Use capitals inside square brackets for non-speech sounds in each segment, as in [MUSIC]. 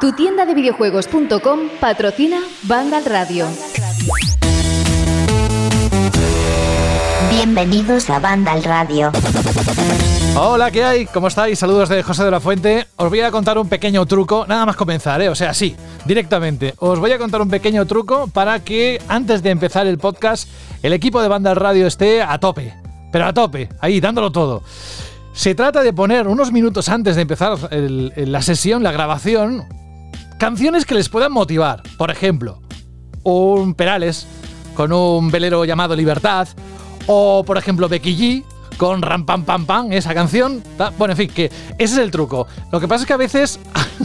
Tu tienda de videojuegos.com patrocina Vandal Radio. Bienvenidos a Vandal Radio. Hola, ¿qué hay? ¿Cómo estáis? Saludos de José de la Fuente. Os voy a contar un pequeño truco, nada más comenzar, ¿eh? O sea, sí, directamente. Os voy a contar un pequeño truco para que antes de empezar el podcast el equipo de Vandal Radio esté a tope. Pero a tope, ahí, dándolo todo. Se trata de poner unos minutos antes de empezar la sesión, la grabación, canciones que les puedan motivar. Por ejemplo, un Perales con un velero llamado Libertad. O, por ejemplo, Becky G con Ram Pam Pam Pam, esa canción. Bueno, en fin, que ese es el truco. Lo que pasa es que a veces,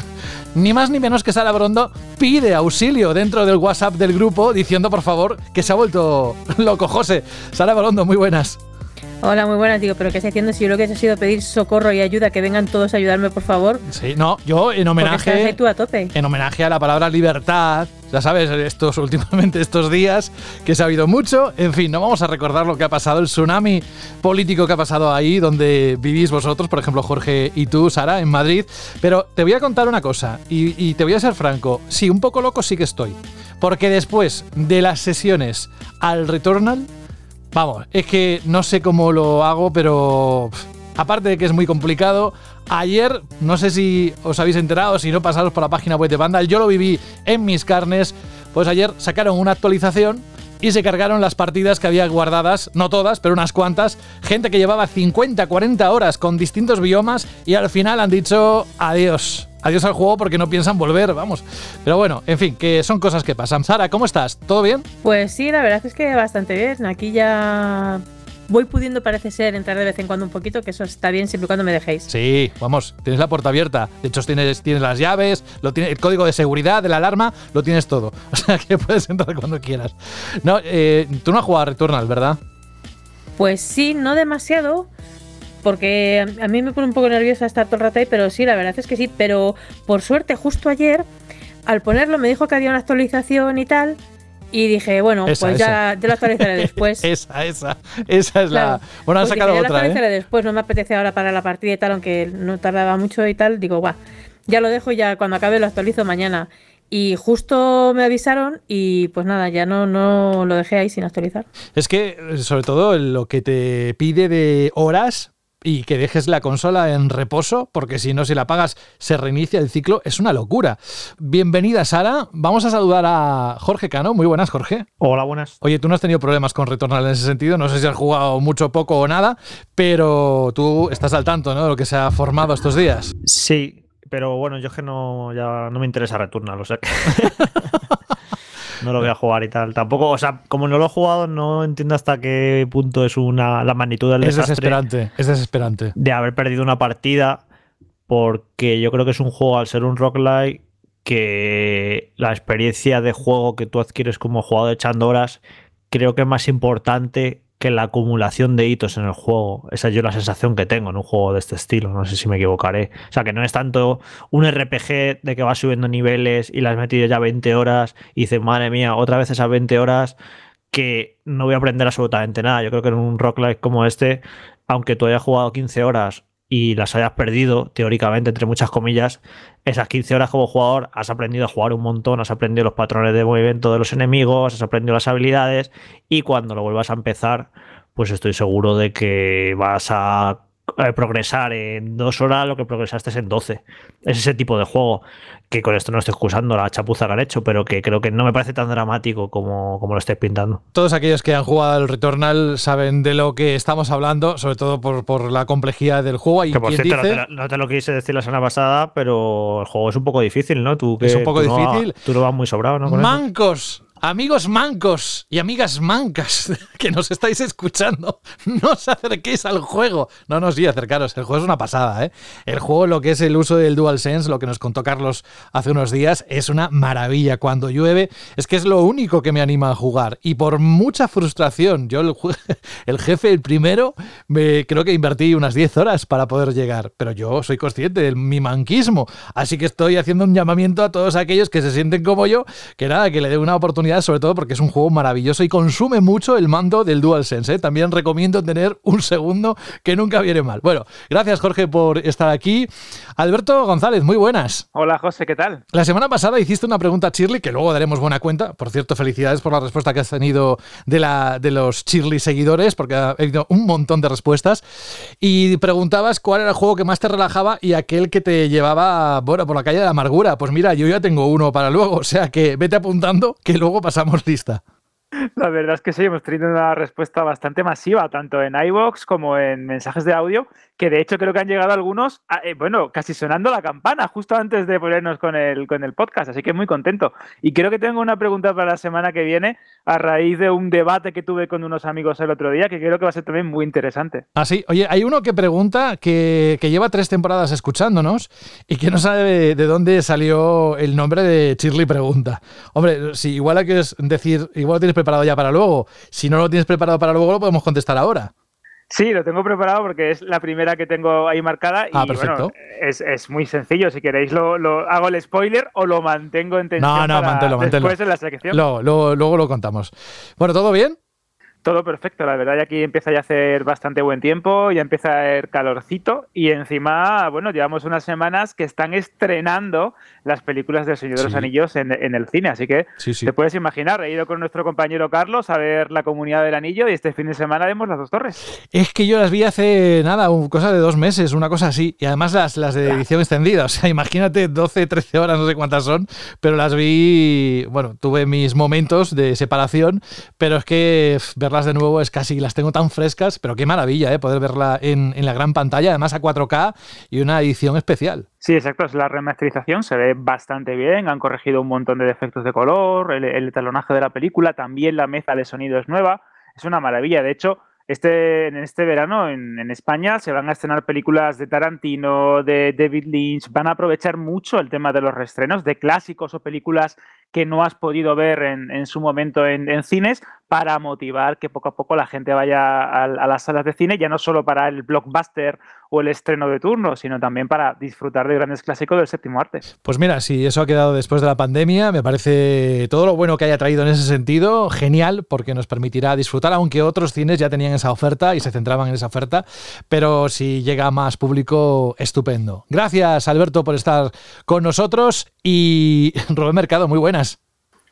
[LAUGHS] ni más ni menos que Sara Brondo pide auxilio dentro del WhatsApp del grupo diciendo, por favor, que se ha vuelto loco José. Sara Brondo, muy buenas. Hola, muy buenas, digo, pero ¿qué estoy haciendo si yo lo que he sido pedir socorro y ayuda, que vengan todos a ayudarme, por favor? Sí, no, yo en homenaje. tú a tope. En homenaje a la palabra libertad, ya sabes, estos últimamente estos días que se ha habido mucho. En fin, no vamos a recordar lo que ha pasado, el tsunami político que ha pasado ahí, donde vivís vosotros, por ejemplo, Jorge y tú, Sara, en Madrid. Pero te voy a contar una cosa, y, y te voy a ser franco. Sí, un poco loco sí que estoy. Porque después de las sesiones al Returnal Vamos, es que no sé cómo lo hago, pero aparte de que es muy complicado, ayer, no sé si os habéis enterado, si no pasaros por la página web de Vandal, yo lo viví en mis carnes, pues ayer sacaron una actualización y se cargaron las partidas que había guardadas, no todas, pero unas cuantas, gente que llevaba 50, 40 horas con distintos biomas y al final han dicho adiós adiós al juego porque no piensan volver, vamos. Pero bueno, en fin, que son cosas que pasan. Sara, ¿cómo estás? ¿Todo bien? Pues sí, la verdad es que bastante bien. Aquí ya voy pudiendo, parece ser, entrar de vez en cuando un poquito, que eso está bien siempre y cuando me dejéis. Sí, vamos, tienes la puerta abierta. De hecho, tienes, tienes las llaves, lo tienes, el código de seguridad de la alarma, lo tienes todo. [LAUGHS] O sea que puedes entrar cuando quieras. No, eh, tú no has jugado a Returnal, ¿verdad? Pues sí, no demasiado porque a mí me pone un poco nerviosa estar todo el rato ahí, pero sí, la verdad es que sí. Pero por suerte, justo ayer, al ponerlo, me dijo que había una actualización y tal. Y dije, bueno, pues ya, ya, lo actualizaré [LAUGHS] después. esa, esa, esa es la. Bueno, han sacado otra. Ya lo actualizaré ¿eh? después, no me apetece ahora para la partida y tal, aunque no tardaba mucho y tal. Digo, va, ya lo dejo, ya cuando acabe lo actualizo mañana. Y justo me avisaron y pues nada, ya no, no lo dejé ahí sin actualizar. Es que, sobre todo, lo que te pide de horas y que dejes la consola en reposo, porque si no, si la apagas, se reinicia el ciclo. Es una locura. Bienvenida, Sara. Vamos a saludar a Jorge Cano. Muy buenas, Jorge. Hola, buenas. Oye, tú no has tenido problemas con Returnal en ese sentido. No sé si has jugado mucho, poco o nada, pero tú estás al tanto, ¿no? De lo que se ha formado estos días. Sí, pero bueno, yo es que no, ya no me interesa Returnal, o sea que. [LAUGHS] no lo voy a jugar y tal. Tampoco, o sea, como no lo he jugado, no entiendo hasta qué punto es una la magnitud del es desesperante, es desesperante. De haber perdido una partida, porque yo creo que es un juego, al ser un roguelike, que la experiencia de juego que tú adquieres como jugador echando horas, creo que es más importante que la acumulación de hitos en el juego. Esa es yo la sensación que tengo en un juego de este estilo. No sé si me equivocaré. O sea, que no es tanto un RPG de que vas subiendo niveles y las has metido ya 20 horas y dices, madre mía, otra vez esas 20 horas que no voy a aprender absolutamente nada. Yo creo que en un roguelike como este, aunque tú hayas jugado 15 horas y las hayas perdido, teóricamente, entre muchas comillas, esas 15 horas como jugador has aprendido a jugar un montón, has aprendido los patrones de movimiento de los enemigos, has aprendido las habilidades y cuando lo vuelvas a empezar, pues estoy seguro de que vas a eh, progresar en dos horas lo que progresaste en 12. Es ese tipo de juego que con esto no estoy excusando la chapuza que han hecho, pero que creo que no me parece tan dramático como, como lo estés pintando. Todos aquellos que han jugado al Returnal saben de lo que estamos hablando, sobre todo por, por la complejidad del juego. Y que por cierto, no, te, lo quise decir la semana pasada, pero el juego es un poco difícil, ¿no? Tú, es un poco difícil. tú lo vas muy sobrado, ¿no? Mancos. Amigos mancos y amigas mancas [LAUGHS] que nos estáis escuchando, no os acerquéis al juego. No, no, sí, acercaros. El juego es una pasada, ¿eh? El juego, lo que es el uso del DualSense, lo que nos contó Carlos hace unos días, es una maravilla. Cuando llueve, es que es lo único que me anima a jugar. Y por mucha frustración, yo, el, [LAUGHS] el jefe, el primero, me, creo que invertí unas 10 horas para poder llegar. Pero yo soy consciente de mi manquismo. Así que estoy haciendo un llamamiento a todos aquellos que se sienten como yo, que nada, que le dé una oportunidad sobre todo porque es un juego maravilloso y consume mucho el mando del DualSense. ¿eh? También recomiendo tener un segundo que nunca viene mal. Bueno, gracias Jorge por estar aquí. Alberto González, muy buenas. Hola José, ¿qué tal? La semana pasada hiciste una pregunta a Shirley que luego daremos buena cuenta. Por cierto, felicidades por la respuesta que has tenido de, la, de los Shirley seguidores, porque ha habido un montón de respuestas. Y preguntabas cuál era el juego que más te relajaba y aquel que te llevaba, bueno, por la calle de la amargura. Pues mira, yo ya tengo uno para luego, o sea que vete apuntando que luego pasamos lista. La verdad es que sí, hemos tenido una respuesta bastante masiva, tanto en iVoox como en mensajes de audio, que de hecho creo que han llegado algunos, eh, bueno, casi sonando la campana justo antes de ponernos con el, con el podcast, así que muy contento. Y creo que tengo una pregunta para la semana que viene a raíz de un debate que tuve con unos amigos el otro día, que creo que va a ser también muy interesante. Ah, sí, oye, hay uno que pregunta que, que lleva tres temporadas escuchándonos y que no sabe de dónde salió el nombre de Shirley Pregunta. Hombre, si igual hay que decir, igual tienes preparado ya para luego. Si no lo tienes preparado para luego, lo podemos contestar ahora. Sí, lo tengo preparado porque es la primera que tengo ahí marcada y ah, perfecto. es, muy sencillo. Si queréis, lo, hago el spoiler o lo mantengo en tensión. No, no, manténlo, Después en la luego lo contamos. Bueno, ¿todo bien? Todo perfecto, la verdad, y aquí empieza ya a hacer bastante buen tiempo, ya empieza a haber calorcito y encima, bueno, llevamos unas semanas que están estrenando las películas del Señor de los Anillos en, el cine, así que te puedes imaginar, he ido con nuestro compañero Carlos a ver la comunidad del anillo y este fin de semana vemos las dos torres. Es que yo las vi hace nada, cosa de dos meses, una cosa así, y además las, las de edición extendida, [LAUGHS] o sea, imagínate 12, 13 horas, no sé cuántas son, pero las vi, bueno, tuve mis momentos de separación, pero es que verlas de nuevo es casi, las tengo tan frescas, pero qué maravilla, ¿eh? Poder verla en, la gran pantalla, además a 4K y una edición especial. Sí, exacto, es la remasterización, se ve bastante bien, han corregido un montón de defectos de color, el, talonaje de la película, también la mezcla de sonido es nueva, es una maravilla, de hecho, este, en este verano en, en, España se van a estrenar películas de Tarantino, de David Lynch, van a aprovechar mucho el tema de los restrenos, de clásicos o películas que no has podido ver en, su momento en, cines para motivar que poco a poco la gente vaya a, a, las salas de cine, ya no solo para el blockbuster o el estreno de turno, sino también para disfrutar de grandes clásicos del séptimo arte. Pues mira, si eso ha quedado después de la pandemia, me parece todo lo bueno que haya traído en ese sentido genial, porque nos permitirá disfrutar, aunque otros cines ya tenían esa oferta y se centraban en esa oferta, pero si llega más público, estupendo. Gracias, Alberto, por estar con nosotros y [LAUGHS] Rubén Mercado, muy buenas.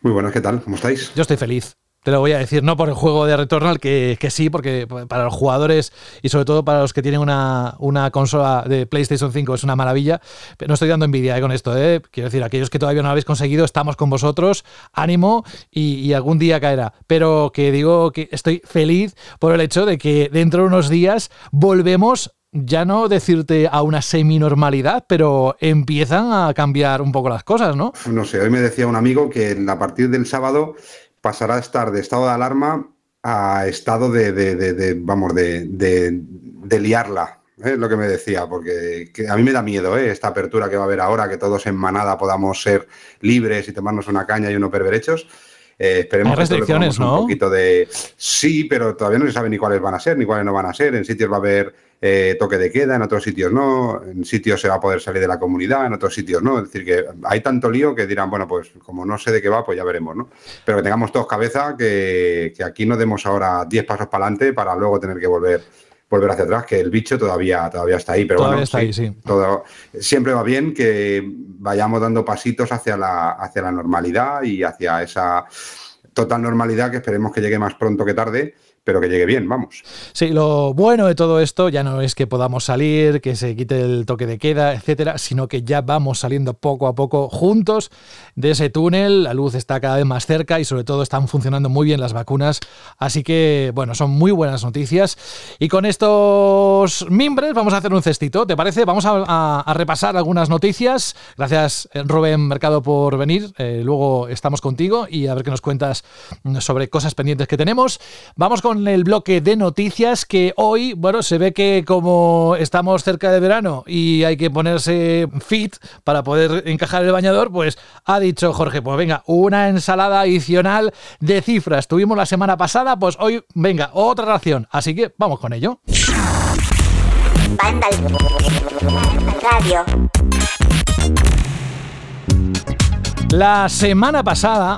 Muy buenas, ¿qué tal? ¿Cómo estáis? Yo estoy feliz. Te lo voy a decir, no por el juego de Returnal, que, que sí, porque para los jugadores y sobre todo para los que tienen una, una consola de PlayStation 5 es una maravilla. Pero no estoy dando envidia eh, con esto, ¿eh? Quiero decir, aquellos que todavía no lo habéis conseguido, estamos con vosotros, ánimo y, y, algún día caerá. Pero que digo que estoy feliz por el hecho de que dentro de unos días volvemos ya no decirte a una semi-normalidad, pero empiezan a cambiar un poco las cosas, ¿no? No sé, hoy me decía un amigo que a partir del sábado pasará a estar de estado de alarma a estado de, de, de, de vamos, de, liarla. Es ¿eh? lo que me decía, porque a mí me da miedo ¿eh? esta apertura que va a haber ahora, que todos en manada podamos ser libres y tomarnos una caña y uno perverechos. Eh, esperemos Hay restricciones, que ¿no? un poquito de. Sí, pero todavía no se sabe ni cuáles van a ser, ni cuáles no van a ser. En sitios va a haber eh, toque de queda, en otros sitios no. En sitios se va a poder salir de la comunidad, en otros sitios no. Es decir, que hay tanto lío que dirán, bueno, pues como no sé de qué va, pues ya veremos, ¿no? Pero que tengamos todos cabeza, que, que aquí no demos ahora 10 pasos para adelante para luego tener que volver volver hacia atrás, que el bicho todavía, todavía está ahí. Pero todavía bueno, está sí, ahí, sí. Todo, siempre va bien que vayamos dando pasitos hacia la, hacia la normalidad y hacia esa total normalidad que esperemos que llegue más pronto que tarde pero que llegue bien, vamos. Sí, lo bueno de todo esto ya no es que podamos salir, que se quite el toque de queda, etcétera, sino que ya vamos saliendo poco a poco juntos de ese túnel, la luz está cada vez más cerca y sobre todo están funcionando muy bien las vacunas, así que bueno, son muy buenas noticias. Y con estos mimbres vamos a hacer un cestito, ¿te parece? Vamos a, repasar algunas noticias. Gracias Rubén Mercado por venir, eh, luego estamos contigo y a ver qué nos cuentas sobre cosas pendientes que tenemos. Vamos con el bloque de noticias que hoy, bueno, se ve que como estamos cerca de verano y hay que ponerse fit para poder encajar el bañador, pues ha dicho Jorge, pues venga, una ensalada adicional de cifras. Tuvimos la semana pasada, pues hoy, venga, otra ración. Así que vamos con ello. Radio. La semana pasada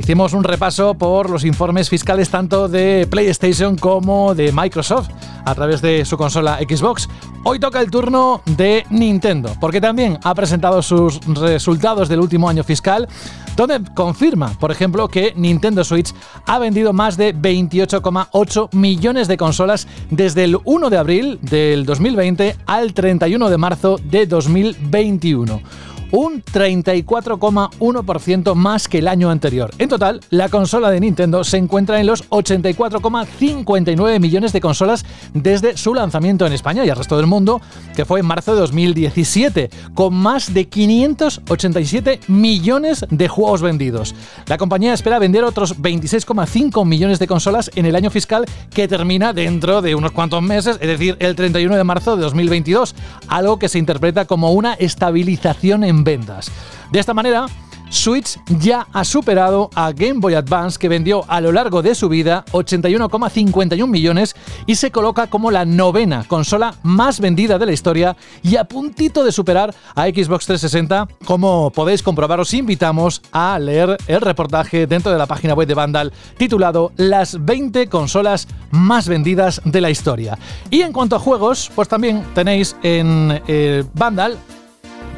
hicimos un repaso por los informes fiscales tanto de PlayStation como de Microsoft a través de su consola Xbox. Hoy toca el turno de Nintendo, porque también ha presentado sus resultados del último año fiscal, donde confirma, por ejemplo, que Nintendo Switch ha vendido más de 28,8 millones de consolas desde el 1 de abril del 2020 al 31 de marzo de 2021 un 34,1% más que el año anterior. En total, la consola de Nintendo se encuentra en los 84,59 millones de consolas desde su lanzamiento en España y el resto del mundo, que fue en marzo de 2017, con más de 587 millones de juegos vendidos. La compañía espera vender otros 26,5 millones de consolas en el año fiscal que termina dentro de unos cuantos meses, es decir, el 31 de marzo de 2022, algo que se interpreta como una estabilización en ventas. De esta manera, Switch ya ha superado a Game Boy Advance que vendió a lo largo de su vida 81,51 millones y se coloca como la novena consola más vendida de la historia y a puntito de superar a Xbox 360. Como podéis comprobar, os invitamos a leer el reportaje dentro de la página web de Vandal titulado Las 20 consolas más vendidas de la historia. Y en cuanto a juegos, pues también tenéis en eh, Vandal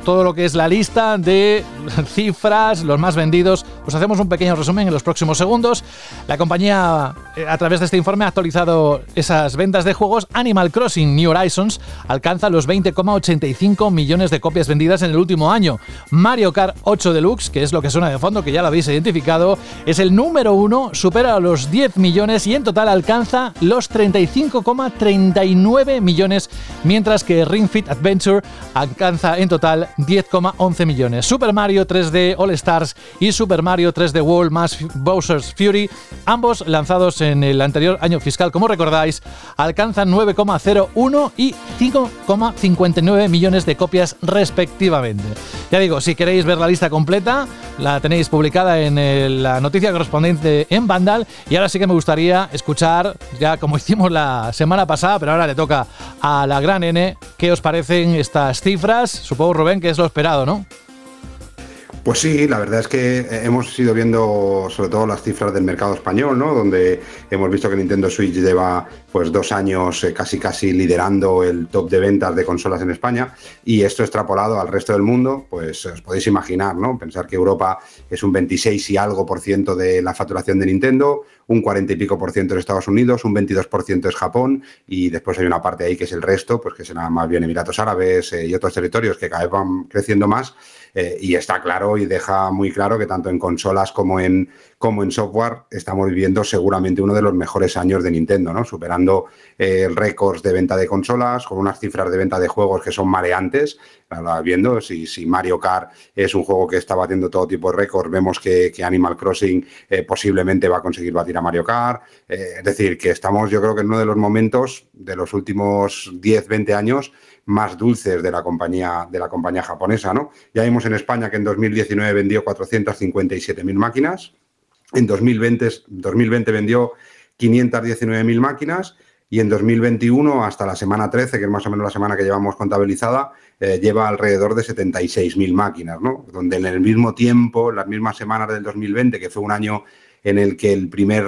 todo lo que es la lista de [LAUGHS] cifras, los más vendidos. Os hacemos un pequeño resumen en los próximos segundos. La compañía, eh, a través de este informe, ha actualizado esas ventas de juegos. Animal Crossing New Horizons alcanza los 20,85 millones de copias vendidas en el último año. Mario Kart 8 Deluxe, que es lo que suena de fondo, que ya lo habéis identificado, es el número uno, supera los 10 millones y en total alcanza los 35,39 millones, mientras que Ring Fit Adventure alcanza en total 10,11 millones. Super Mario 3D All Stars y Super Mario 3D World más Bowser's Fury, ambos lanzados en el anterior año fiscal, como recordáis, alcanzan 9,01 y 5,59 millones de copias respectivamente. Ya digo, si queréis ver la lista completa, la tenéis publicada en eh, la noticia correspondiente en Vandal. Y ahora sí que me gustaría escuchar, ya como [LAUGHS] hicimos la semana pasada, pero ahora le toca a la gran N, ¿qué os parecen estas cifras? Supongo, Rubén, que es lo esperado, ¿no? Pues sí, la verdad es que eh, hemos ido viendo sobre todo las cifras del mercado español, ¿no? Donde hemos visto que Nintendo Switch lleva pues dos años eh, casi casi liderando el top de ventas de consolas en España y esto extrapolado al resto del mundo, pues os podéis imaginar, ¿no? Pensar que Europa es un 26 y algo por ciento de la facturación de Nintendo, un 40 y pico por ciento en Estados Unidos, un 22 por ciento es Japón y después hay una parte ahí que es el resto, pues que será más bien Emiratos Árabes eh, y otros territorios que cada vez van creciendo más eh, y está claro y deja muy claro que tanto en consolas como en, como en software estamos viviendo seguramente uno de los mejores años de Nintendo, ¿no? Superando eh, récords de venta de consolas, con unas cifras de venta de juegos que son mareantes. viendo, si, si, Mario Kart es un juego que está batiendo todo tipo de récords, vemos que, Animal Crossing eh, posiblemente va a conseguir batir a Mario Kart. es decir, que estamos yo creo que en uno de los momentos de los últimos 10, 20 años más dulces de la compañía, de la compañía japonesa. ¿no? Ya vimos en España que en 2019 vendió 457.000 máquinas, en 2020, 2020 vendió 519.000 máquinas y en 2021, hasta la semana 13, que es más o menos la semana que llevamos contabilizada, eh, lleva alrededor de 76.000 máquinas, ¿no? donde en el mismo tiempo, en las mismas semanas del 2020, que fue un año en el que el primer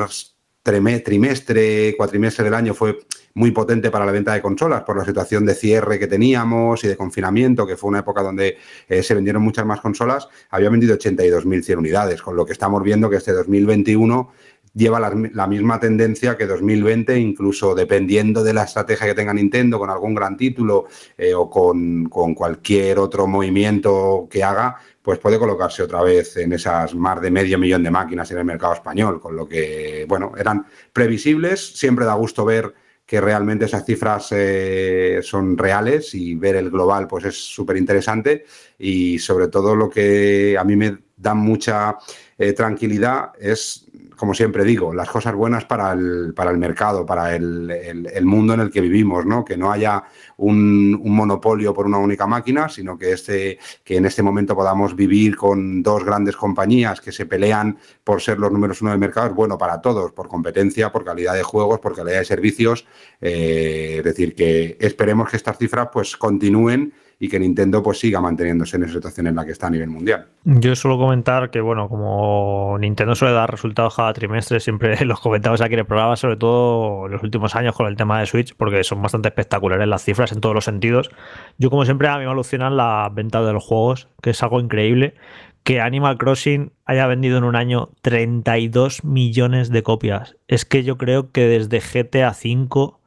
trimestre, cuatrimestre del año fue muy potente para la venta de consolas por la situación de cierre que teníamos y de confinamiento, que fue una época donde eh, se vendieron muchas más consolas, había vendido 82.100 unidades, con lo que estamos viendo que este 2021 lleva la, misma tendencia que 2020, incluso dependiendo de la estrategia que tenga Nintendo, con algún gran título eh, o con, con, cualquier otro movimiento que haga, pues puede colocarse otra vez en esas más de medio millón de máquinas en el mercado español, con lo que, bueno, eran previsibles, siempre da gusto ver que realmente esas cifras eh, son reales y ver el global pues es súper interesante y sobre todo lo que a mí me da mucha eh, tranquilidad es como siempre digo, las cosas buenas para el, para el mercado, para el, el, mundo en el que vivimos, ¿no? Que no haya un, monopolio por una única máquina, sino que, este, que en este momento podamos vivir con dos grandes compañías que se pelean por ser los números uno del mercado, es bueno para todos, por competencia, por calidad de juegos, por calidad de servicios. Eh, es decir, que esperemos que estas cifras pues continúen y que Nintendo pues siga manteniéndose en esa situación en la que está a nivel mundial. Yo suelo comentar que, bueno, como Nintendo suele dar resultados cada trimestre, siempre [LAUGHS] los comentamos aquí en el programa, sobre todo en los últimos años con el tema de Switch, porque son bastante espectaculares las cifras en todos los sentidos. Yo, como siempre, a mí me alucinan las ventas de los juegos, que es algo increíble que Animal Crossing haya vendido en un año 32 millones de copias. Es que yo creo que desde GTA V,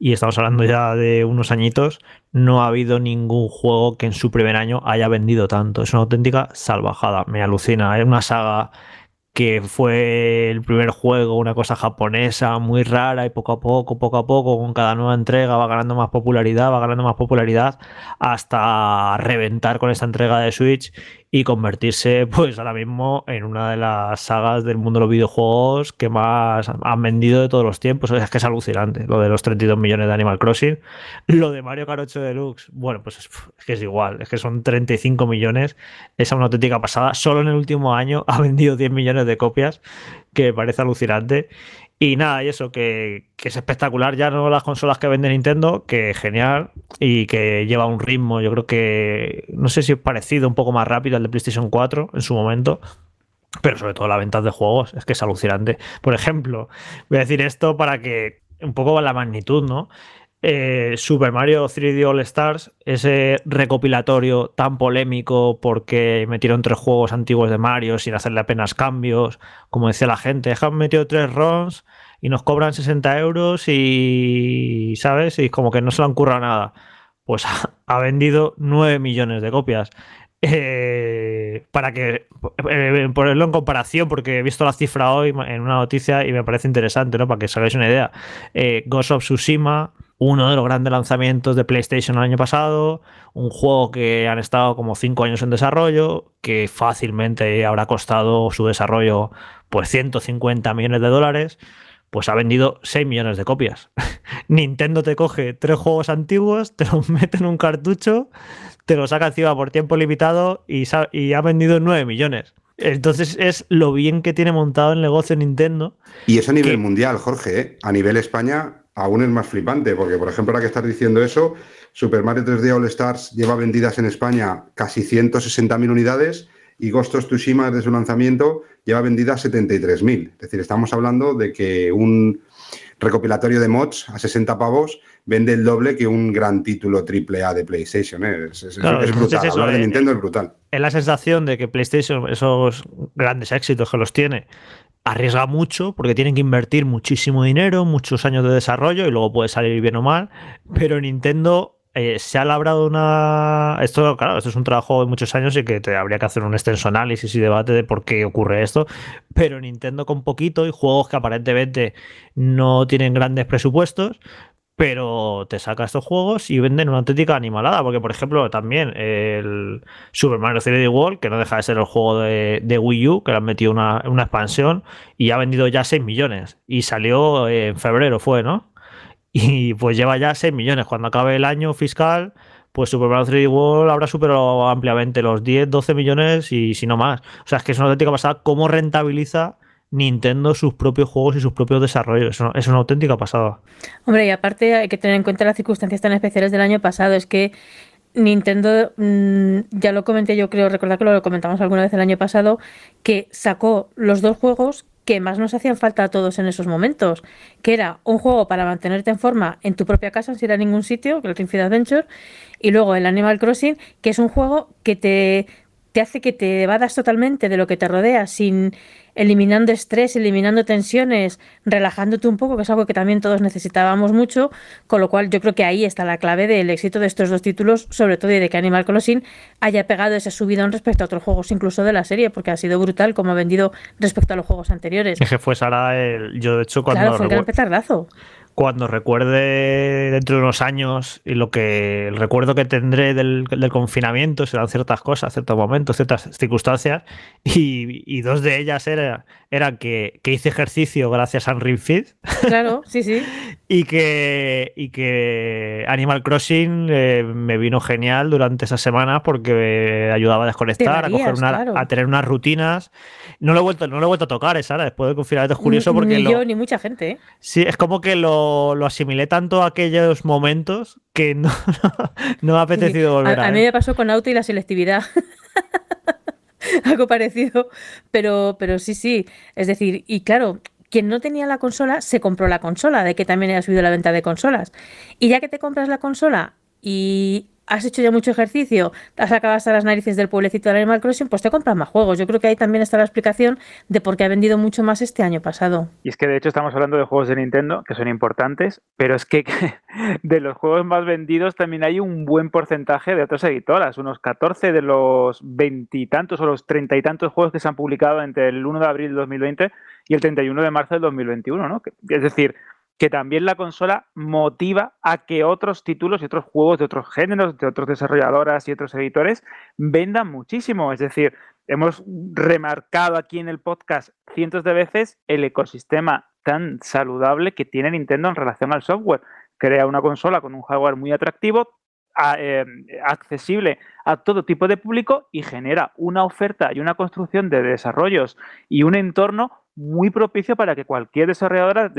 y estamos hablando ya de unos añitos, no ha habido ningún juego que en su primer año haya vendido tanto. Es una auténtica salvajada. Me alucina. Es una saga que fue el primer juego, una cosa japonesa muy rara y poco a poco, poco a poco, con cada nueva entrega va ganando más popularidad, va ganando más popularidad hasta reventar con esta entrega de Switch y convertirse [LAUGHS] pues ahora mismo en una de las sagas del mundo de los videojuegos que más han vendido de todos los tiempos. Es que es alucinante lo de los 32 millones de Animal Crossing. Lo de Mario Kart 8 Deluxe, bueno, pues es, que es igual, es que son 35 millones. Es una auténtica pasada. Solo en el último año [LAUGHS] ha vendido 10 millones de copias, que parece alucinante. Y nada, y eso, que, es espectacular ya no las consolas que vende Nintendo, que genial y que lleva un ritmo, yo creo que, no sé si es parecido, un poco más rápido al de PlayStation 4 en su momento, pero sobre todo la venta de juegos, es que es alucinante. Por ejemplo, voy a decir esto para que un poco la magnitud, ¿no? Eh, Super Mario 3D All Stars, ese recopilatorio tan polémico porque metieron tres juegos antiguos de Mario sin hacerle apenas cambios, como decía la gente, han metido tres ROMs y nos cobran 60 euros y, ¿sabes? Y como que no se le han nada. Pues [LAUGHS] ha, vendido 9 millones de copias. Eh, para que eh, ponerlo en comparación, porque he visto la cifra hoy en una noticia y me parece interesante, ¿no? Para que os hagáis una idea. Ghost of Tsushima uno de los grandes lanzamientos de PlayStation el año pasado, un juego que han estado como 5 años en desarrollo, que fácilmente habrá costado su desarrollo pues 150 millones de dólares, pues ha vendido 6 millones de copias. [LAUGHS] Nintendo te coge tres juegos antiguos, te los [LAUGHS] mete en un cartucho, te los saca encima por tiempo limitado y, y ha vendido 9 millones. Entonces es lo bien que tiene montado el negocio Nintendo. Y eso a nivel mundial, Jorge. ¿eh? A nivel España aún es más flipante, porque por ejemplo, ahora que estás diciendo eso, Super Mario 3D All Stars lleva vendidas en España casi 160.000 unidades y Ghost of Tsushima desde su lanzamiento lleva vendidas 73.000. Es decir, estamos hablando de que un recopilatorio de mods a 60 pavos vende el doble que un gran título AAA de PlayStation. ¿eh? Es, brutal. Hablar de eh, Nintendo es brutal. Es la sensación de que PlayStation, esos grandes éxitos que los tiene, arriesga mucho porque tienen que invertir muchísimo dinero, muchos años de desarrollo y luego puede salir bien o mal. Pero Nintendo eh, se ha labrado una. Esto, claro, esto es un trabajo de muchos años y que te habría que hacer un extenso análisis y debate de por qué ocurre esto. Pero Nintendo con poquito y juegos que aparentemente no tienen grandes presupuestos, pero te saca estos juegos y venden una auténtica animalada. Porque, por ejemplo, también el Super Mario 3D World, que no deja de ser el juego de, Wii U, que le han metido una, expansión y ha vendido ya 6 millones. Y salió en febrero, fue, ¿no? [LAUGHS] Y pues lleva ya 6 millones. Cuando acabe el año fiscal, pues Super Mario 3D World habrá superado ampliamente los 10, 12 millones y si no más. O sea, es que es una auténtica pasada cómo rentabiliza Nintendo sus propios juegos y sus propios desarrollos. Es una, auténtica pasada. Hombre, y aparte hay que tener en cuenta las circunstancias tan especiales del año pasado. Es que Nintendo, mm, ya lo comenté yo creo, recordar que lo comentamos alguna vez el año pasado, que sacó los dos juegos que más nos hacían falta a todos en esos momentos, que era un juego para mantenerte en forma en tu propia casa sin ir a ningún sitio, que el Ring Fit Adventure, y luego el Animal Crossing, que es un juego que te te hace que te evadas totalmente de lo que te rodea, sin eliminando estrés, eliminando tensiones, relajándote un poco, que es algo que también todos necesitábamos mucho, con lo cual yo creo que ahí está la clave del éxito de estos dos títulos, sobre todo y de que Animal Crossing haya pegado ese subidón respecto a otros juegos, incluso de la serie, porque ha sido brutal como ha vendido respecto a los juegos anteriores. Es que fue Sara el, yo de hecho cuando claro, fue el gran petardazo cuando recuerde dentro de unos años y lo que el recuerdo que tendré del, confinamiento serán ciertas cosas, ciertos momentos, ciertas circunstancias y, dos de ellas eran era que, hice ejercicio gracias a Ring Fit. Claro, sí, sí. [LAUGHS] y que, y que Animal Crossing eh, me vino genial durante esas semanas porque ayudaba a desconectar, a, coger a tener unas rutinas. No lo he vuelto, no lo he vuelto a tocar, esa después de confinamiento. Es curioso porque. Ni yo, ni mucha gente. ¿eh? Sí, es como que lo, asimilé tanto a aquellos momentos que no, [LAUGHS] no, me ha apetecido volver a, a, mí me pasó con auto y la selectividad. [LAUGHS] algo parecido, pero, pero sí, sí. Es decir, y claro, quien no tenía la consola se compró la consola, de que también ha subido la venta de consolas. Y ya que te compras la consola y has hecho ya mucho ejercicio, has acabado hasta las narices del pueblecito del Animal Crossing, pues te compras más juegos. Yo creo que ahí también está la explicación de por qué ha vendido mucho más este año pasado. Y es que de hecho estamos hablando de juegos de Nintendo, que son importantes, pero es que [LAUGHS] de los juegos más vendidos también hay un buen porcentaje de otras editoras, unos 14 de los veintitantos o los treinta y tantos juegos que se han publicado entre el 1 de abril de 2020 y el 31 de marzo del 2021, ¿no? Es decir, que también la consola motiva a que otros títulos y otros juegos de otros géneros, de otros desarrolladoras y otros editores vendan muchísimo. Es decir, hemos remarcado aquí en el podcast cientos de veces el ecosistema tan saludable que tiene Nintendo en relación al software. Crea una consola con un hardware muy atractivo, eh, accesible a todo tipo de público y genera una oferta y una construcción de desarrollos y un entorno muy propicio para que cualquier desarrolladora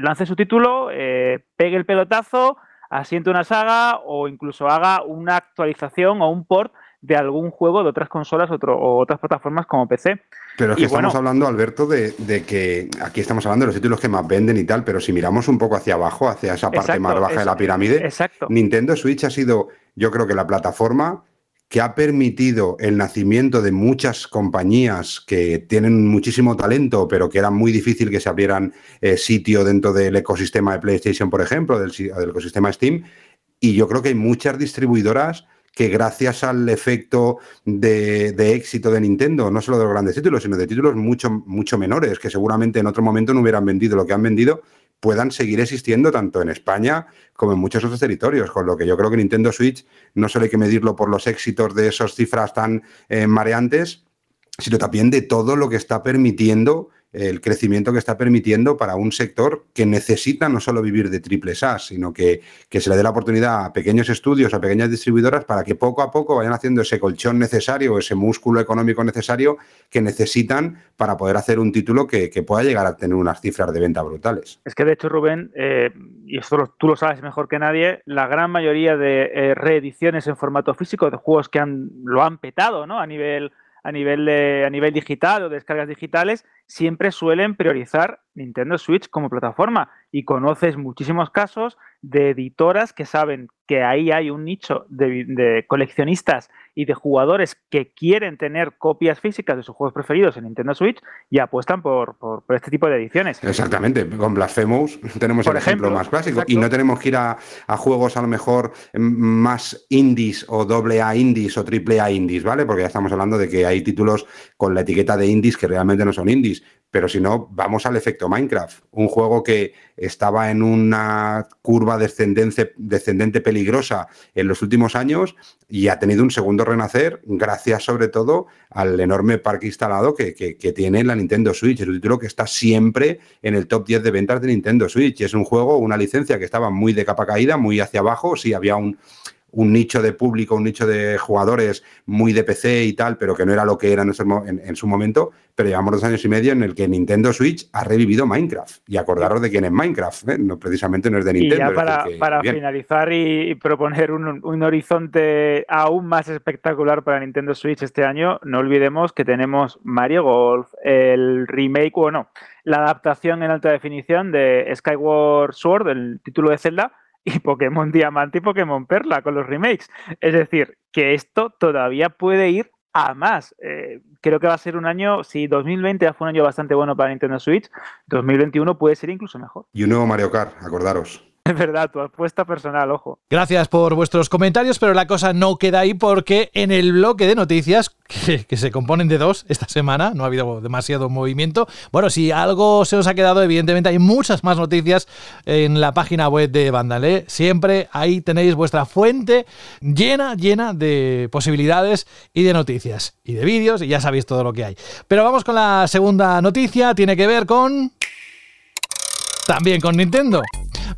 lance su título, eh, pegue el pelotazo, asiente una saga o incluso haga una actualización o un port de algún juego de otras consolas o otras plataformas como PC. Pero es que estamos hablando, Alberto, de, que aquí estamos hablando de los títulos que más venden y tal, pero si miramos un poco hacia abajo, hacia esa parte más baja de la pirámide, Nintendo Switch ha sido, yo creo que la plataforma que ha permitido el nacimiento de muchas compañías que tienen muchísimo talento, pero que era muy difícil que se abrieran eh, sitio dentro del ecosistema de PlayStation, por ejemplo, del, ecosistema Steam. Y yo creo que hay muchas distribuidoras que gracias al efecto de, éxito de Nintendo, no solo de los grandes títulos, sino de títulos mucho, mucho menores, que seguramente en otro momento no hubieran vendido lo que han vendido, puedan seguir existiendo tanto en España como en muchos otros territorios, con lo que yo creo que Nintendo Switch no solo hay que medirlo por los éxitos de esas cifras tan eh, mareantes, sino también de todo lo que está permitiendo el crecimiento que está permitiendo para un sector que necesita no solo vivir de triple SaaS, sino que, que, se le dé la oportunidad a pequeños estudios, a pequeñas distribuidoras, para que poco a poco vayan haciendo ese colchón necesario, ese músculo económico necesario que necesitan para poder hacer un título que, pueda llegar a tener unas cifras de venta brutales. Es que de hecho, Rubén, eh, y esto tú lo sabes mejor que nadie, la gran mayoría de eh, reediciones en formato físico de juegos que han, lo han petado ¿no? a nivel a nivel, de, a nivel digital o descargas digitales, siempre suelen priorizar Nintendo Switch como plataforma. Y conoces muchísimos casos de editoras que saben que ahí hay un nicho de, coleccionistas y de jugadores que quieren tener copias físicas de sus juegos preferidos en Nintendo Switch y apuestan por, este tipo de ediciones. Exactamente, con Blasphemous tenemos el ejemplo, más clásico y no tenemos que ir a, juegos a lo mejor más indies o doble A indies o triple A indies, ¿vale? Porque ya estamos hablando de que hay títulos con la etiqueta de indies que realmente no son indies. Pero si no, vamos al efecto Minecraft, un juego que estaba en una curva descendente, descendente peligrosa en los últimos años y ha tenido un segundo renacer gracias sobre todo al enorme parque instalado que, tiene la Nintendo Switch. Es un título que está siempre en el top 10 de ventas de Nintendo Switch. Es un juego, una licencia que estaba muy de capa caída, muy hacia abajo. Sí, había un, un nicho de público, un nicho de jugadores muy de PC y tal, pero que no era lo que era en, su momento. Pero llevamos dos años y medio en el que Nintendo Switch ha revivido Minecraft. Y acordaros de quién es Minecraft, ¿eh? no, precisamente no es de Nintendo. Y ya para, finalizar y, proponer un, un, horizonte aún más espectacular para Nintendo Switch este año, no olvidemos que tenemos Mario Golf, el remake, bueno, la adaptación en alta definición de Skyward Sword, el título de Zelda y Pokémon Diamante y Pokémon Perla con los remakes. Es decir, que esto todavía puede ir a más. Eh, creo que va a ser un año, si 2020 ya fue un año bastante bueno para Nintendo Switch, 2021 puede ser incluso mejor. Y un nuevo Mario Kart, acordaros. Es [LAUGHS] verdad, tu apuesta personal, ojo. Gracias por vuestros comentarios, pero la cosa no queda ahí porque en el bloque de noticias, que, se componen de dos esta semana, no ha habido demasiado movimiento. Bueno, si algo se os ha quedado, evidentemente hay muchas más noticias en la página web de Vandalé. Siempre ahí tenéis vuestra fuente llena, llena de posibilidades y de noticias y de vídeos y ya sabéis todo lo que hay. Pero vamos con la segunda noticia, tiene que ver con... también con Nintendo.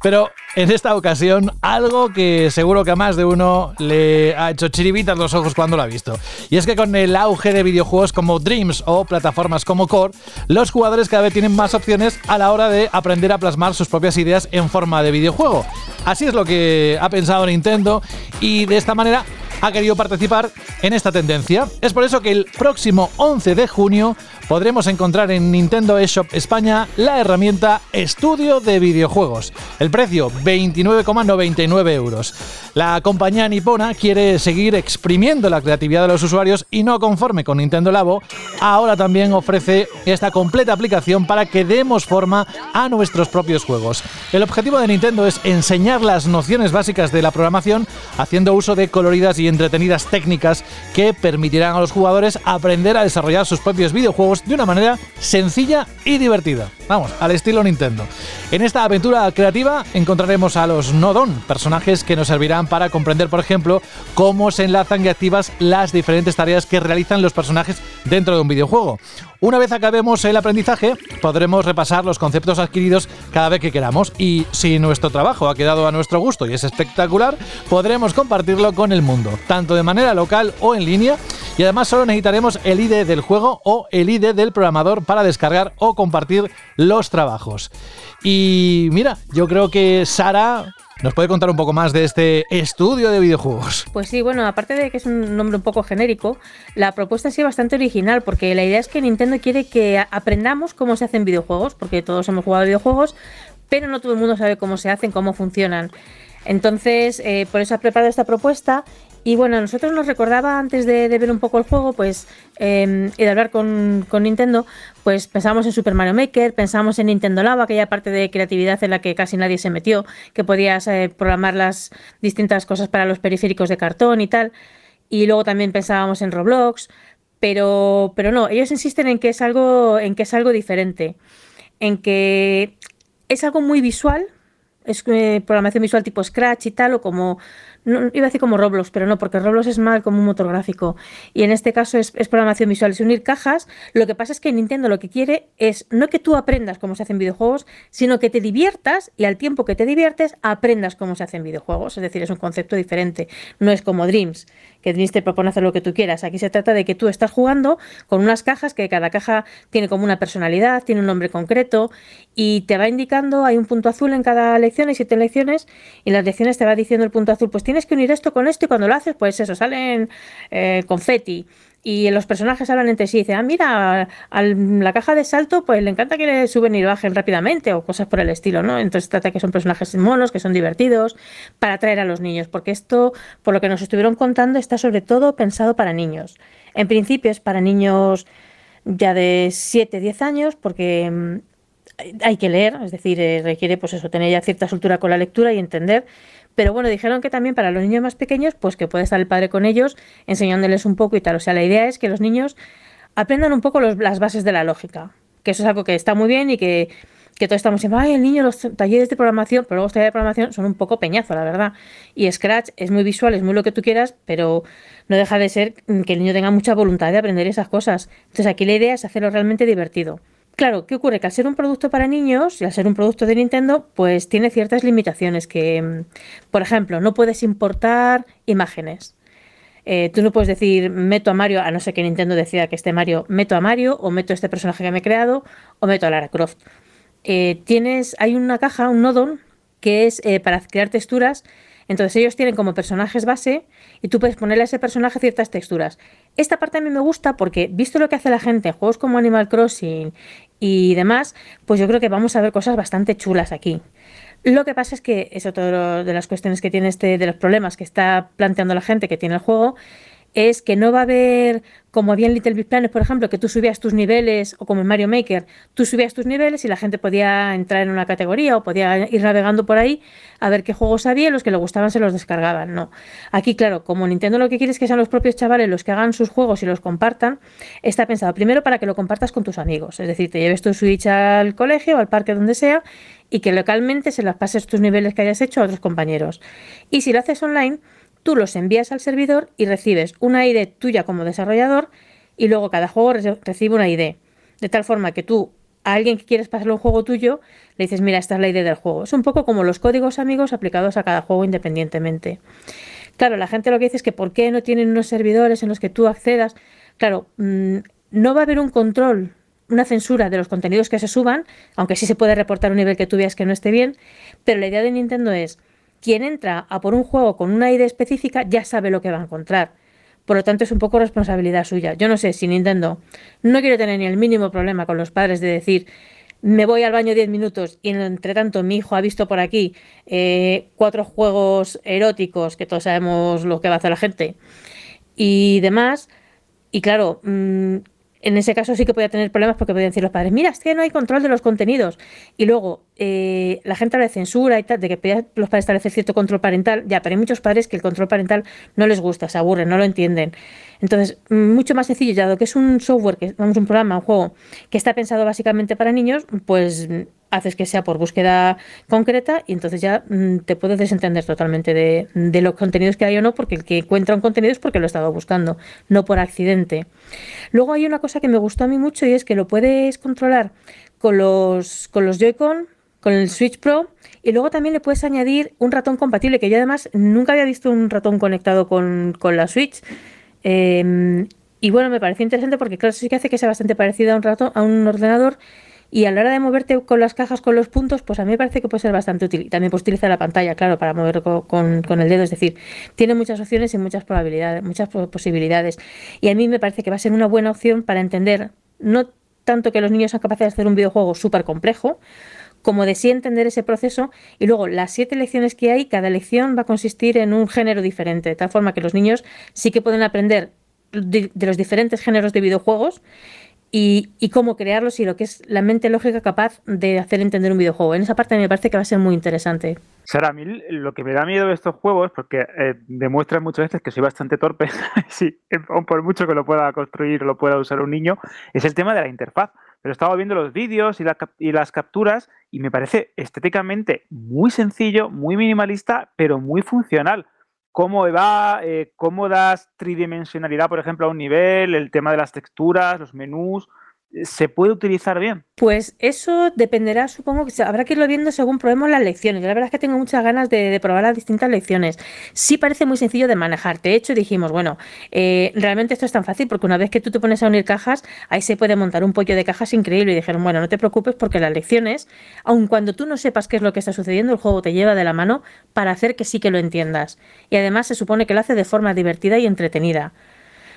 Pero en esta ocasión, algo que seguro que a más de uno le ha hecho chiribitas los ojos cuando lo ha visto. Y es que con el auge de videojuegos como Dreams o plataformas como Core, los jugadores cada vez tienen más opciones a la hora de aprender a plasmar sus propias ideas en forma de videojuego. Así es lo que ha pensado Nintendo y de esta manera ha querido participar en esta tendencia. Es por eso que el próximo 11 de junio podremos encontrar en Nintendo eShop España la herramienta Estudio de Videojuegos. El precio 29,99 euros. La compañía nipona quiere seguir exprimiendo la creatividad de los usuarios y no conforme con Nintendo Labo, ahora también ofrece esta completa aplicación para que demos forma a nuestros propios juegos. El objetivo de Nintendo es enseñar las nociones básicas de la programación haciendo uso de coloridas y entretenidas técnicas que permitirán a los jugadores aprender a desarrollar sus propios videojuegos de una manera sencilla y divertida. Vamos, al estilo Nintendo. En esta aventura creativa encontraremos a los Nodon, personajes que nos servirán para comprender, por ejemplo, cómo se enlazan y activas las diferentes tareas que realizan los personajes dentro de un videojuego. Una vez acabemos el aprendizaje, podremos repasar los conceptos adquiridos cada vez que queramos y si nuestro trabajo ha quedado a nuestro gusto y es espectacular, podremos compartirlo con el mundo, tanto de manera local o en línea, y además solo necesitaremos el ID del juego o el ID del programador para descargar o compartir los trabajos. Y mira, yo creo que Sara ¿Nos puede contar un poco más de este estudio de videojuegos? Pues sí, bueno, aparte de que es un nombre un poco genérico, la propuesta ha sido bastante original, porque la idea es que Nintendo quiere que aprendamos cómo se hacen videojuegos, porque todos hemos jugado videojuegos, pero no todo el mundo sabe cómo se hacen, cómo funcionan. Entonces, eh, por eso ha preparado esta propuesta y bueno, nosotros nos recordaba antes de, ver un poco el juego, pues, em, y de hablar con, Nintendo, pues pensamos en Super Mario Maker, pensamos en Nintendo Lava, aquella parte de creatividad en la que casi nadie se metió, que podías eh, programar las distintas cosas para los periféricos de cartón y tal. Y luego también pensábamos en Roblox, pero, pero no, ellos insisten en que es algo, en que es algo diferente, en que es algo muy visual, es eh, programación visual tipo Scratch y tal, o como no, iba a decir como Roblox, pero no, porque Roblox es mal como un motor gráfico. Y en este caso es, programación visual, es unir cajas. Lo que pasa es que Nintendo lo que quiere es no que tú aprendas cómo se hacen videojuegos, sino que te diviertas y al tiempo que te diviertes aprendas cómo se hacen videojuegos. Es decir, es un concepto diferente. No es como Dreams, que te propone hacer lo que tú quieras. Aquí se trata de que tú estás jugando con unas cajas que cada caja tiene como una personalidad, tiene un nombre concreto y te va indicando, hay un punto azul en cada lección, hay siete lecciones y en las lecciones te va diciendo el punto azul, pues tienes que unir esto con esto y cuando lo haces, pues eso, salen eh, confeti. Y los personajes hablan entre sí y dicen, ah, mira, a la caja de salto, pues le encanta que le suben y bajen rápidamente o cosas por el estilo, ¿no? Entonces trata que son personajes monos, que son divertidos, para atraer a los niños, porque esto, por lo que nos estuvieron contando, está sobre todo pensado para niños. En principio es para niños ya de 7, 10 años, porque mm, hay que leer, es decir, eh, requiere pues eso, tener ya cierta soltura con la lectura y entender pero bueno, dijeron que también para los niños más pequeños, pues que puede estar el padre con ellos, enseñándoles un poco y tal. O sea, la idea es que los niños aprendan un poco las bases de la lógica. Que eso es algo que está muy bien y que, que todos estamos diciendo, ay, el niño, los talleres de programación, pero luego los talleres de programación son un poco peñazo, la verdad. Y Scratch es muy visual, es muy lo que tú quieras, pero no deja de ser que el niño tenga mucha voluntad de aprender esas cosas. Entonces aquí la idea es hacerlo realmente divertido. Claro, ¿qué ocurre? Que al ser un producto para niños y al ser un producto de Nintendo, pues tiene ciertas limitaciones que, mm, por ejemplo, no puedes importar imágenes. Eh, tú no puedes decir meto a Mario, a no ser que Nintendo decida que esté Mario, meto a Mario o meto a este personaje que me he creado o meto a Lara Croft. Eh, tienes, hay una caja, un nodon, que es eh, para crear texturas entonces ellos tienen como personajes base y tú puedes ponerle a ese personaje ciertas texturas. Esta parte a mí me gusta porque, visto lo que hace la gente en juegos como Animal Crossing y demás, pues yo creo que vamos a ver cosas bastante chulas aquí. Lo que pasa es que es otro de las cuestiones que tiene este, de los problemas que está planteando la gente que tiene el juego, es que no va a haber, como había en Little Big Planet, por ejemplo, que tú subías tus niveles, o como en Mario Maker, tú subías tus niveles y la gente podía entrar en una categoría o podía ir navegando por ahí a ver qué juegos había los que le gustaban se los descargaban. No. Aquí, claro, como Nintendo lo que quiere es que sean los propios chavales los que hagan sus juegos y los compartan, está pensado primero para que lo compartas con tus amigos. Es decir, te lleves tu Switch al colegio al parque donde sea y que localmente se las pases tus niveles que hayas hecho a otros compañeros. Y si lo haces online, tú los envías al servidor y recibes una ID tuya como desarrollador y luego cada juego recibe una ID. De tal forma que tú a alguien que quieres pasarle un juego tuyo, le dices, mira, esta es la idea del juego. Es un poco como los códigos amigos aplicados a cada juego independientemente. Claro, la gente lo que dice es que ¿por qué no tienen unos servidores en los que tú accedas? Claro, mm, no va a haber un control, una censura de los contenidos que se suban, aunque sí se puede reportar un nivel que tú veas que no esté bien, pero la idea de Nintendo es, quien entra a por un juego con una idea específica ya sabe lo que va a encontrar. Por lo tanto, es un poco responsabilidad suya. Yo no sé si Nintendo no quiere tener ni el mínimo problema con los padres de decir, me voy al baño 10 minutos y entre tanto mi hijo ha visto por aquí eh, cuatro juegos eróticos, que todos sabemos lo que va a hacer la gente, y demás. Y claro, mm, en ese caso sí que podía tener problemas porque podían decir los padres, mira, es que no hay control de los contenidos. Y luego eh, la gente habla de censura y tal, de que los padres establecer cierto control parental, ya, pero hay muchos padres que el control parental no les gusta, se aburren, no lo entienden. Entonces, mucho más sencillo, ya dado que es un software, que vamos, un programa, un juego que está pensado básicamente para niños, pues haces que sea por búsqueda concreta y entonces ya mm, te puedes desentender totalmente de, de, los contenidos que hay o no, porque el que encuentra un contenido es porque lo ha estado buscando, no por accidente. Luego hay una cosa que me gustó a mí mucho y es que lo puedes controlar con los, con los Joy-Con, con el Switch Pro y luego también le puedes añadir un ratón compatible, que yo además nunca había visto un ratón conectado con, con la Switch. Em, y bueno, me parece interesante porque claro, sí que hace que sea bastante parecido a un ratón, a un ordenador y a la hora de moverte con las cajas, con los puntos, pues a mí me parece que puede ser bastante útil. Y también puedes utilizar la pantalla, claro, para mover con, con, el dedo. Es decir, tiene muchas opciones y muchas probabilidades, muchas posibilidades. Y a mí me parece que va a ser una buena opción para entender, no tanto que los niños sean capaces de hacer un videojuego súper complejo, como de sí entender ese proceso. Y luego, las siete lecciones que hay, cada lección va a consistir en un género diferente, de tal forma que los niños sí que pueden aprender de los diferentes géneros de videojuegos y, cómo crearlos y lo que es la mente lógica capaz de hacer entender un videojuego. En esa parte me parece que va a ser muy interesante. Sara, a mí lo que me da miedo de estos juegos, porque eh, demuestran muchas veces que soy bastante torpe, [LAUGHS] sí, por mucho que lo pueda construir, lo pueda usar un niño, es el tema de la interfaz. Pero estaba viendo los vídeos y, y las capturas y me parece estéticamente muy sencillo, muy minimalista, pero muy funcional. Cómo va, eh, cómo das tridimensionalidad, por ejemplo, a un nivel, el tema de las texturas, los menús, ¿Se puede utilizar bien? Pues eso dependerá, supongo que habrá que irlo viendo según probemos las lecciones. la verdad es que tengo muchas ganas de, probar las distintas lecciones. Sí parece muy sencillo de manejar. De hecho, dijimos, bueno, eh, realmente esto es tan fácil porque una vez que tú te pones a unir cajas, ahí se puede montar un pollo de cajas increíble. Y dijeron, bueno, no te preocupes porque las lecciones, aun cuando tú no sepas qué es lo que está sucediendo, el juego te lleva de la mano para hacer que sí que lo entiendas. Y además se supone que lo hace de forma divertida y entretenida.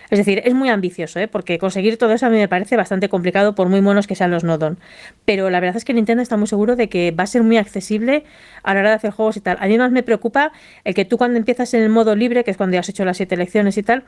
Es decir, es muy ambicioso, ¿eh? porque conseguir todo eso a mí me parece bastante complicado por muy monos que sean los Nodon. Pero la verdad es que Nintendo está muy seguro de que va a ser muy accesible a la hora de hacer juegos y tal. A mí más me preocupa el que tú cuando empiezas en el modo libre, que es cuando ya has hecho las siete lecciones y tal,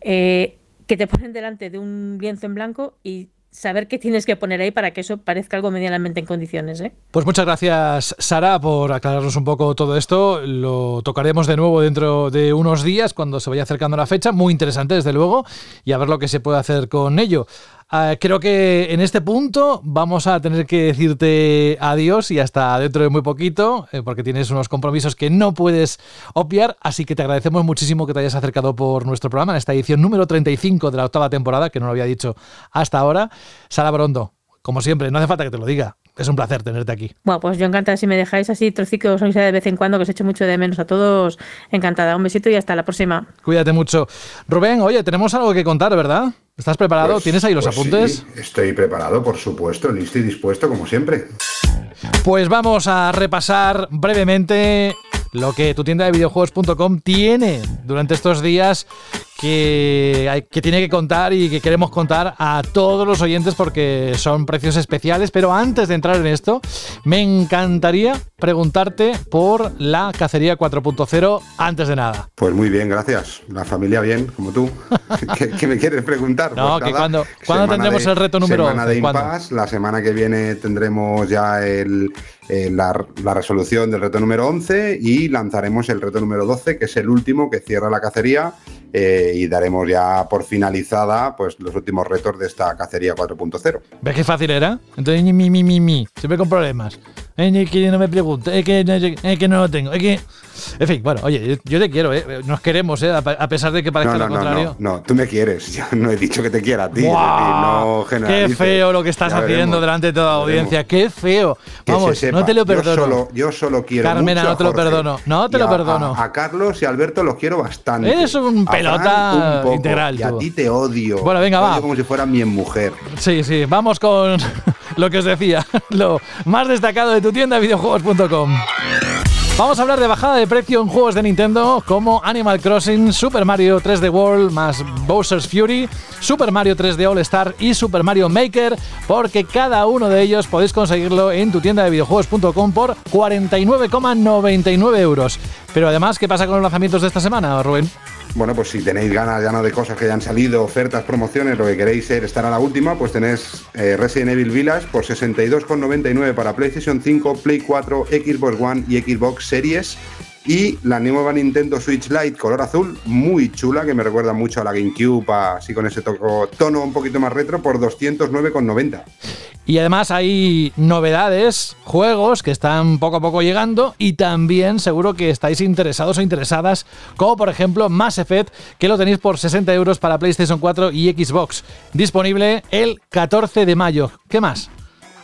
eh, que te [LAUGHS] ponen delante de un lienzo en blanco y saber qué tienes que poner ahí para que eso parezca algo medianamente en condiciones. ¿eh? Pues muchas gracias, Sara, por aclararnos un poco todo esto. Lo tocaremos de nuevo dentro de unos días, cuando se vaya acercando la fecha. Muy interesante, desde luego, y a ver lo que se puede hacer con ello. Ah, creo que en este punto vamos a tener que decirte adiós y hasta dentro de muy poquito, eh, porque tienes unos compromisos que no puedes obviar, así que te agradecemos muchísimo que te hayas acercado por nuestro programa en esta edición número 35 de la octava temporada, que no lo había dicho hasta ahora. Sara Brondo, como siempre, no hace falta que te lo diga. Es un placer tenerte aquí. Bueno, pues yo encantada si me dejáis así trocicos de vez en cuando, que os echo mucho de menos a todos. Encantada. Un besito y hasta la próxima. Cuídate mucho. Rubén, oye, tenemos algo que contar, ¿verdad? ¿Estás preparado? Pues, ¿Tienes ahí los pues apuntes? estoy preparado, por supuesto, listo y dispuesto, como siempre. Pues vamos a repasar brevemente lo que tu tienda de videojuegos.com tiene durante estos días que, hay, que tiene que contar y que queremos contar a todos los oyentes porque son precios especiales. Pero antes de entrar en esto, me encantaría preguntarte por la cacería 4.0 antes de nada. Pues muy bien, gracias. La familia bien, como tú. [LAUGHS] ¿Qué, me quieres preguntar? No, pues que cuando, ¿cuándo tendremos el reto número semana De impasse, la semana que viene tendremos ya el, la, la, resolución del reto número 11 y lanzaremos el reto número 12, que es el último que cierra la cacería. Eh, y daremos ya por finalizada pues los últimos retos de esta cacería 4.0. ¿Ves qué fácil era? Entonces, mi, mi, mi, mi, siempre con problemas. Es que no me pregunte, que, es que no lo tengo, es que... En fin, bueno, oye, yo, yo te quiero, ¿eh? Nos queremos, ¿eh? A pe- a pesar de que parezca No, no, lo no, contrario. no, no, tú me quieres. [LAUGHS] Yo no he dicho que te quiera a ti. decir, no ¡Qué feo lo que estás Ya haciendo veremos, delante de toda la audiencia! ¡Qué feo! Que Vamos, se no te lo Yo perdono. solo, yo solo quiero Carmena, mucho no te lo perdono, no te lo perdono. A, a Carlos y a Alberto los quiero bastante. Eres un pelota un integral, Y a ti te odio. Bueno, venga, va. como si fuera mi mujer. Sí, sí, vamos con [LAUGHS] lo que os decía, [LAUGHS] lo más destacado de tu tienda videojuegos.com. Vamos a hablar de bajada de precio en juegos de Nintendo como Animal Crossing, Super Mario 3D World más Bowser's Fury, Super Mario 3D All Star y Super Mario Maker, porque cada uno de ellos podéis conseguirlo en tu tienda de videojuegos.com por 49,99 euros. Pero además, ¿qué pasa con los lanzamientos de esta semana, Rubén? Bueno, pues si tenéis ganas ya no de cosas que ya han salido, ofertas, promociones, lo que queréis ser estar a la última, pues tenéis eh, Resident Evil Village por 62,99 para PlayStation 5, Play 4, Xbox One y Xbox Series. Y la nueva Nintendo Switch Lite color azul, muy chula, que me recuerda mucho a la GameCube, así con ese tono un poquito más retro, por 209,90. Y además hay novedades, juegos que están poco a poco llegando y también seguro que estáis interesados o interesadas, como por ejemplo Mass Effect, que lo tenéis por 60 euros para PlayStation 4 y Xbox, disponible el 14 de mayo. ¿Qué más?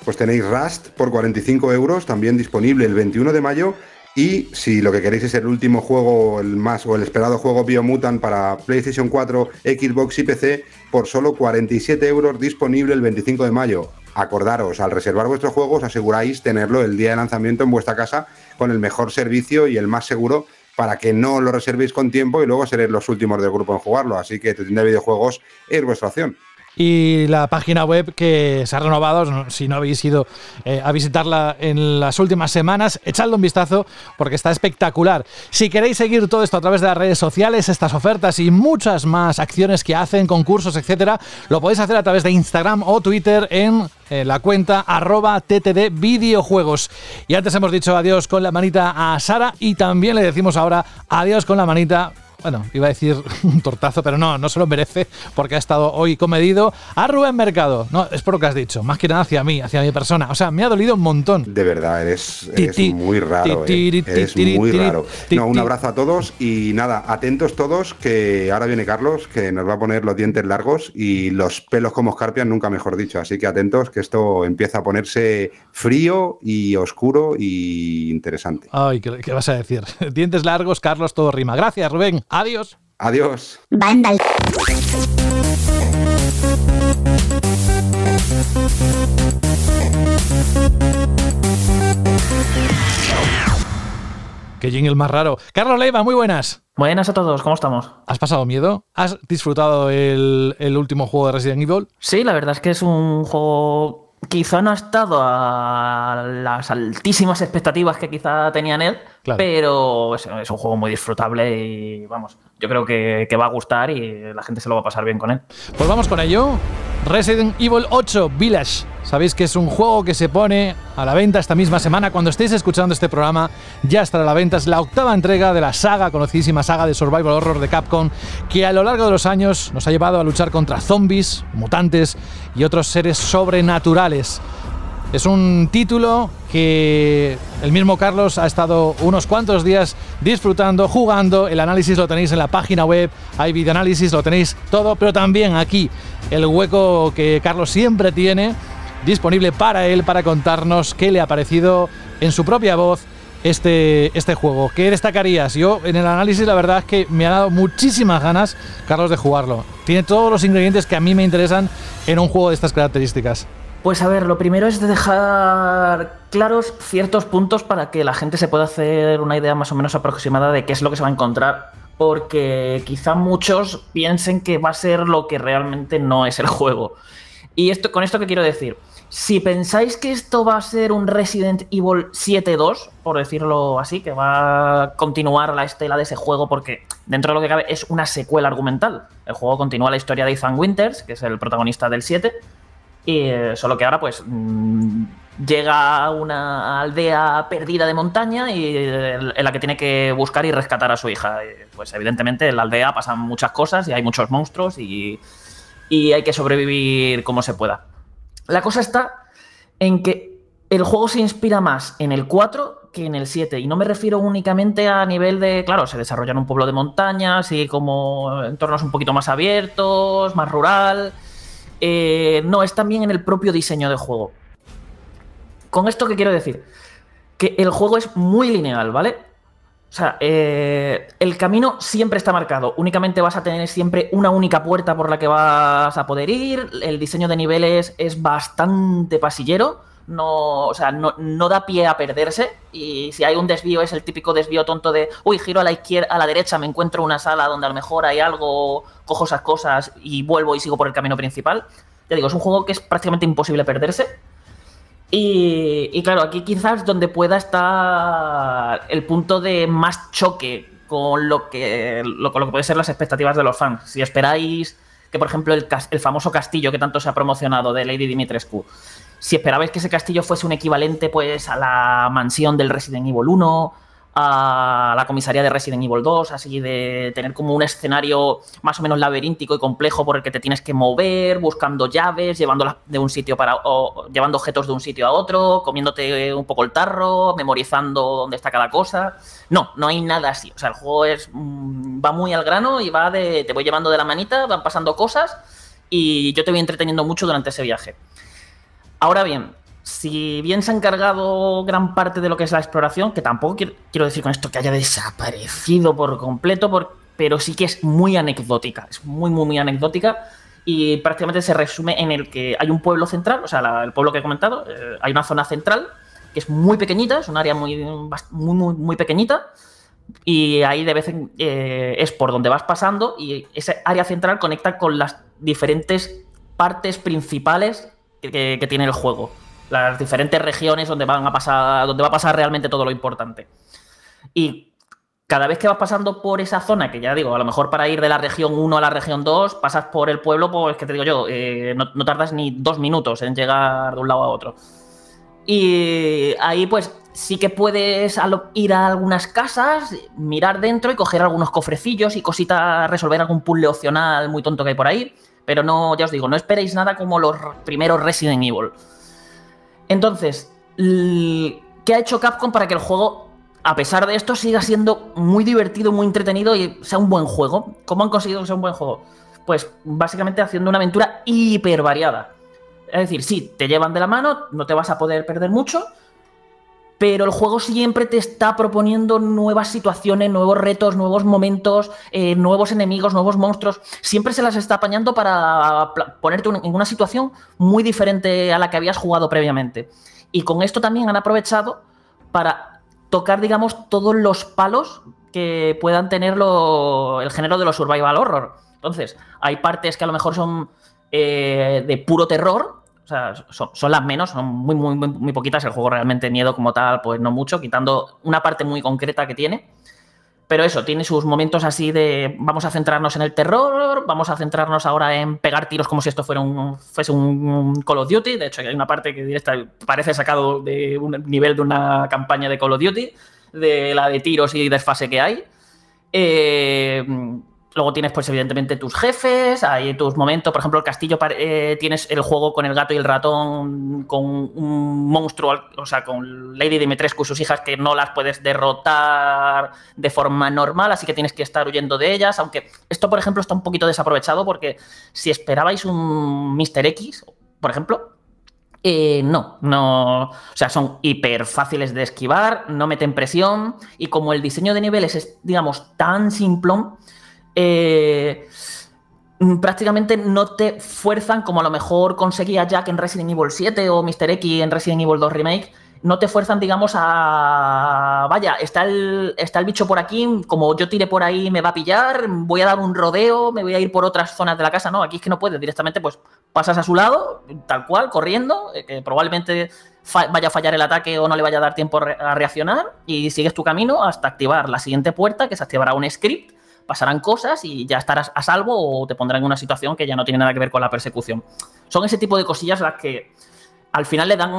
Pues tenéis Rust por 45 euros, también disponible el 21 de mayo. Y si lo que queréis es el último juego, el más o el esperado juego Biomutant para PlayStation 4, Xbox y PC, por solo 47 euros disponible el 25 de mayo. Acordaros, al reservar vuestro juego os aseguráis tenerlo el día de lanzamiento en vuestra casa con el mejor servicio y el más seguro para que no lo reservéis con tiempo y luego seréis los últimos del grupo en jugarlo. Así que tu tienda de videojuegos es vuestra opción. Y la página web que se ha renovado, no- si no habéis ido eh, a visitarla en las últimas semanas, echadle un vistazo porque está espectacular. Si queréis seguir todo esto a través de las redes sociales, estas ofertas y muchas más acciones que hacen, concursos, etcétera, lo podéis hacer a través de Instagram o Twitter en eh, la cuenta arroba ttd videojuegos. Y antes hemos dicho adiós con la manita a Sara y también le decimos ahora adiós con la manita bueno, iba a decir [LAUGHS] un tortazo, pero no, no se lo merece porque ha estado hoy comedido a Rubén Mercado. No, es por lo que has dicho, más que nada hacia mí, hacia mi persona. O sea, me ha dolido un montón. De verdad, eres, Ti, eres ti, muy raro. ti, eh. Eres muy raro. No, un abrazo a todos y nada, atentos todos que ahora viene Carlos, que nos va a poner los dientes largos y los pelos como escarpias, nunca mejor dicho. Así que atentos que esto empieza a ponerse frío y oscuro y interesante. Ay, ¿qué, qué vas a decir? [LAUGHS] Dientes largos, Carlos, todo rima. Gracias, Rubén. Adiós. Adiós. Vandal. Qué jingle más raro. Carlos Leiva, muy buenas. Buenas a todos, ¿cómo estamos? ¿Has pasado miedo? ¿Has disfrutado el, el último juego de Resident Evil? Sí, la verdad es que es un juego. Quizá no ha estado a las altísimas expectativas que quizá tenían él, Claro. pero es, es un juego muy disfrutable y vamos, yo creo que, que va a gustar y la gente se lo va a pasar bien con él. Pues vamos con ello. Resident Evil 8 Village. Sabéis que es un juego que se pone a la venta esta misma semana. Cuando estéis escuchando este programa, ya estará a la venta. Es la octava entrega de la saga, conocidísima saga de Survival Horror de Capcom, que a lo largo de los años nos ha llevado a luchar contra zombies, mutantes y otros seres sobrenaturales. Es un título que el mismo Carlos ha estado unos cuantos días disfrutando, jugando. El análisis lo tenéis en la página web, hay videoanálisis, lo tenéis todo, pero también aquí el hueco que Carlos siempre tiene disponible para él, para contarnos qué le ha parecido en su propia voz este, este juego. ¿Qué destacarías? Yo en el análisis la verdad es que me ha dado muchísimas ganas, Carlos, de jugarlo. Tiene todos los ingredientes que a mí me interesan en un juego de estas características. Pues a ver, lo primero es dejar claros ciertos puntos para que la gente se pueda hacer una idea más o menos aproximada de qué es lo que se va a encontrar. Porque quizá muchos piensen que va a ser lo que realmente no es el juego. Y esto, con esto que quiero decir, si pensáis que esto va a ser un Resident Evil 7-2, por decirlo así, que va a continuar la estela de ese juego porque dentro de lo que cabe es una secuela argumental. El juego continúa la historia de Ethan Winters, que es el protagonista del 7, y eh, solo que ahora, pues, mm, llega a una aldea perdida de montaña y en la que tiene que buscar y rescatar a su hija. Pues evidentemente en la aldea pasan muchas cosas y hay muchos monstruos y, y hay que sobrevivir como se pueda. La cosa está en que el juego se inspira más en el 4 que en el 7. Y no me refiero únicamente a nivel de, claro, se desarrolla en un pueblo de montañas y como entornos un poquito más abiertos, más rural. Eh, no, es también en el propio diseño de juego. ¿Con esto qué quiero decir? Que el juego es muy lineal, ¿vale? O sea, eh, el camino siempre está marcado. Únicamente vas a tener siempre una única puerta por la que vas a poder ir. El diseño de niveles es bastante pasillero no, o sea, no, no, da pie a perderse. Y si hay un desvío, es el típico desvío tonto de, uy, giro a la izquierda, a la derecha, me encuentro una sala donde a lo mejor hay algo, cojo esas cosas y vuelvo y sigo por el camino principal. Ya digo, es un juego que es prácticamente imposible perderse. Y, y claro, aquí quizás donde pueda estar el punto de más choque con lo que, lo, con lo que pueden ser las expectativas de los fans. Si esperáis que, por ejemplo, el, el famoso castillo que tanto se ha promocionado de Lady Dimitrescu si esperabais que ese castillo fuese un equivalente pues a la mansión del Resident Evil 1, a la comisaría de Resident Evil 2, así de tener como un escenario más o menos laberíntico y complejo por el que te tienes que mover, buscando llaves, llevándolas de un sitio para llevando objetos de un sitio a otro, comiéndote un poco el tarro, memorizando dónde está cada cosa. No, no hay nada así. O sea, el juego es mm, va muy al grano y va de te voy llevando de la manita, van pasando cosas y yo te voy entreteniendo mucho durante ese viaje. Ahora bien, si bien se ha encargado gran parte de lo que es la exploración, que tampoco quiero, decir con esto que haya desaparecido por completo, pero sí que es muy anecdótica, es muy, muy, muy anecdótica y prácticamente se resume en el que hay un pueblo central, o sea, el pueblo que he comentado, eh, hay una zona central que es muy pequeñita, es un área muy, muy, muy, pequeñita y ahí de vez en eh, es por donde vas pasando y esa área central conecta con las diferentes partes principales que, tiene el juego. Las diferentes regiones donde van a pasar. donde va a pasar realmente todo lo importante. Y cada vez que vas pasando por esa zona, que ya digo, a lo mejor para ir de la región 1 a la región 2, pasas por el pueblo, pues que te digo yo, eh, no, no, tardas ni dos minutos en llegar de un lado a otro. Y ahí pues sí que puedes ir a algunas casas, mirar dentro y coger algunos cofrecillos y cositas, resolver algún puzzle opcional muy tonto que hay por ahí. Pero no, ya os digo, no esperéis nada como los primeros Resident Evil. Entonces, ¿qué ha hecho Capcom para que el juego, a pesar de esto, siga siendo muy divertido, muy entretenido y sea un buen juego? ¿Cómo han conseguido que sea un buen juego? Pues básicamente haciendo una aventura hiper variada. Es decir, sí, te llevan de la mano, no te vas a poder perder mucho, pero el juego siempre te está proponiendo nuevas situaciones, nuevos retos, nuevos momentos, eh, nuevos enemigos, nuevos monstruos. Siempre se las está apañando para ponerte en una situación muy diferente a la que habías jugado previamente. Y con esto también han aprovechado para tocar, digamos, todos los palos que puedan tener el género de los survival horror. Entonces, hay partes que a lo mejor son eh, de puro terror, sea, son, las menos, son muy, muy, muy, poquitas. El juego realmente miedo como tal, pues no mucho, quitando una parte muy concreta que tiene. Pero eso, tiene sus momentos así de vamos a centrarnos en el terror, vamos a centrarnos ahora en pegar tiros como si esto fuera un, fuese un Call of Duty. De hecho, hay una parte que directa, parece sacado de un nivel de una campaña de Call of Duty, de la de tiros y desfase que hay. Eh, Luego tienes, pues, evidentemente, tus jefes, hay tus momentos. Por ejemplo, el castillo eh, tienes el juego con el gato y el ratón, con un monstruo, o sea, con Lady Dimitrescu y sus hijas que no las puedes derrotar de forma normal, así que tienes que estar huyendo de ellas. Aunque esto, por ejemplo, está un poquito desaprovechado porque si esperabais un Mr. X, por ejemplo, eh, no, no. O sea, son hiper fáciles de esquivar, no meten presión. Y como el diseño de niveles es, digamos, tan simplón eh, prácticamente no te fuerzan como a lo mejor conseguía Jack en Resident Evil 7 o Mr. X en Resident Evil 2 Remake. No te fuerzan, digamos, a. Vaya, está el, está el bicho por aquí, como yo tire por ahí me va a pillar, voy a dar un rodeo, me voy a ir por otras zonas de la casa. No, aquí es que no puedes, directamente pues pasas a su lado, tal cual, corriendo, eh, que probablemente vaya a fallar el ataque o no le vaya a dar tiempo a reaccionar, y sigues tu camino hasta activar la siguiente puerta, que se activará un script pasarán cosas y ya estarás a salvo o te pondrán en una situación que ya no tiene nada que ver con la persecución. Son ese tipo de cosillas las que al final le dan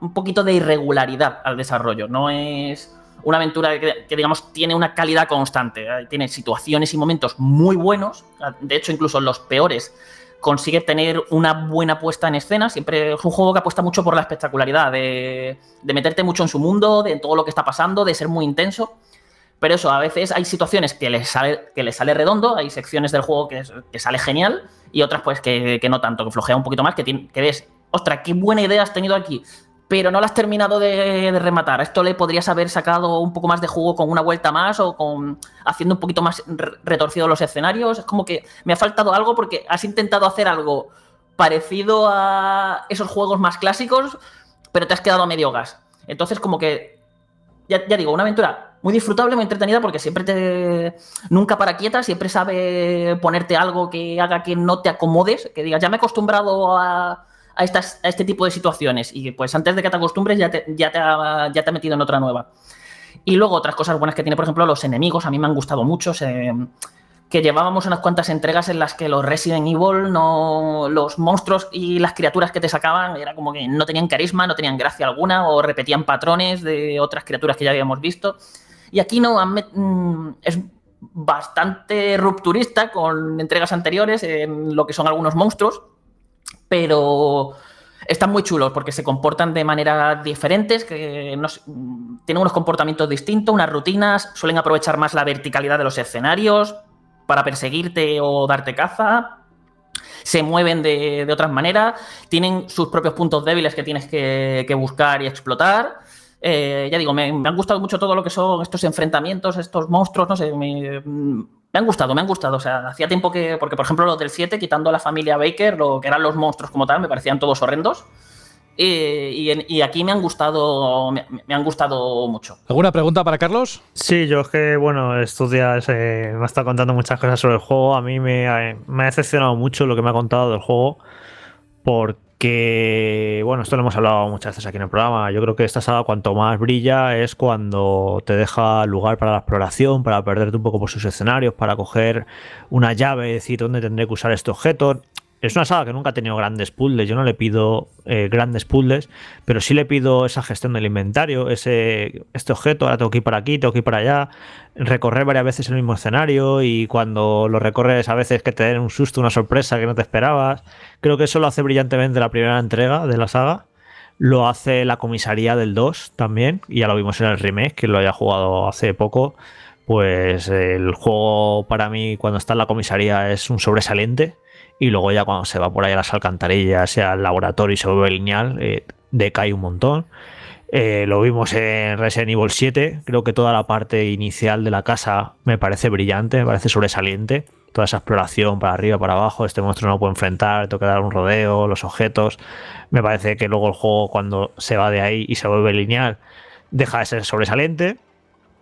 un poquito de irregularidad al desarrollo. No es una aventura que, digamos, tiene una calidad constante. ¿eh? Tiene situaciones y momentos muy buenos. De hecho, incluso los peores consigue tener una buena puesta en escena. Siempre es un juego que apuesta mucho por la espectacularidad, de meterte mucho en su mundo, de todo lo que está pasando, de ser muy intenso. Pero eso, a veces hay situaciones que les sale, que sale redondo, hay secciones del juego que, sale genial y otras pues que, no tanto, que flojea un poquito más, que, que ves, ostras, qué buena idea has tenido aquí, pero no la has terminado de, rematar. Esto le podrías haber sacado un poco más de jugo con una vuelta más o con haciendo un poquito más retorcido los escenarios. Es como que me ha faltado algo porque has intentado hacer algo parecido a esos juegos más clásicos, pero te has quedado a medio gas. Entonces, como que, ya, ya digo, una aventura muy disfrutable, muy entretenida, porque siempre te. Nunca para quieta, siempre sabe ponerte algo que haga que no te acomodes, que digas, ya me he acostumbrado a, a, estas, a este tipo de situaciones, y pues antes de que te acostumbres ya te, ya te, ha, ya te ha metido en otra nueva. Y luego otras cosas buenas que tiene, por ejemplo, los enemigos, a mí me han gustado mucho. Se, que llevábamos unas cuantas entregas en las que los Resident Evil, no, los monstruos y las criaturas que te sacaban, era como que no tenían carisma, no tenían gracia alguna, o repetían patrones de otras criaturas que ya habíamos visto. Y aquí no, es bastante rupturista con entregas anteriores en lo que son algunos monstruos, pero están muy chulos porque se comportan de maneras diferentes, que no, tienen unos comportamientos distintos, unas rutinas, suelen aprovechar más la verticalidad de los escenarios para perseguirte o darte caza. Se mueven de, de otras maneras, tienen sus propios puntos débiles que tienes que buscar y explotar. Eh, ya digo, me, me, han gustado mucho todo lo que son estos enfrentamientos, estos monstruos, no sé, me, me, han gustado, me han gustado. O sea, hacía tiempo que, porque por ejemplo los del 7, quitando a la familia Baker, lo que eran los monstruos como tal, me parecían todos horrendos. Eh, y, en, y, aquí me han gustado me, me, han gustado mucho. ¿Alguna pregunta para Carlos? Sí, yo es que, bueno, estos días eh, me ha estado contando muchas cosas sobre el juego. A mí me ha, me ha decepcionado mucho lo que me ha contado del juego. Porque que, bueno, esto lo hemos hablado muchas veces aquí en el programa. Yo creo que esta saga, cuanto más brilla, es cuando te deja lugar para la exploración, para perderte un poco por sus escenarios, para coger una llave y decir dónde tendré que usar este objeto. Es una saga que nunca ha tenido grandes puzzles. Yo no le pido eh, grandes puzzles, pero sí le pido esa gestión del inventario, ese este objeto, ahora tengo que ir para aquí, tengo que ir para allá, recorrer varias veces el mismo escenario y cuando lo recorres a veces que te den un susto, una sorpresa que no te esperabas. Creo que eso lo hace brillantemente la primera entrega de la saga. Lo hace la comisaría del 2 también, y ya lo vimos en el remake, que lo haya jugado hace poco. Pues el juego para mí cuando está en la comisaría es un sobresaliente y luego ya cuando se va por ahí a las alcantarillas, sea al laboratorio y se vuelve lineal, eh, decae un montón. Eh, lo vimos en Resident Evil 7, creo que toda la parte inicial de la casa me parece brillante, me parece sobresaliente. Toda esa exploración para arriba, para abajo, este monstruo no puede enfrentar, tengo que dar un rodeo, los objetos. Me parece que luego el juego cuando se va de ahí y se vuelve lineal, deja de ser sobresaliente.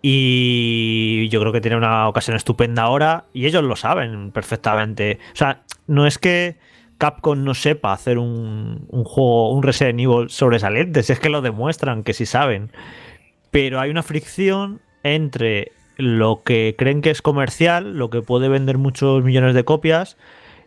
Y yo creo que tiene una ocasión estupenda ahora y ellos lo saben perfectamente. O sea, no es que Capcom no sepa hacer un, juego, un Resident Evil sobresaliente, si es que lo demuestran, que sí saben. Pero hay una fricción entre lo que creen que es comercial, lo que puede vender muchos millones de copias.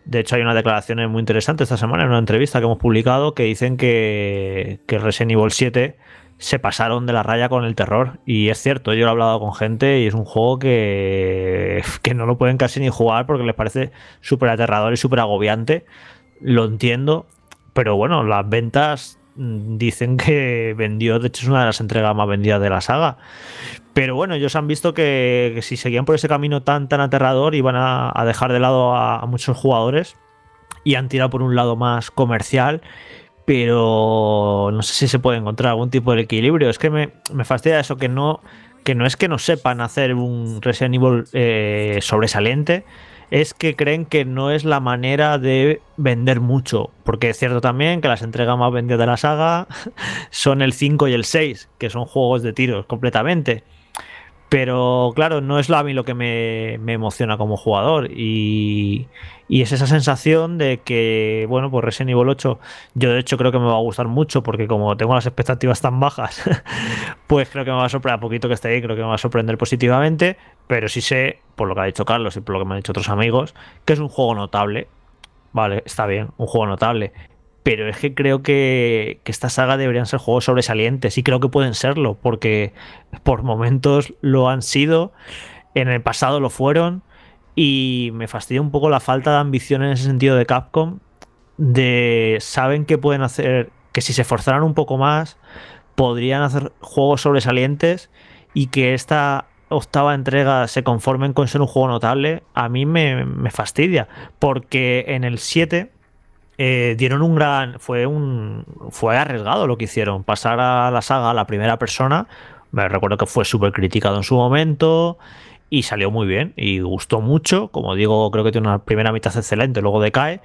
De hecho, hay una declaración muy interesante esta semana en una entrevista que hemos publicado que dicen que, que Resident Evil 7 se pasaron de la raya con el terror. Y es cierto, yo lo he hablado con gente y es un juego que, [LAUGHS] que no lo pueden casi ni jugar porque les parece súper aterrador y súper agobiante. Lo entiendo, pero bueno, las ventas dicen que vendió, de hecho es una de las entregas más vendidas de la saga. Pero bueno, ellos han visto que, si seguían por ese camino tan, tan aterrador iban a, a dejar de lado a, a muchos jugadores y han tirado por un lado más comercial pero no sé si se puede encontrar algún tipo de equilibrio. Es que me, me fastidia eso, que no, que no es que no sepan hacer un Resident Evil eh, sobresaliente, es que creen que no es la manera de vender mucho. Porque es cierto también que las entregas más vendidas de la saga [LAUGHS] son el 5 y el 6, que son juegos de tiros completamente. Pero claro, no es a mí lo que me, me emociona como jugador. Y, y, es esa sensación de que, bueno, pues Resident Evil 8, yo de hecho creo que me va a gustar mucho porque como tengo las expectativas tan bajas, [LAUGHS] pues creo que me va a sorprender, a poquito que esté ahí, creo que me va a sorprender positivamente. Pero sí sé, por lo que ha dicho Carlos y por lo que me han dicho otros amigos, que es un juego notable. Vale, está bien, un juego notable. pero es que creo que, que, esta saga deberían ser juegos sobresalientes y creo que pueden serlo, porque por momentos lo han sido, en el pasado lo fueron y me fastidia un poco la falta de ambición en ese sentido de Capcom, de saben que pueden hacer, que si se esforzaran un poco más, podrían hacer juegos sobresalientes y que esta octava entrega se conformen con ser un juego notable, a mí me, me fastidia, porque en el 7 eh, dieron un gran. Fue un. Fue arriesgado lo que hicieron. Pasar a la saga a la primera persona. Me recuerdo que fue súper criticado en su momento. Y salió muy bien. Y gustó mucho. Como digo, creo que tiene una primera mitad excelente. Luego decae.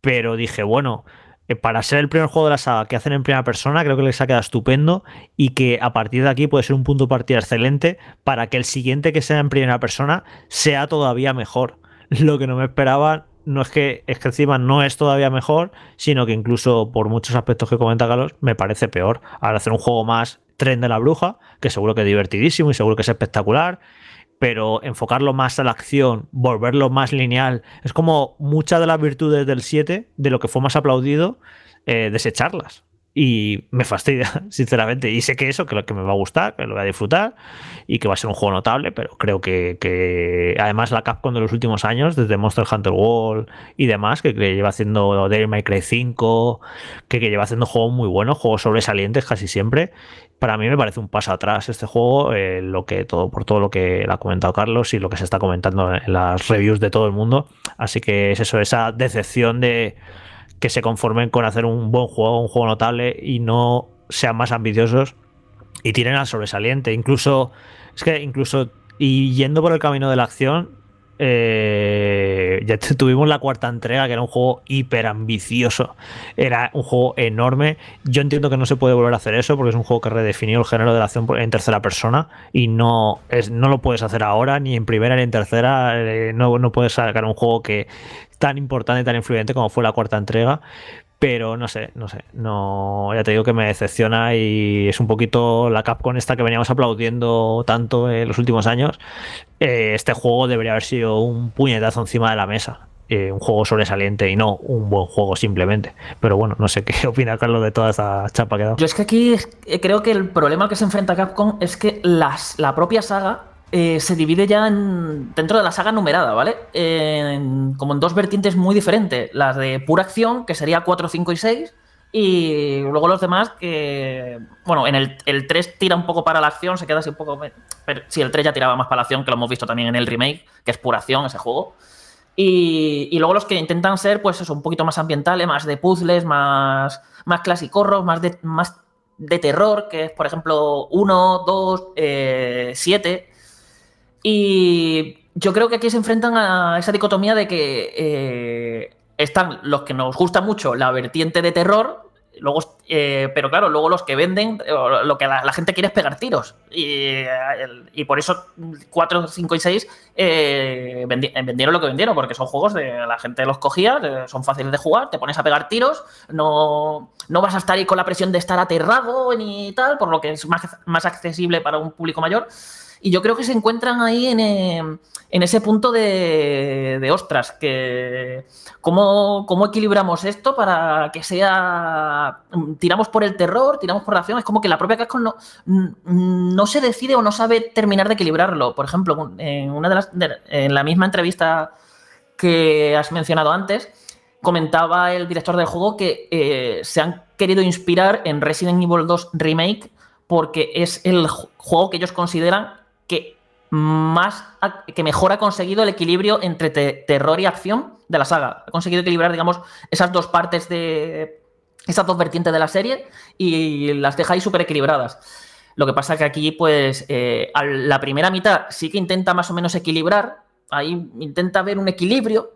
Pero dije, bueno. eh, Para ser el primer juego de la saga que hacen en primera persona, creo que les ha quedado estupendo y que a partir de aquí puede ser un punto de partida excelente para que el siguiente que sea en primera persona sea todavía mejor. [LAUGHS] Lo que no me esperaba no es que, es que encima no es todavía mejor, sino que incluso por muchos aspectos que comenta Carlos, me parece peor. Ahora hacer un juego más tren de la bruja, que seguro que es divertidísimo y seguro que es espectacular, pero enfocarlo más a la acción, volverlo más lineal, es como muchas de las virtudes del 7, de lo que fue más aplaudido, eh, desecharlas. Y me fastidia, [LAUGHS] sinceramente. Y sé que eso, que, lo que me va a gustar, que lo voy a disfrutar y que va a ser un juego notable, pero creo que, que además la Capcom de los últimos años, desde Monster Hunter World y demás, que, que lleva haciendo Devil May Cry 5, que, que lleva haciendo juegos muy buenos, juegos sobresalientes casi siempre, para mí me parece un paso atrás este juego, eh, lo que todo, por todo lo que ha comentado Carlos y lo que se está comentando en las reviews de todo el mundo. Así que es eso, esa decepción de que se conformen con hacer un buen juego, un juego notable y no sean más ambiciosos y tiren al sobresaliente. Incluso, es que incluso, y yendo por el camino de la acción, eh, ya tuvimos la cuarta entrega, que era un juego hiper ambicioso, era un juego enorme. Yo entiendo que no se puede volver a hacer eso porque es un juego que redefinió el género de la acción en tercera persona y no, no lo puedes hacer ahora, ni en primera ni en tercera. Eh, no, no puedes sacar un juego que tan importante tan influyente como fue la cuarta entrega. Pero no sé, no sé, no, ya te digo que me decepciona y es un poquito la Capcom esta que veníamos aplaudiendo tanto en los últimos años. Eh, este juego debería haber sido un puñetazo encima de la mesa. Eh, un juego sobresaliente y no un buen juego simplemente. Pero bueno, no sé [LAUGHS] qué opina Carlos de toda esta chapa que ha dado. Yo es que aquí eh, creo que el problema al que se enfrenta Capcom es que las, la propia saga eh, se divide ya en, dentro de la saga numerada, ¿vale? Como en dos vertientes muy diferentes. Las de pura acción, que sería 4, 5 y 6. Y luego los demás que... Bueno, en el, el 3 tira un poco para la acción, se queda así un poco... Pero sí, el 3 ya tiraba más para la acción, que lo hemos visto también en el remake, que es pura acción ese juego. Y, y luego los que intentan ser, pues eso, un poquito más ambientales, más de puzzles, más, más clasicorros, más de, más de terror, que es, por ejemplo, 1, 2, 7. Y yo creo que aquí se enfrentan a esa dicotomía de que eh, están los que nos gusta mucho la vertiente de terror, luego, eh, pero claro, luego los que venden, eh, lo que la, gente quiere es pegar tiros. Y, eh, y por eso 4, 5 y 6 eh, vendi- vendieron lo que vendieron, porque son juegos de la gente los cogía, son fáciles de jugar, te pones a pegar tiros, no, no vas a estar ahí con la presión de estar aterrado ni tal, por lo que es más, más accesible para un público mayor. Y yo creo que se encuentran ahí en, eh, en ese punto de, de ostras, que ¿cómo, cómo equilibramos esto para que sea... mm, Tiramos por el terror, tiramos por la acción, es como que la propia Capcom no, mm, no se decide o no sabe terminar de equilibrarlo. Por ejemplo, en, una de las, en la misma entrevista que has mencionado antes, comentaba el director del juego que eh, se han querido inspirar en Resident Evil 2 Remake porque es el ju- juego que ellos consideran que más que mejor ha conseguido el equilibrio entre te- terror y acción de la saga. Ha conseguido equilibrar, digamos, esas dos partes de esas dos vertientes de la serie y las deja ahí súper equilibradas. Lo que pasa que aquí, pues, eh, a la primera mitad sí que intenta más o menos equilibrar, ahí intenta ver un equilibrio,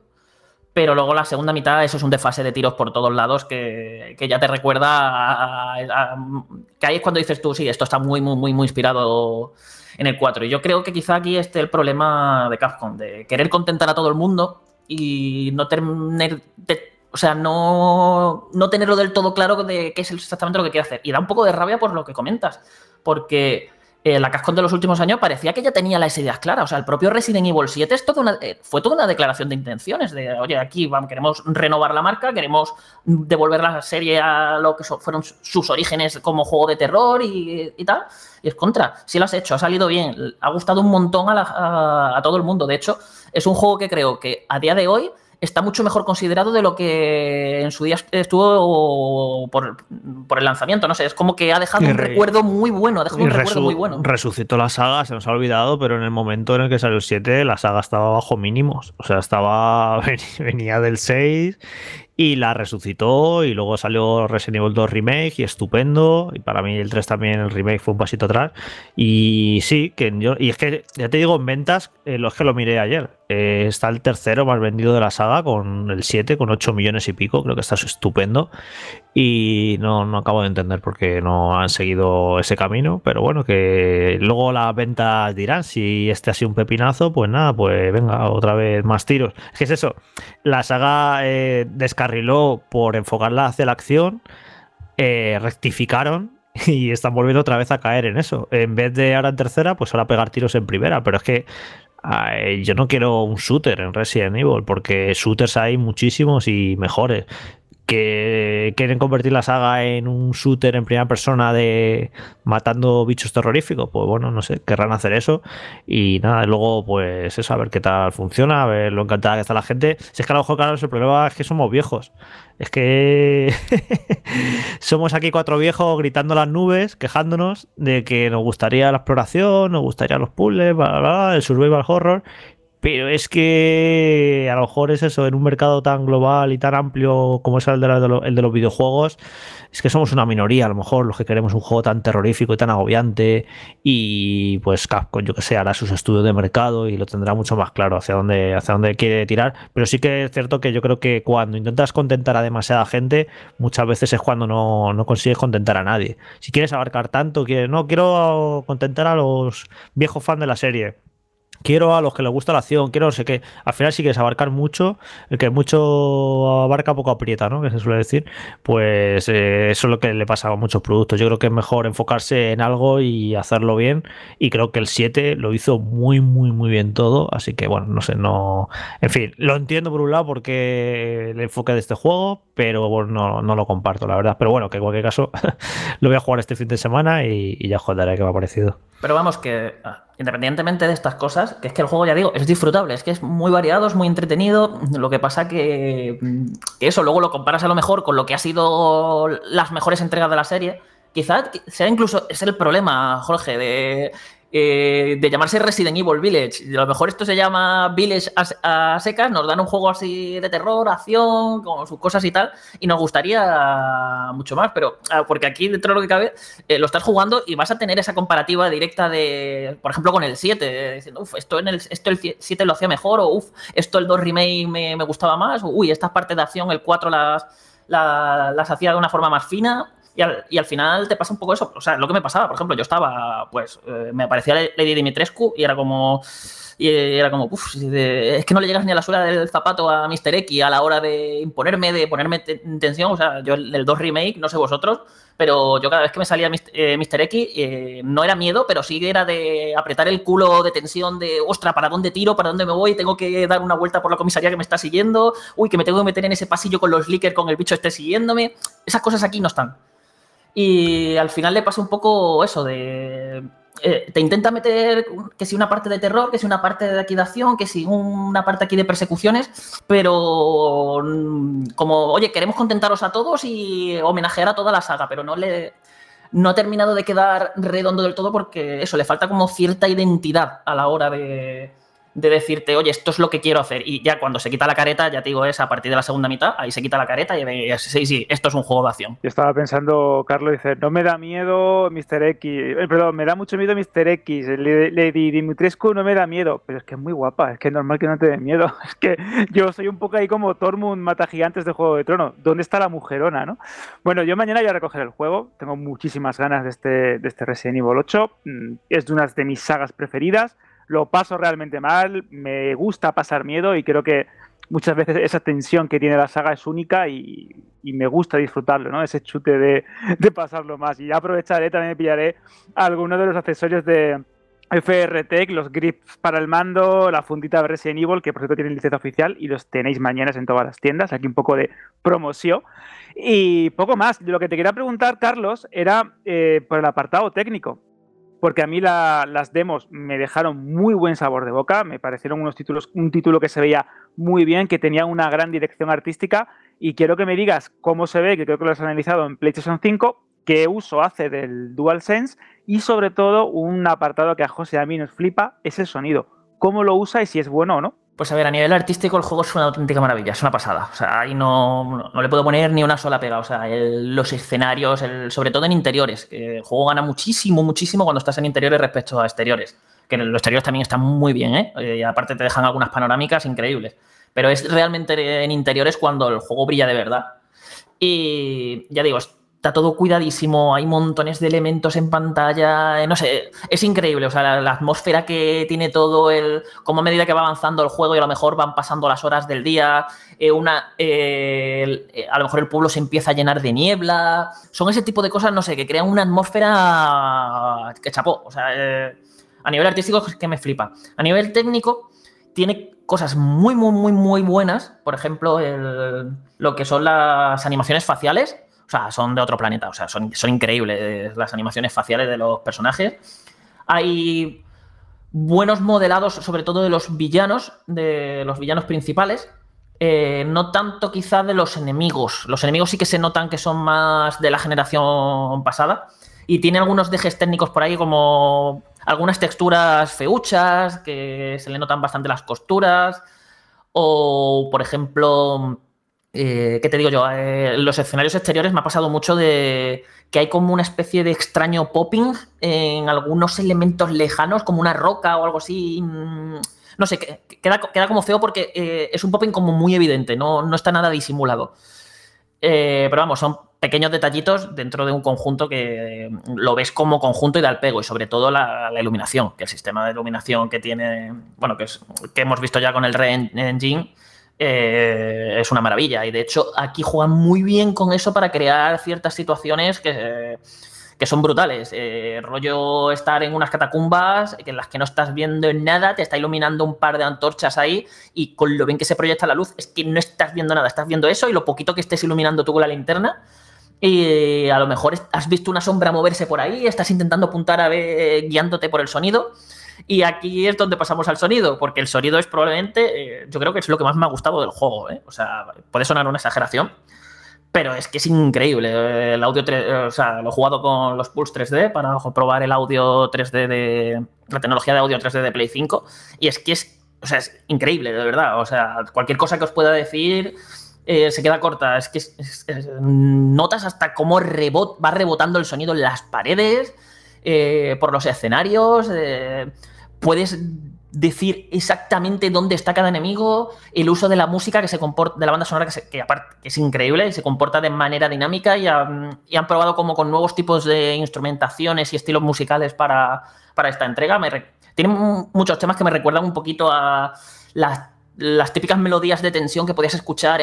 pero luego la segunda mitad, eso es un desfase de tiros por todos lados que, que ya te recuerda que ahí es cuando dices tú, sí, esto está muy, muy, muy, muy inspirado en el 4. Y yo creo que quizá aquí esté el problema de Capcom, de querer contentar a todo el mundo y no tener, o sea, no, no tenerlo del todo claro de qué es exactamente lo que quiere hacer. Y da un poco de rabia por lo que comentas, porque eh, la Capcom de los últimos años parecía que ya tenía las ideas claras. O sea, el propio Resident Evil 7 es toda una, eh, fue toda una declaración de intenciones. De, oye, aquí vamos, queremos renovar la marca, queremos devolver la serie a lo que fueron sus orígenes como juego de terror y, tal. Y es contra. Si lo has hecho, ha salido bien, ha gustado un montón a todo el mundo. De hecho, es un juego que creo que a día de hoy está mucho mejor considerado de lo que en su día estuvo por, por el lanzamiento. No sé, es como que ha dejado Y un re- recuerdo muy bueno. Ha dejado un recuerdo muy bueno. resucitó la saga, se nos ha olvidado, pero en el momento en el que salió el 7, la saga estaba bajo mínimos. O sea, estaba [LAUGHS] venía del 6 y la resucitó y luego salió Resident Evil 2 Remake y estupendo. Y para mí el 3 también, el remake fue un pasito atrás. Y sí, que yo, y es que ya te digo, en ventas, eh, lo es que lo miré ayer. Eh, está el tercero más vendido de la saga con el 7, con 8 millones y pico. Creo que está estupendo. Y no, no acabo de entender por qué no han seguido ese camino. Pero bueno, que luego las ventas dirán si este ha sido un pepinazo, pues nada, pues venga, otra vez más tiros. Es que es eso. La saga eh, descarriló por enfocarla hacia la acción. eh, rectificaron [LAUGHS] y están volviendo otra vez a caer en eso. En vez de ahora en tercera, pues ahora pegar tiros en primera. Pero es que yo no quiero un shooter en Resident Evil, porque shooters hay muchísimos y mejores. Que quieren convertir la saga en un shooter en primera persona de matando bichos terroríficos, pues bueno, no sé, querrán hacer eso. Y nada, luego, pues eso, a ver qué tal funciona, a ver lo encantada que está la gente. Si es que a lo mejor, claro, el problema es que somos viejos. Es que [LAUGHS] somos aquí cuatro viejos gritando las nubes, quejándonos de que nos gustaría la exploración, nos gustaría los puzzles, bla, bla, bla, el survival horror. Pero es que a lo mejor es eso, en un mercado tan global y tan amplio como es el de, el de los videojuegos, es que somos una minoría, a lo mejor los que queremos un juego tan terrorífico y tan agobiante. Y pues Capcom, yo que sé, hará sus estudios de mercado y lo tendrá mucho más claro hacia dónde, hacia dónde quiere tirar. Pero sí que es cierto que yo creo que cuando intentas contentar a demasiada gente, muchas veces es cuando no, no consigues contentar a nadie. Si quieres abarcar tanto, que no quiero contentar a los viejos fans de la serie quiero a los que les gusta la acción, quiero no sé qué. Al final, si quieres abarcar mucho, el que mucho abarca poco aprieta, ¿no? Que se suele decir. Pues eh, eso es lo que le pasa a muchos productos. Yo creo que es mejor enfocarse en algo y hacerlo bien. Y creo que el 7 lo hizo muy, muy, muy bien todo. Así que, bueno, no sé, no. En fin, lo entiendo por un lado porque el enfoque de este juego, pero bueno, no, no lo comparto, la verdad. Pero bueno, que en cualquier caso, [LAUGHS] lo voy a jugar este fin de semana y, y ya contaré qué me ha parecido. Pero vamos, que independientemente de estas cosas, que es que el juego, ya digo, es disfrutable, es que es muy variado, es muy entretenido. Lo que pasa que, mm, que eso luego lo comparas a lo mejor con lo que ha sido las mejores entregas de la serie. Quizás sea incluso, es el problema, Jorge, de, eh, de llamarse Resident Evil Village. A lo mejor esto se llama Village a, a secas, nos dan un juego así de terror, acción, con sus cosas y tal, y nos gustaría mucho más, pero ah, porque aquí dentro de lo que cabe eh, lo estás jugando y vas a tener esa comparativa directa de, por ejemplo, con el 7, eh, diciendo, uff, esto, en el, esto el 7 lo hacía mejor, o uff, esto el 2 remake me, me gustaba más, o uy, estas partes de acción el 4 las, las, las hacía de una forma más fina. Y al, final te pasa un poco eso. O sea, lo que me pasaba, por ejemplo, yo estaba, pues, eh, me aparecía Lady Dimitrescu y era como. Y era como, uff, es que no le llegas ni a la suela del zapato a Mr. X a la hora de imponerme, de ponerme tensión. O sea, yo el 2 remake, no sé vosotros, pero yo cada vez que me salía Mr. Eh. X, eh, no era miedo, pero sí era de apretar el culo de tensión de, ostra, ¿para dónde tiro? ¿Para dónde me voy? Tengo que dar una vuelta por la comisaría que me está siguiendo. Uy, que me tengo que meter en ese pasillo con los lickers con el bicho este siguiéndome. Esas cosas aquí no están. Y al final le pasa un poco eso de... Eh, te intenta meter que si una parte de terror, que si una parte de aquí que si una parte aquí de persecuciones, pero mm, como, oye, queremos contentaros a todos y homenajear a toda la saga, pero no le... No ha terminado de quedar redondo del todo porque eso, le falta como cierta identidad a la hora de, de decirte, oye, esto es lo que quiero hacer. Y ya cuando se quita la careta, ya te digo, es a partir de la segunda mitad, ahí se quita la careta y sí, sí, esto es un juego de acción. Yo estaba pensando, Carlos dice, no me da miedo Mr. X, eh, perdón, me da mucho miedo Mr. X, Lady Dimitrescu no me da miedo, pero es que es muy guapa, es que es normal que no te dé miedo. [LAUGHS] Es que yo soy un poco ahí como Tormund mata gigantes de Juego de Tronos. ¿Dónde está la mujerona, no? Bueno, yo mañana voy a recoger el juego, tengo muchísimas ganas de este, de este Resident Evil 8, es de una de mis sagas preferidas lo paso realmente mal, me gusta pasar miedo y creo que muchas veces esa tensión que tiene la saga es única y me gusta disfrutarlo, ¿no? Ese chute de, pasarlo más. Y aprovecharé, también pillaré algunos de los accesorios de FRTech, los grips para el mando, la fundita de Resident Evil, que por cierto tienen licencia oficial y los tenéis mañana en todas las tiendas. Aquí un poco de promoción. Y poco más. Lo que te quería preguntar, Carlos, era eh, por el apartado técnico. Porque a mí la- las demos me dejaron muy buen sabor de boca, me parecieron unos títulos, un título que se veía muy bien, que tenía una gran dirección artística. Y quiero que me digas cómo se ve, que creo que lo has analizado en PlayStation 5, qué uso hace del DualSense y sobre todo un apartado que a José y a mí nos flipa es el sonido. ¿Cómo lo usa y si es bueno o no? Pues a ver, a nivel artístico el juego es una auténtica maravilla, es una pasada. O sea, ahí no, no le puedo poner ni una sola pega. O sea, los escenarios, el- sobre todo en interiores, el juego gana muchísimo, muchísimo cuando estás en interiores respecto a exteriores. Que los exteriores también están muy bien, ¿eh? Eh, Y aparte te dejan algunas panorámicas increíbles. Pero es realmente en interiores cuando el juego brilla de verdad. Y ya digo, está todo cuidadísimo, hay montones de elementos en pantalla, eh, no sé, es increíble, o sea, la, atmósfera que tiene todo, el como a medida que va avanzando el juego y a lo mejor van pasando las horas del día, eh, una, eh, a lo mejor el pueblo se empieza a llenar de niebla, son ese tipo de cosas, no sé, que crean una atmósfera que chapó, o sea, a nivel artístico es que me flipa. A nivel técnico, tiene cosas muy, muy, muy, muy buenas. Por ejemplo, el- lo que son las animaciones faciales. O sea, son de otro planeta. O sea, son, son increíbles las animaciones faciales de los personajes. Hay buenos modelados, sobre todo de los villanos, de los villanos principales. Eh, no tanto quizás de los enemigos. Los enemigos sí que se notan que son más de la generación pasada. Y tiene algunos dejes técnicos por ahí como algunas texturas feuchas, que se le notan bastante las costuras. O, por ejemplo, eh, ¿qué te digo yo? Eh, los escenarios exteriores me ha pasado mucho de que hay como una especie de extraño popping en algunos elementos lejanos, como una roca o algo así. mm, No sé, que- que queda, queda como feo porque eh, es un popping como muy evidente, no, no está nada disimulado. Eh, pero vamos, son pequeños detallitos dentro de un conjunto que eh, lo ves como conjunto y da el pego, y sobre todo la, iluminación, que el sistema de iluminación que tiene, bueno, que, es, que hemos visto ya con el Re Engine, eh, es una maravilla. Y de hecho, aquí juegan muy bien con eso para crear ciertas situaciones que, que son brutales. Eh, rollo estar en unas catacumbas en las que no estás viendo nada, te está iluminando un par de antorchas ahí y con lo bien que se proyecta la luz es que no estás viendo nada, estás viendo eso y lo poquito que estés iluminando tú con la linterna. Y a lo mejor has visto una sombra moverse por ahí, estás intentando apuntar a ver, guiándote por el sonido. Y aquí es donde pasamos al sonido, porque el sonido es probablemente, eh, yo creo que es lo que más me ha gustado del juego. ¿eh? O sea, puede sonar una exageración, pero es que es increíble. El audio, tre- o sea, lo he jugado con los Pulse 3D para probar el audio 3D de la tecnología de audio 3D de Play 5 y es que es, o sea, es increíble, de verdad. O sea, cualquier cosa que os pueda decir eh, se queda corta. Es que es- es- es- notas hasta cómo rebot, va rebotando el sonido en las paredes, eh, por los escenarios. eh, puedes decir exactamente dónde está cada enemigo, el uso de la música que se comporta, de la banda sonora que, se- aparte es increíble y se comporta de manera dinámica y han, probado como con nuevos tipos de instrumentaciones y estilos musicales para, para esta entrega. Me re- tiene mu- muchos temas que me recuerdan un poquito a las, típicas melodías de tensión que podías escuchar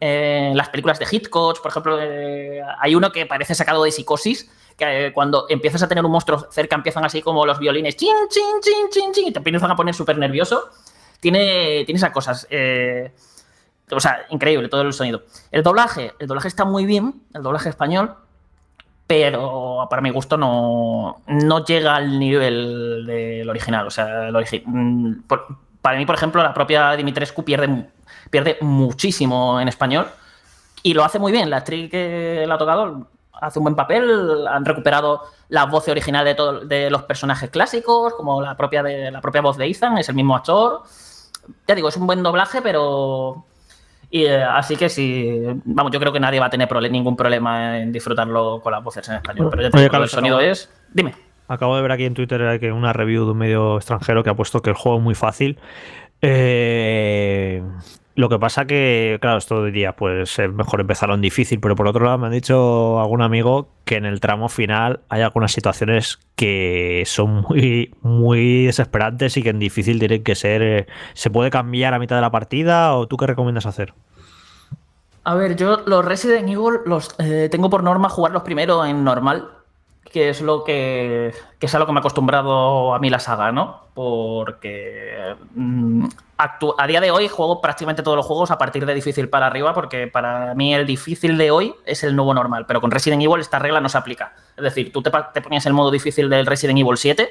en las películas de Hitchcock. Por ejemplo, eh, hay uno que parece sacado de psicosis, que eh, cuando empiezas a tener un monstruo cerca empiezan así como los violines, chin, chin, chin, chin, chin, y te empiezan a poner súper nervioso. Tiene, tiene esas cosas. eh, o sea, increíble todo el sonido. El doblaje, el doblaje está muy bien, el doblaje español, pero para mi gusto no, no llega al nivel del original. O sea, el origi- mm, para mí, por ejemplo, la propia Dimitrescu pierde, pierde muchísimo en español y lo hace muy bien. La actriz que la ha tocado hace un buen papel. Han recuperado la voz original de, todo- de los personajes clásicos, como la propia, de, la propia voz de Ethan, es el mismo actor. Ya digo, es un buen doblaje, pero. Y, eh, así que sí, vamos, yo creo que nadie va a tener prole- ningún problema en disfrutarlo con las voces en español. Pero ya te Oye, digo, el sonido acabo- es. Dime. Acabo de ver aquí en Twitter que una review de un medio extranjero que ha puesto que el juego es muy fácil. Eh, lo que pasa que, claro, esto diría, pues es mejor empezarlo en difícil, pero por otro lado me han dicho algún amigo que en el tramo final hay algunas situaciones que son muy, muy desesperantes y que en difícil tienen que ser... eh, ¿Se puede cambiar a mitad de la partida o tú qué recomiendas hacer? A ver, yo los Resident Evil los eh, tengo por norma jugarlos primero en normal, que es lo que, que es a lo que me ha acostumbrado a mí la saga, ¿no? Porque mm, a día de hoy juego prácticamente todos los juegos a partir de difícil para arriba, porque para mí el difícil de hoy es el nuevo normal, pero con Resident Evil esta regla no se aplica. Es decir, tú te, te ponías el modo difícil del Resident Evil 7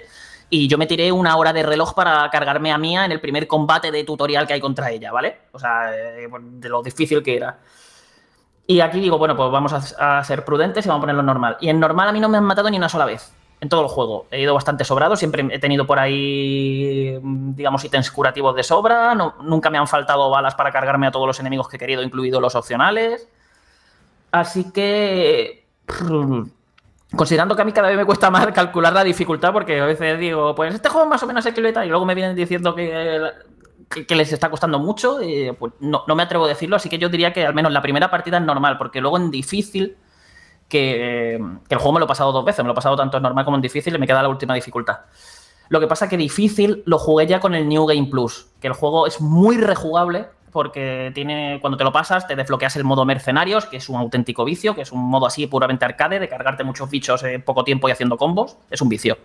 y yo me tiré una hora de reloj para cargarme a Mía en el primer combate de tutorial que hay contra ella, ¿vale? O sea, eh, de lo difícil que era. Y aquí digo, bueno, pues vamos a, ser prudentes y vamos a ponerlo normal. Y en normal a mí no me han matado ni una sola vez. En todo el juego. He ido bastante sobrado, siempre he tenido por ahí, digamos, ítems curativos de sobra. nunca me han faltado balas para cargarme a todos los enemigos que he querido, incluidos los opcionales. Así que. Considerando que a mí cada vez me cuesta más calcular la dificultad, porque a veces digo, pues este juego más o menos equilibrado, y luego me vienen diciendo que, que- les está costando mucho, y pues no, no me atrevo a decirlo, así que yo diría que al menos la primera partida es normal, porque luego en difícil, que, que el juego me lo he pasado dos veces, me lo he pasado tanto en normal como en difícil y me queda la última dificultad. Lo que pasa que difícil lo jugué ya con el New Game Plus, que el juego es muy rejugable porque tiene cuando te lo pasas te desbloqueas el modo mercenarios, que es un auténtico vicio, que es un modo así puramente arcade de cargarte muchos bichos en poco tiempo y haciendo combos, es un vicio.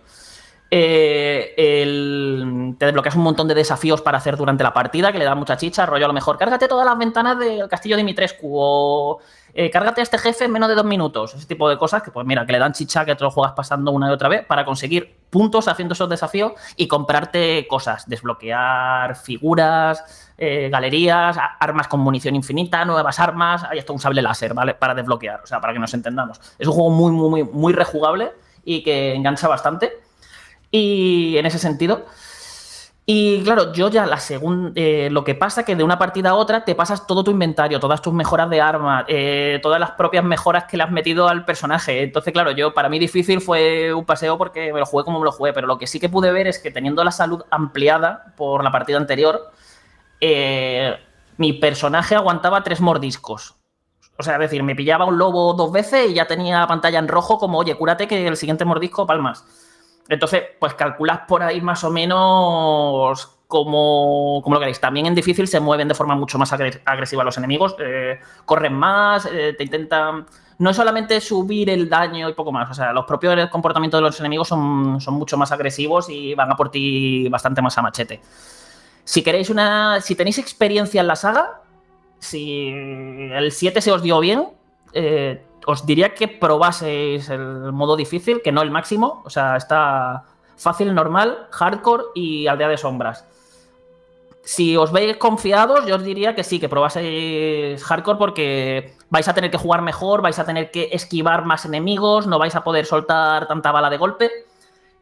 Eh, el- te desbloqueas un montón de desafíos para hacer durante la partida que le da mucha chicha, rollo a lo mejor cárgate todas las ventanas del castillo de Dimitrescu o eh, cárgate a este jefe en menos de dos minutos, ese tipo de cosas que pues mira, que le dan chicha que te lo juegas pasando una y otra vez para conseguir puntos haciendo esos desafíos y comprarte cosas, desbloquear figuras, eh, galerías, armas con munición infinita, nuevas armas, hay hasta un sable láser, ¿vale? Para desbloquear, o sea, para que nos entendamos. Es un juego muy, muy, muy, muy rejugable y que engancha bastante. Y en ese sentido. Y claro, yo ya la segunda. lo que pasa que de una partida a otra te pasas todo tu inventario, todas tus mejoras de armas, eh, todas las propias mejoras que le has metido al personaje. Entonces, claro, yo para mí difícil fue un paseo porque me lo jugué como me lo jugué. Pero lo que sí que pude ver es que teniendo la salud ampliada por la partida anterior, eh, mi personaje aguantaba tres mordiscos. O sea, es decir, me pillaba un lobo dos veces y ya tenía la pantalla en rojo como, oye, cúrate que el siguiente mordisco palmas. Entonces, pues calculas por ahí más o menos como, como lo queréis. También en difícil se mueven de forma mucho más agre- agresiva los enemigos, eh, corren más, eh, te intentan... No es solamente subir el daño y poco más, o sea, los propios comportamientos de los enemigos son, son mucho más agresivos y van a por ti bastante más a machete. Si queréis una... Si tenéis experiencia en la saga, si el 7 se os dio bien, eh, os diría que probaseis el modo difícil, que no el máximo. O sea, está fácil, normal, hardcore y aldea de sombras. Si os veis confiados, yo os diría que sí, que probaseis hardcore porque vais a tener que jugar mejor, vais a tener que esquivar más enemigos, no vais a poder soltar tanta bala de golpe.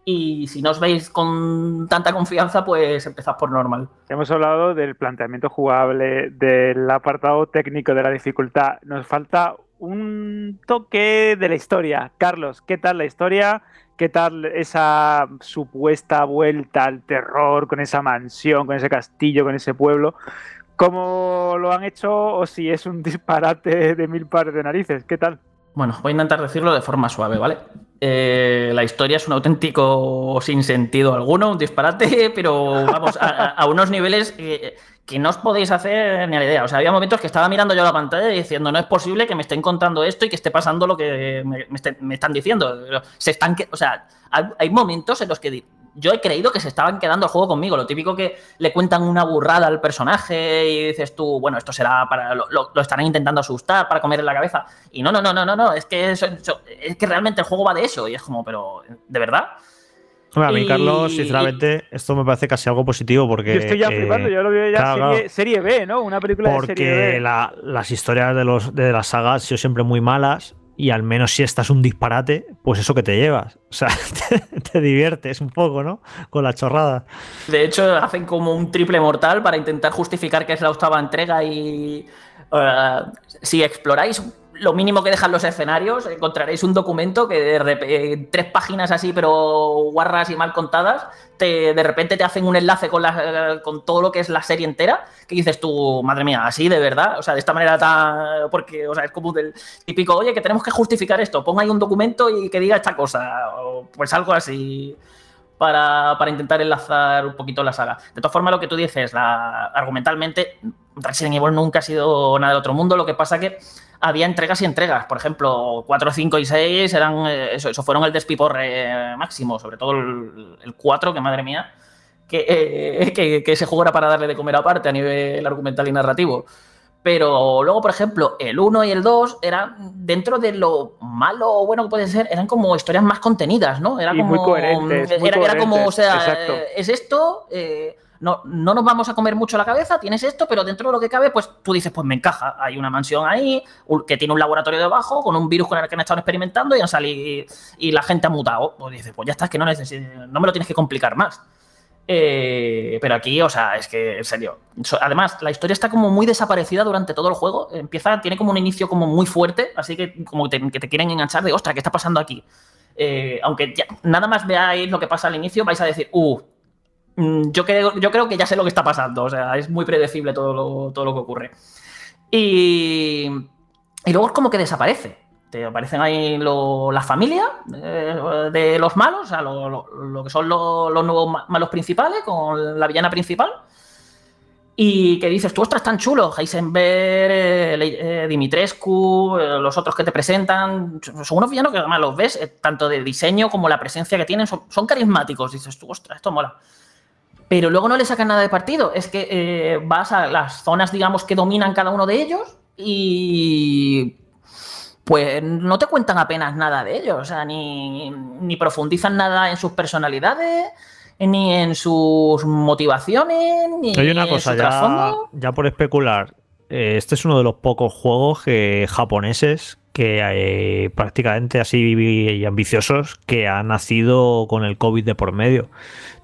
Y si no os veis con tanta confianza, pues empezad por normal. Hemos hablado del planteamiento jugable, del apartado técnico de la dificultad. Nos falta un toque de la historia. Carlos, ¿qué tal la historia? ¿Qué tal esa supuesta vuelta al terror con esa mansión, con ese castillo, con ese pueblo? ¿Cómo lo han hecho o si es un [LAUGHS] disparate de mil pares de narices? ¿Qué tal? Bueno, voy a intentar decirlo de forma suave, ¿vale? Eh, la historia es un auténtico sin sentido alguno, un disparate, [LAUGHS] pero vamos, a, unos niveles eh, que no os podéis hacer ni a la idea. O sea, había momentos que estaba mirando yo la pantalla diciendo, no es posible que me estén contando esto y que esté pasando lo que me, me me están diciendo. Se están, o sea, hay, momentos en los que yo he creído que se estaban quedando el juego conmigo. Lo típico que le cuentan una burrada al personaje y dices tú, bueno, esto será para. Lo, lo- estarán intentando asustar para comer en la cabeza. Y no, no, no, no, no, no. Es que, eso- es que realmente el juego va de eso. Y es como, pero, ¿de verdad? A mí, Y- Carlos, sinceramente, esto me parece casi algo positivo porque. Yo estoy ya eh, flipando, yo lo veo ya claro, serie, claro. serie B, ¿no? Una película de serie Porque B. la- las historias de, los, de las sagas han sido siempre muy malas y al menos si esta es un disparate, pues eso que te llevas. O sea, [LAUGHS] te, te diviertes un poco, ¿no? Con la chorrada. De hecho, hacen como un triple mortal para intentar justificar que es la octava entrega y eh, si exploráis lo mínimo que dejan los escenarios, encontraréis un documento que de rep- eh, tres páginas así, pero guarras y mal contadas, te, de repente te hacen un enlace con, la- con todo lo que es la serie entera, que dices tú, madre mía, así de verdad, o sea, de esta manera tan... porque, o sea, es como del típico, oye, que tenemos que justificar esto, ponga ahí un documento y que diga esta cosa, o pues algo así. para, para intentar enlazar un poquito la saga. De todas formas, lo que tú dices, argumentalmente, Resident Evil nunca ha sido nada de otro mundo, lo que pasa que había entregas y entregas. Por ejemplo, 4, 5 y 6 eran, eh, eso, eso fueron el despiporre eh, máximo, sobre todo el, el 4, que madre mía, que, eh, que, que ese juego era para darle de comer aparte a nivel argumental y narrativo. Pero luego, por ejemplo, el 1 y el 2 eran, dentro de lo malo o bueno que puede ser, eran como historias más contenidas, ¿no? Era Y como. muy coherentes, muy era, era como, o coherentes, sea, exacto. eh, es esto. eh, no, no nos vamos a comer mucho la cabeza, tienes esto, pero dentro de lo que cabe, pues tú dices, pues me encaja. Hay una mansión ahí que tiene un laboratorio debajo con un virus con el que han estado experimentando y han salido y la gente ha mutado. Pues dices, pues ya está, es que no, no me lo tienes que complicar más. Eh, pero aquí, o sea, es que, en serio. Además, la historia está como muy desaparecida durante todo el juego. Empieza, tiene como un inicio como muy fuerte, así que como que te quieren enganchar de, ostras, ¿qué está pasando aquí? Eh, aunque nada más veáis lo que pasa al inicio, vais a decir, uh, yo creo, yo creo que ya sé lo que está pasando. O sea, es muy predecible todo lo, todo lo que ocurre. Y, y luego es como que desaparece. Te aparecen ahí lo- la familia eh, de los malos, o sea, lo, lo- lo que son lo- los nuevos ma- malos principales con la villana principal. Y que dices, tú, ostras, tan chulo, Heisenberg, eh, eh, Dimitrescu, eh, los otros que te presentan, son unos villanos que además los ves, eh, tanto de diseño como la presencia que tienen, son, son carismáticos. Dices, tú, ostras, esto mola. Pero luego no le sacan nada de partido. Es que eh, vas a las zonas, digamos, que dominan cada uno de ellos y pues no te cuentan apenas nada de ellos. O sea, ni, ni profundizan nada en sus personalidades, ni en sus motivaciones, ni Hay una en cosa, su ya, trasfondo. ya por especular. eh, este es uno de los pocos juegos que- japoneses que eh, prácticamente así y ambiciosos que han nacido con el COVID de por medio.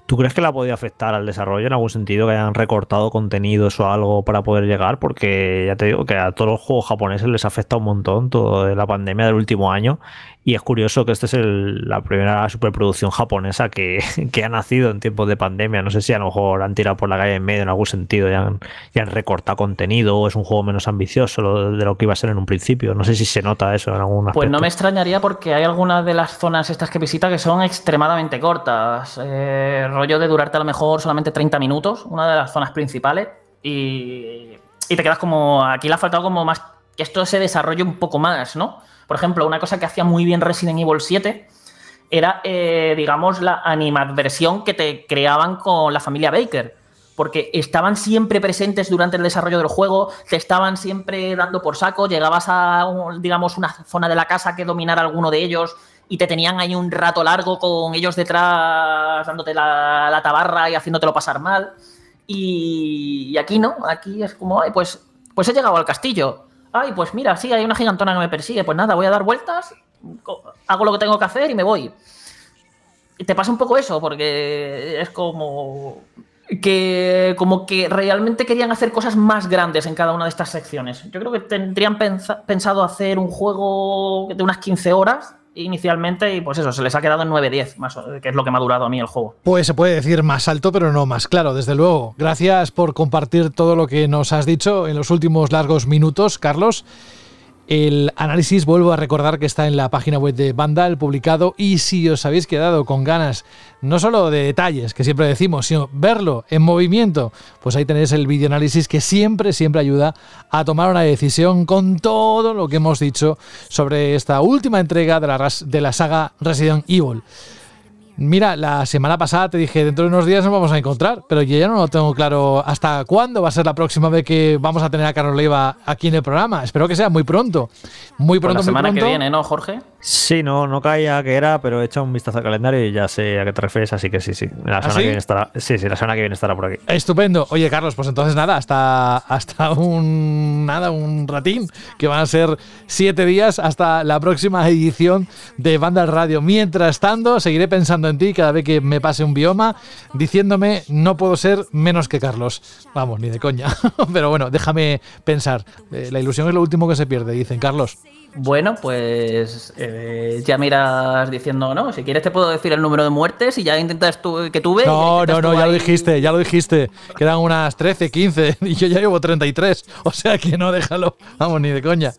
¿Tú crees que la podido afectar al desarrollo en algún sentido, que hayan recortado contenidos o algo para poder llegar? Porque ya te digo que a todos los juegos japoneses les afecta un montón todo de la pandemia del último año y es curioso que esta es el- la primera superproducción japonesa que, [LAUGHS] que ha nacido en tiempos de pandemia. No sé si a lo mejor han tirado por la calle en medio en algún sentido y han, y han recortado contenido o es un juego menos ambicioso de lo que iba a ser en un principio. No sé si se nota eso en aspecto. Pues no me extrañaría porque hay algunas de las zonas estas que visita que son extremadamente cortas. Eh, rollo de durarte a lo mejor solamente 30 minutos, una de las zonas principales. Y, y te quedas como. Aquí le ha faltado como más. Que esto se desarrolle un poco más, ¿no? Por ejemplo, una cosa que hacía muy bien Resident Evil 7 era, eh, digamos, la animadversión que te creaban con la familia Baker. Porque estaban siempre presentes durante el desarrollo del juego, te estaban siempre dando por saco, llegabas a, digamos, una zona de la casa que dominara alguno de ellos y te tenían ahí un rato largo con ellos detrás dándote la, tabarra y haciéndotelo pasar mal. Y, y aquí no, aquí es como, pues, pues he llegado al castillo. Ay, pues mira, sí, hay una gigantona que me persigue. Pues nada, voy a dar vueltas, hago lo que tengo que hacer y me voy. Y te pasa un poco eso, porque es como que como que realmente querían hacer cosas más grandes en cada una de estas secciones. Yo creo que tendrían pensa- pensado hacer un juego de unas 15 horas inicialmente y pues eso, se les ha quedado en 9-10, más que es lo que me ha durado a mí el juego. Pues se puede decir más alto, pero no más claro, desde luego. Gracias por compartir todo lo que nos has dicho en los últimos largos minutos, Carlos. El análisis, vuelvo a recordar que está en la página web de Vandal publicado y si os habéis quedado con ganas no solo de detalles, que siempre decimos, sino verlo en movimiento, pues ahí tenéis el video análisis que siempre, siempre ayuda a tomar una decisión con todo lo que hemos dicho sobre esta última entrega de la, de la saga Resident Evil. Mira, la semana pasada te dije, dentro de unos días nos vamos a encontrar, pero yo ya no lo tengo claro hasta cuándo va a ser la próxima vez que vamos a tener a Carlos Leiva aquí en el programa. Espero que sea muy pronto. Muy Pues pronto, la semana muy que viene, ¿no, Jorge? Sí, no, no caía que era, pero he echado un vistazo al calendario y ya sé a qué te refieres, así que sí, sí. La ¿Ah, semana sí? que viene estará. Sí, sí, la semana que viene estará por aquí. Estupendo. Oye, Carlos, pues entonces nada, hasta, hasta un nada, un ratín, que van a ser siete días hasta la próxima edición de Banda Radio. Mientras tanto, seguiré pensando en ti cada vez que me pase un bioma, diciéndome no puedo ser menos que Carlos. Vamos, ni de coña. [LAUGHS] Pero bueno, déjame pensar. Eh, la ilusión es lo último que se pierde, dicen Carlos. Bueno, pues eh, ya miras diciendo, ¿no? Si quieres te puedo decir el número de muertes y ya intentas tú, que tuve. No, no, no, ya lo dijiste, ya lo dijiste. Quedan unas 13, 15 [LAUGHS] y yo ya llevo 33. O sea que no, déjalo. Vamos, ni de coña.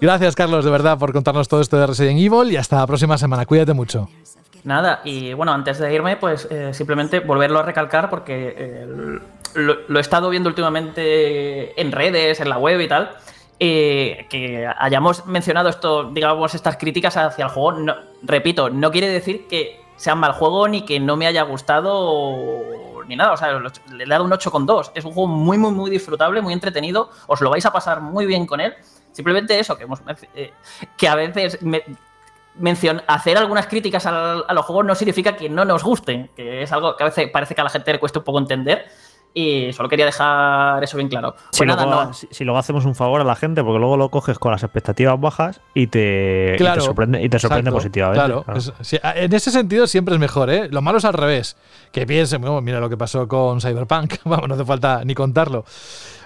Gracias, Carlos, de verdad, por contarnos todo esto de Resident Evil y hasta la próxima semana. Cuídate mucho. Nada, y bueno, antes de irme, pues eh, simplemente volverlo a recalcar porque eh, lo, he estado viendo últimamente en redes, en la web y tal. eh, que hayamos mencionado esto, digamos, estas críticas hacia el juego, repito, no quiere decir que sea mal juego ni que no me haya gustado ni nada. O sea, le he dado un 8,2. Es un juego muy, muy, muy disfrutable, muy entretenido. Os lo vais a pasar muy bien con él. Simplemente eso, que, hemos, eh, que a veces mencion- hacer algunas críticas al- a los juegos no significa que no nos gusten, que es algo que a veces parece que a la gente le cuesta un poco entender. Y solo quería dejar eso bien claro. Si, Pues nada, luego, no. si, si luego hacemos un favor a la gente, porque luego lo coges con las expectativas bajas y te, y Claro, te sorprende, y te sorprende exacto, positivamente. Claro, es- sí, a- en ese sentido siempre es mejor, ¿eh? Lo malo es al revés. Que piensen, "Oh, mira lo que pasó con Cyberpunk. [LAUGHS] Vamos, no hace falta ni contarlo.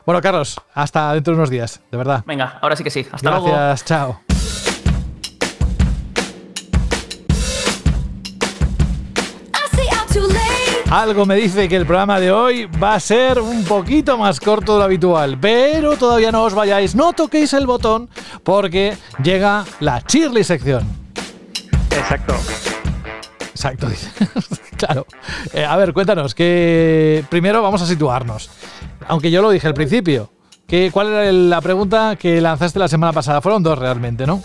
Bueno, Carlos, hasta dentro de unos días, de verdad. Venga, ahora sí que sí. Hasta luego. Gracias, chao. Algo me dice que el programa de hoy va a ser un poquito más corto de lo habitual, pero todavía no os vayáis, no toquéis el botón porque llega la Cheerly sección. Exacto. Exacto, dice. [LAUGHS] claro. Eh, a ver, cuéntanos, que primero vamos a situarnos. Aunque yo lo dije al principio. Que, ¿Cuál era la pregunta que lanzaste la semana pasada? Fueron dos realmente, ¿no?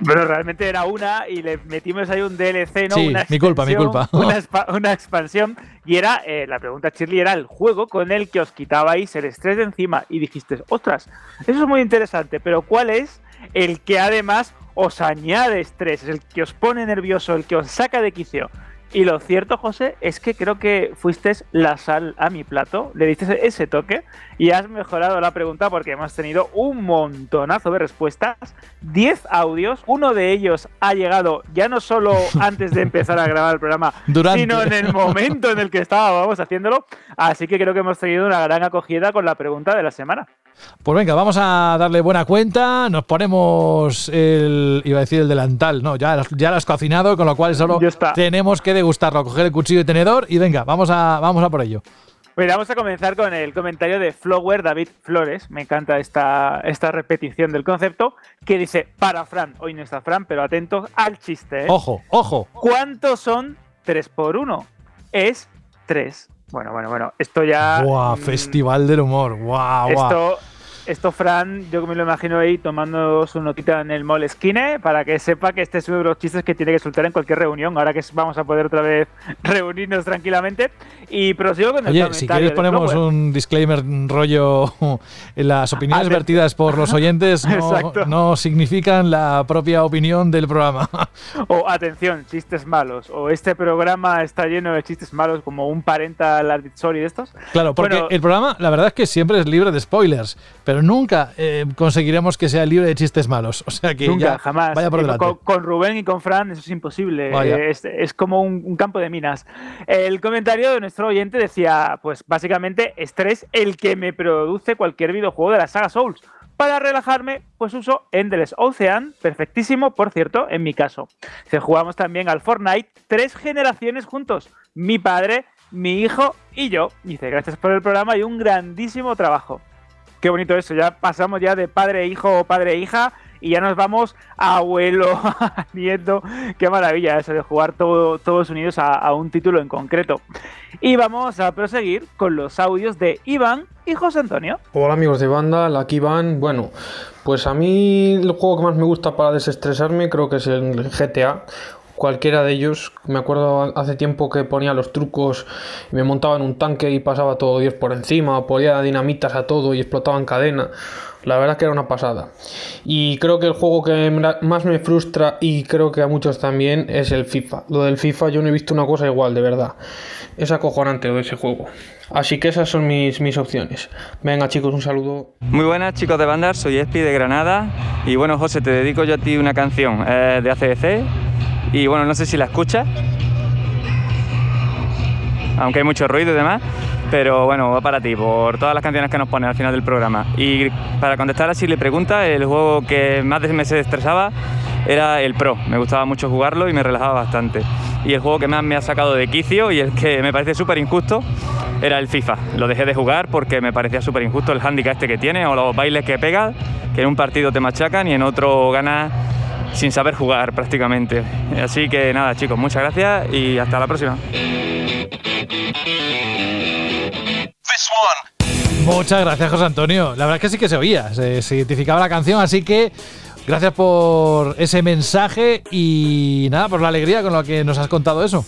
Bueno, realmente era una y le metimos ahí un DLC, ¿no? Sí, una mi culpa, mi culpa. Una, expa- una expansión. Y era, eh, la pregunta, Shirley, era el juego con el que os quitabais el estrés de encima. Y dijiste, ostras, eso es muy interesante, pero ¿cuál es el que además os añade estrés? El que os pone nervioso, el que os saca de quicio. Y lo cierto, José, es que creo que fuiste la sal a mi plato, le diste ese toque y has mejorado la pregunta porque hemos tenido un montonazo de respuestas, 10 audios, uno de ellos ha llegado ya no solo [LAUGHS] antes de empezar a grabar el programa, Durante. sino en el momento en el que estábamos haciéndolo, así que creo que hemos tenido una gran acogida con la pregunta de la semana. Pues venga, vamos a darle buena cuenta. Nos ponemos el. iba a decir el delantal, no, ya, lo has- ya lo has cocinado, con lo cual solo tenemos que degustarlo, coger el cuchillo y tenedor y venga, vamos a, vamos a por ello. Bueno, vamos a comenzar con el comentario de Flower David Flores. Me encanta esta, esta repetición del concepto. Que dice: Para Fran, hoy no está Fran, pero atentos al chiste. ¿eh? Ojo, ojo. ¿Cuántos son 3 por 1? Es 3. Bueno, bueno, bueno. Esto ya. Buah, mm, festival del humor. Guau, guau. Esto, esto, Fran, yo me lo imagino ahí tomando su notita en el mall esquine para que sepa que este es uno de los chistes que tiene que soltar en cualquier reunión. Ahora que vamos a poder otra vez [LAUGHS] reunirnos tranquilamente. Y prosigo con el Oye, comentario si quieres ponemos un disclaimer rollo [LAUGHS] las opiniones vertidas por los oyentes [LAUGHS] no, no significan la propia opinión del programa. O atención, chistes malos. O este programa está lleno de chistes malos como un parental advisory de estos. Claro, porque Bueno, el programa, la verdad es que siempre es libre de spoilers, pero nunca eh, conseguiremos que sea libre de chistes malos. O sea que Nunca, ya jamás. vaya por Y delante. Con, con Rubén y con Fran eso es imposible. Eh, Es, es como un, un campo de minas. El comentario de nuestro oyente decía, pues básicamente, estrés el que me produce cualquier videojuego de la saga Souls. Para relajarme, pues uso Endless Ocean, perfectísimo, por cierto, en mi caso. Se jugamos también al Fortnite tres generaciones juntos. Mi padre, mi hijo y yo. Dice, gracias por el programa y un grandísimo trabajo. Qué bonito eso, ya pasamos ya de padre e hijo o padre e hija y ya nos vamos a abuelo, [LAUGHS] a nieto. Qué maravilla eso de jugar todo- todos unidos a, a un título en concreto. Y vamos a proseguir con los audios de Iván y José Antonio. Hola amigos de banda, aquí van. Bueno, pues a mí el juego que más me gusta para desestresarme creo que es el GTA. Cualquiera de ellos. Me acuerdo hace tiempo que ponía los trucos y me montaba en un tanque y pasaba todo Dios por encima, ponía dinamitas a todo y explotaba en cadena. La verdad que era una pasada. Y creo que el juego que más me frustra y creo que a muchos también es el FIFA. Lo del FIFA yo no he visto una cosa igual, de verdad. Es acojonante lo de ese juego. Así que esas son mis, mis opciones. Venga chicos, un saludo. Muy buenas chicos de bandar, soy Espi de Granada y bueno José, te dedico yo a ti una canción eh, de ACDC y bueno, no sé si la escuchas, aunque hay mucho ruido y demás, pero bueno, va para ti, por todas las canciones que nos pones al final del programa. Y para contestar así le pregunta, el juego que más me estresaba era el Pro, me gustaba mucho jugarlo y me relajaba bastante. Y el juego que más me ha sacado de quicio y el que me parece súper injusto era el FIFA. Lo dejé de jugar porque me parecía súper injusto el handicap este que tiene o los bailes que pega, que en un partido te machacan y en otro ganas sin saber jugar prácticamente. Así que nada, chicos, muchas gracias y hasta la próxima. Muchas gracias, José Antonio. La verdad es que sí que se oía, se, se identificaba la canción, así que gracias por ese mensaje y nada, por la alegría con la que nos has contado eso.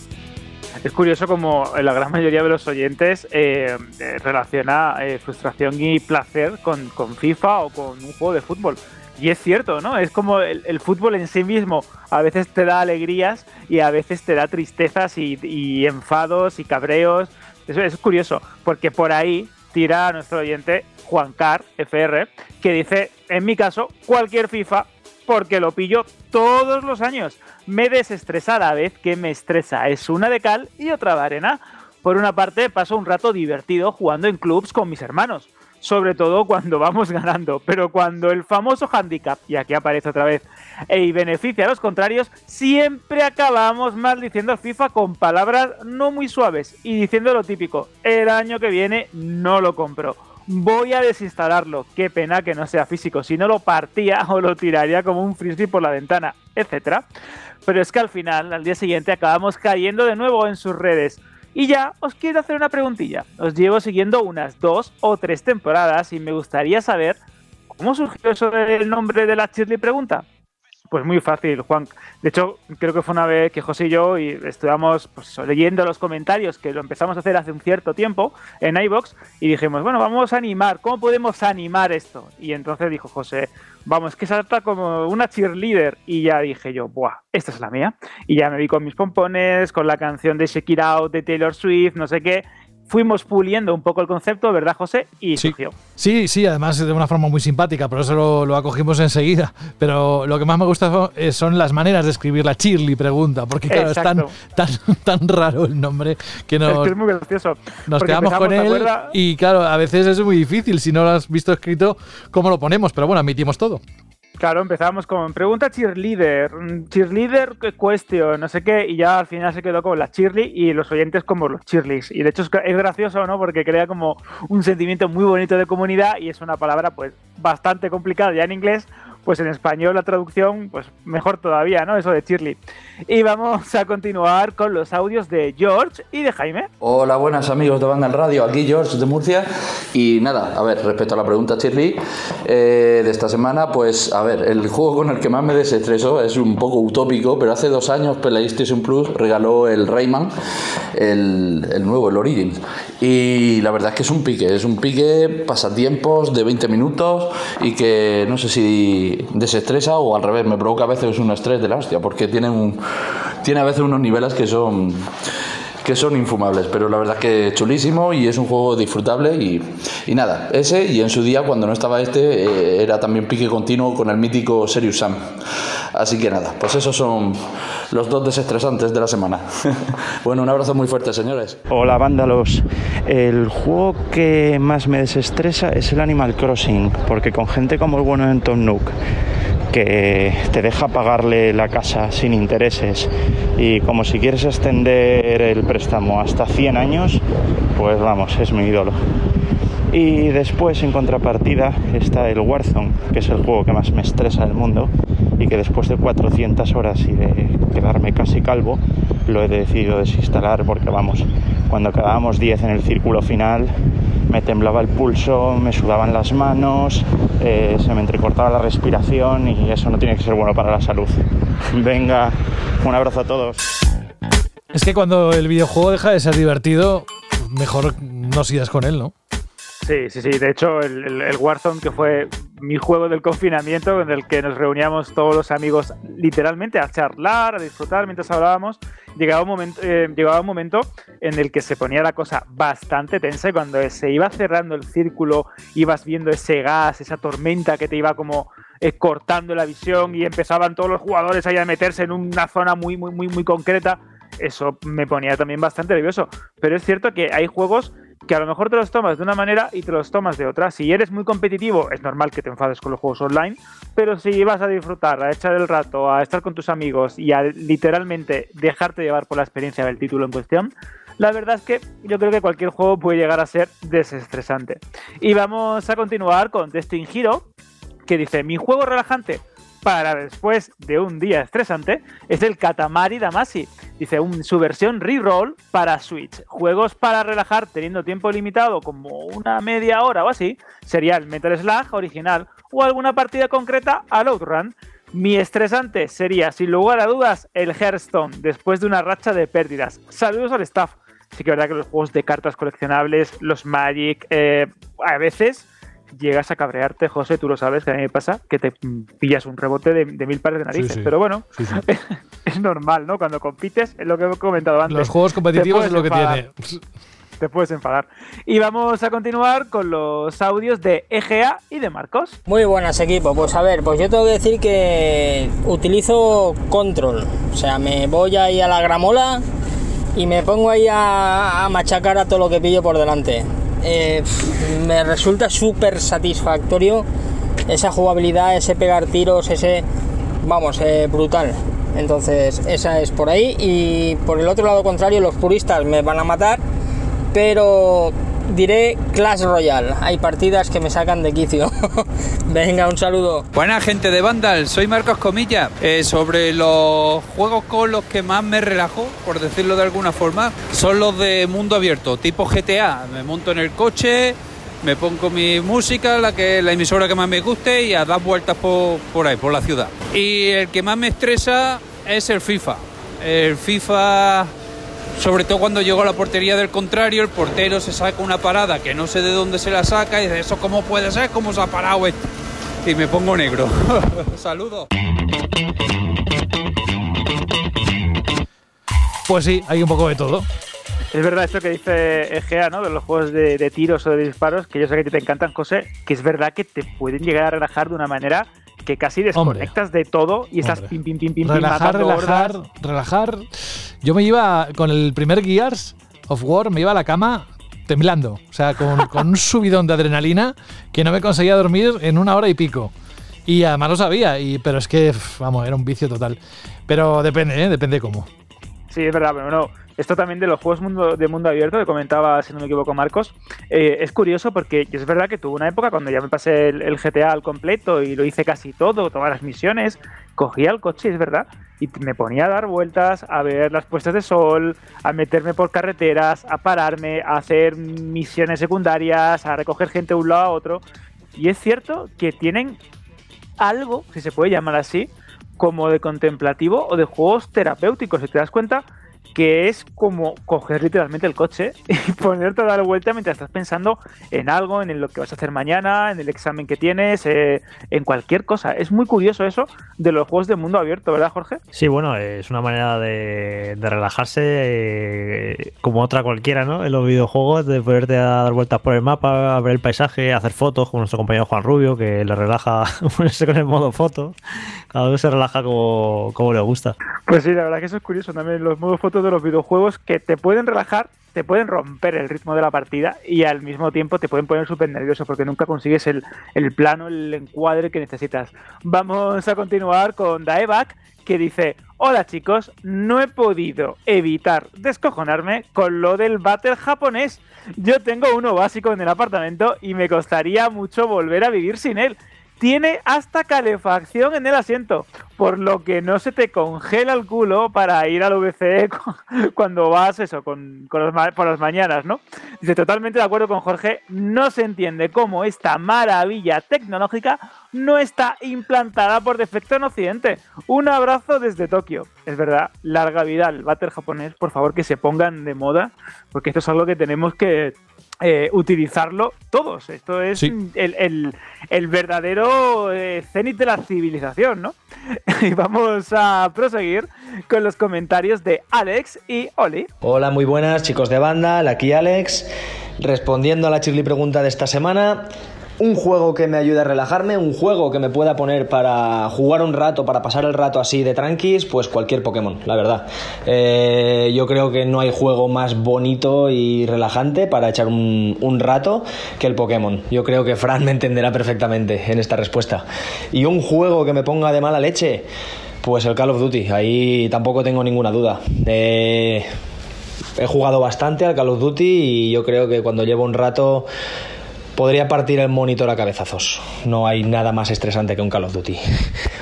Es curioso como la gran mayoría de los oyentes eh, eh, relaciona eh, frustración y placer con, con FIFA o con un juego de fútbol. Y es cierto, ¿no? Es como el, fútbol en sí mismo a veces te da alegrías y a veces te da tristezas y, y enfados y cabreos. Eso es curioso, porque por ahí tira a nuestro oyente Juan Car FR, que dice, en mi caso, cualquier FIFA, porque lo pillo todos los años. Me desestresa a la vez que me estresa. Es una de cal y otra de arena. Por una parte, paso un rato divertido jugando en clubs con mis hermanos. Sobre todo cuando vamos ganando. Pero cuando el famoso handicap, y aquí aparece otra vez, y beneficia a los contrarios, siempre acabamos maldiciendo al FIFA con palabras no muy suaves y diciendo lo típico, el año que viene no lo compro. Voy a desinstalarlo, qué pena que no sea físico, si no lo partía [LAUGHS] o lo tiraría como un frisbee por la ventana, etc. Pero es que al final, al día siguiente, acabamos cayendo de nuevo en sus redes. Y ya os quiero hacer una preguntilla. Os llevo siguiendo unas dos o tres temporadas y me gustaría saber cómo surgió eso del nombre de la Shirley Pregunta. Pues muy fácil, Juan. De hecho, creo que fue una vez que José y yo y estuvimos pues, leyendo los comentarios, que lo empezamos a hacer hace un cierto tiempo en iBox, y dijimos, bueno, vamos a animar, ¿cómo podemos animar esto? Y entonces dijo José, vamos, que salta como una cheerleader. Y ya dije yo, buah, esta es la mía. Y ya me vi con mis pompones, con la canción de Shake It Out de Taylor Swift, no sé qué. Fuimos puliendo un poco el concepto, ¿verdad, José? Y Sí. surgió. Sí, sí, además de una forma muy simpática, por eso lo, lo acogimos enseguida. Pero lo que más me gusta son, eh, las maneras de escribir la Shirley pregunta, porque claro, es tan, tan, tan raro el nombre que Es nos, que es muy gracioso. nos quedamos con empezamos, ¿te él y claro, a veces es muy difícil si no lo has visto escrito cómo lo ponemos, pero bueno, admitimos todo. Claro, empezamos con pregunta cheerleader, mm, cheerleader que question, no sé qué, y ya al final se quedó con la cheerly y los oyentes como los cheerleys. Y de hecho es gracioso, ¿no? Porque crea como un sentimiento muy bonito de comunidad y es una palabra pues bastante complicada ya en inglés, pues en español la traducción pues mejor todavía, ¿no? Eso de cheerly. Y vamos a continuar con los audios de George y de Jaime. Hola, buenas amigos de Banda al Radio, aquí George de Murcia. Y nada, a ver, respecto a la pregunta Shirley eh, de esta semana, pues a ver, el juego con el que más me desestresó es un poco utópico, pero hace dos años PlayStation Plus regaló el Rayman, el, el nuevo, el Origins. Y la verdad es que es un pique, es un pique pasatiempos de 20 minutos y que no sé si desestresa o al revés, me provoca a veces un estrés de la hostia, porque tiene, un, tiene a veces unos niveles que son que son infumables, pero la verdad es que chulísimo y es un juego disfrutable y, nada, ese y en su día cuando no estaba este eh, era también pique continuo con el mítico Serious Sam. Así que nada, pues esos son los dos desestresantes de la semana. [LAUGHS] bueno, un abrazo muy fuerte, señores. Hola vándalos. El juego que más me desestresa es el Animal Crossing, porque con gente como el bueno de Tom Nook, que te deja pagarle la casa sin intereses y como si quieres extender el préstamo hasta 100 años, pues vamos, es mi ídolo. Y después, en contrapartida, está el Warzone, que es el juego que más me estresa del mundo y que después de 400 horas y de quedarme casi calvo, lo he decidido desinstalar porque, vamos, cuando quedábamos 10 en el círculo final, me temblaba el pulso, me sudaban las manos, eh, se me entrecortaba la respiración y eso no tiene que ser bueno para la salud. [LAUGHS] Venga, un abrazo a todos. Es que cuando el videojuego deja de ser divertido, mejor no sigas con él, ¿no? Sí, sí, sí. De hecho, el, el- el Warzone, que fue mi juego del confinamiento, en el que nos reuníamos todos los amigos literalmente a charlar, a disfrutar mientras hablábamos, llegaba un momento, eh, llegaba un momento en el que se ponía la cosa bastante tensa y cuando se iba cerrando el círculo, ibas viendo ese gas, esa tormenta que te iba como eh, cortando la visión y empezaban todos los jugadores ahí a meterse en una zona muy, muy, muy, muy concreta. Eso me ponía también bastante nervioso. Pero es cierto que hay juegos que a lo mejor te los tomas de una manera y te los tomas de otra. Si eres muy competitivo, es normal que te enfades con los juegos online, pero si vas a disfrutar, a echar el rato, a estar con tus amigos y a literalmente dejarte llevar por la experiencia del título en cuestión, la verdad es que yo creo que cualquier juego puede llegar a ser desestresante. Y vamos a continuar con Destiny Hero, que dice, mi juego relajante, para después de un día estresante es el Katamari Damacy. Dice un, su versión reroll para Switch. Juegos para relajar teniendo tiempo limitado como una media hora o así sería el Metal Slug original o alguna partida concreta al Outrun. Mi estresante sería, sin lugar a dudas, el Hearthstone, después de una racha de pérdidas. Saludos al staff. Sí que es verdad que los juegos de cartas coleccionables, los Magic, eh, a veces llegas a cabrearte, José, tú lo sabes, que a mí me pasa, que te pillas un rebote de, de mil pares de narices. Sí, sí. Pero bueno, Sí, sí. [LAUGHS] es normal, ¿no? Cuando compites, es lo que he comentado antes. Los juegos competitivos es lo que tiene. Te puedes enfadar. Y vamos a continuar con los audios de EGA y de Marcos. Muy buenas equipo, pues a ver, pues yo tengo que decir que utilizo control, o sea, me voy ahí a la gramola y me pongo ahí a, a machacar a todo lo que pillo por delante. Eh, me resulta súper satisfactorio esa jugabilidad, ese pegar tiros, ese, vamos, eh, brutal. Entonces, esa es por ahí y por el otro lado contrario, los puristas me van a matar, pero diré Clash Royale. Hay partidas que me sacan de quicio. [LAUGHS] Venga, un saludo. Buena gente de Vandal, soy Marcos Comilla. Eh, sobre los juegos con los que más me relajo, por decirlo de alguna forma, son los de mundo abierto, tipo GTA. Me monto en el coche, me pongo mi música, la que la emisora que más me guste y a dar vueltas por, por ahí, por la ciudad. Y el que más me estresa es el FIFA. El FIFA sobre todo cuando llego a la portería del contrario, el portero se saca una parada que no sé de dónde se la saca y dice, ¿eso cómo puede ser? ¿Cómo se ha parado esto? Y me pongo negro. [LAUGHS] Saludos. Pues sí, hay un poco de todo. Es verdad esto que dice EGA, ¿no? De los juegos de, de tiros o de disparos, que yo sé que te encantan, José, que es verdad que te pueden llegar a relajar de una manera que casi desconectas de todo y estás pim, pim, pim, pim, pim, Relajar, relajar, relajar. Yo me iba con el primer Gears of War, me iba a la cama temblando. O sea, con, [LAUGHS] con un subidón de adrenalina que no me conseguía dormir en una hora y pico. Y además lo sabía, y, pero es que, vamos, era un vicio total. Pero depende, ¿eh? Depende cómo. Sí, es verdad, pero bueno, esto también de los juegos mundo, de mundo abierto que comentaba, si no me equivoco, Marcos, eh, es curioso porque es verdad que tuve una época cuando ya me pasé el, el GTA al completo y lo hice casi todo, todas las misiones, cogía el coche, es verdad, y me ponía a dar vueltas, a ver las puestas de sol, a meterme por carreteras, a pararme, a hacer misiones secundarias, a recoger gente de un lado a otro. Y es cierto que tienen algo, si se puede llamar así, como de contemplativo o de juegos terapéuticos. Si te das cuenta que es como coger literalmente el coche [LAUGHS] y ponerte a dar vuelta mientras estás pensando en algo, en lo que vas a hacer mañana, en el examen que tienes, eh, en cualquier cosa. Es muy curioso eso de los juegos de mundo abierto, ¿verdad, Jorge? Sí, bueno, es una manera de, relajarse eh, como otra cualquiera, ¿no? En los videojuegos, de poderte a dar vueltas por el mapa, ver el paisaje, hacer fotos, como nuestro compañero Juan Rubio, que le relaja [LAUGHS] ponerse con el modo foto. Cada uno se relaja como le gusta. Pues sí, la verdad que eso es curioso también, los modos fotos de los videojuegos que te pueden relajar, te pueden romper el ritmo de la partida y al mismo tiempo te pueden poner súper nervioso porque nunca consigues el, el plano, el encuadre que necesitas. Vamos a continuar con Daeback que dice, hola chicos, no he podido evitar descojonarme con lo del váter japonés. Yo tengo uno básico en el apartamento y me costaría mucho volver a vivir sin él. Tiene hasta calefacción en el asiento, por lo que no se te congela el culo para ir al VCE [LAUGHS] cu- cuando vas eso, con, por las mañanas, ¿no? Dice, totalmente de acuerdo con Jorge, no se entiende cómo esta maravilla tecnológica no está implantada por defecto en Occidente. Un abrazo desde Tokio. Es verdad, larga vida al váter japonés, por favor que se pongan de moda, porque esto es algo que tenemos que eh, utilizarlo todos. Esto es Sí. el, el- el verdadero eh, cenit de la civilización, ¿no? [LAUGHS] y vamos a proseguir con los comentarios de Alex y Oli. Hola, muy buenas chicos de banda, aquí Alex. Respondiendo a la chirly pregunta de esta semana, un juego que me ayude a relajarme, un juego que me pueda poner para jugar un rato, para pasar el rato así de tranquis, pues cualquier Pokémon, la verdad. Eh, yo creo que no hay juego más bonito y relajante para echar un, rato que el Pokémon. Yo creo que Fran me entenderá perfectamente en esta respuesta. Y un juego que me ponga de mala leche, pues el Call of Duty, ahí tampoco tengo ninguna duda. Eh, he jugado bastante al Call of Duty y yo creo que cuando llevo un rato podría partir el monitor a cabezazos. No hay nada más estresante que un Call of Duty.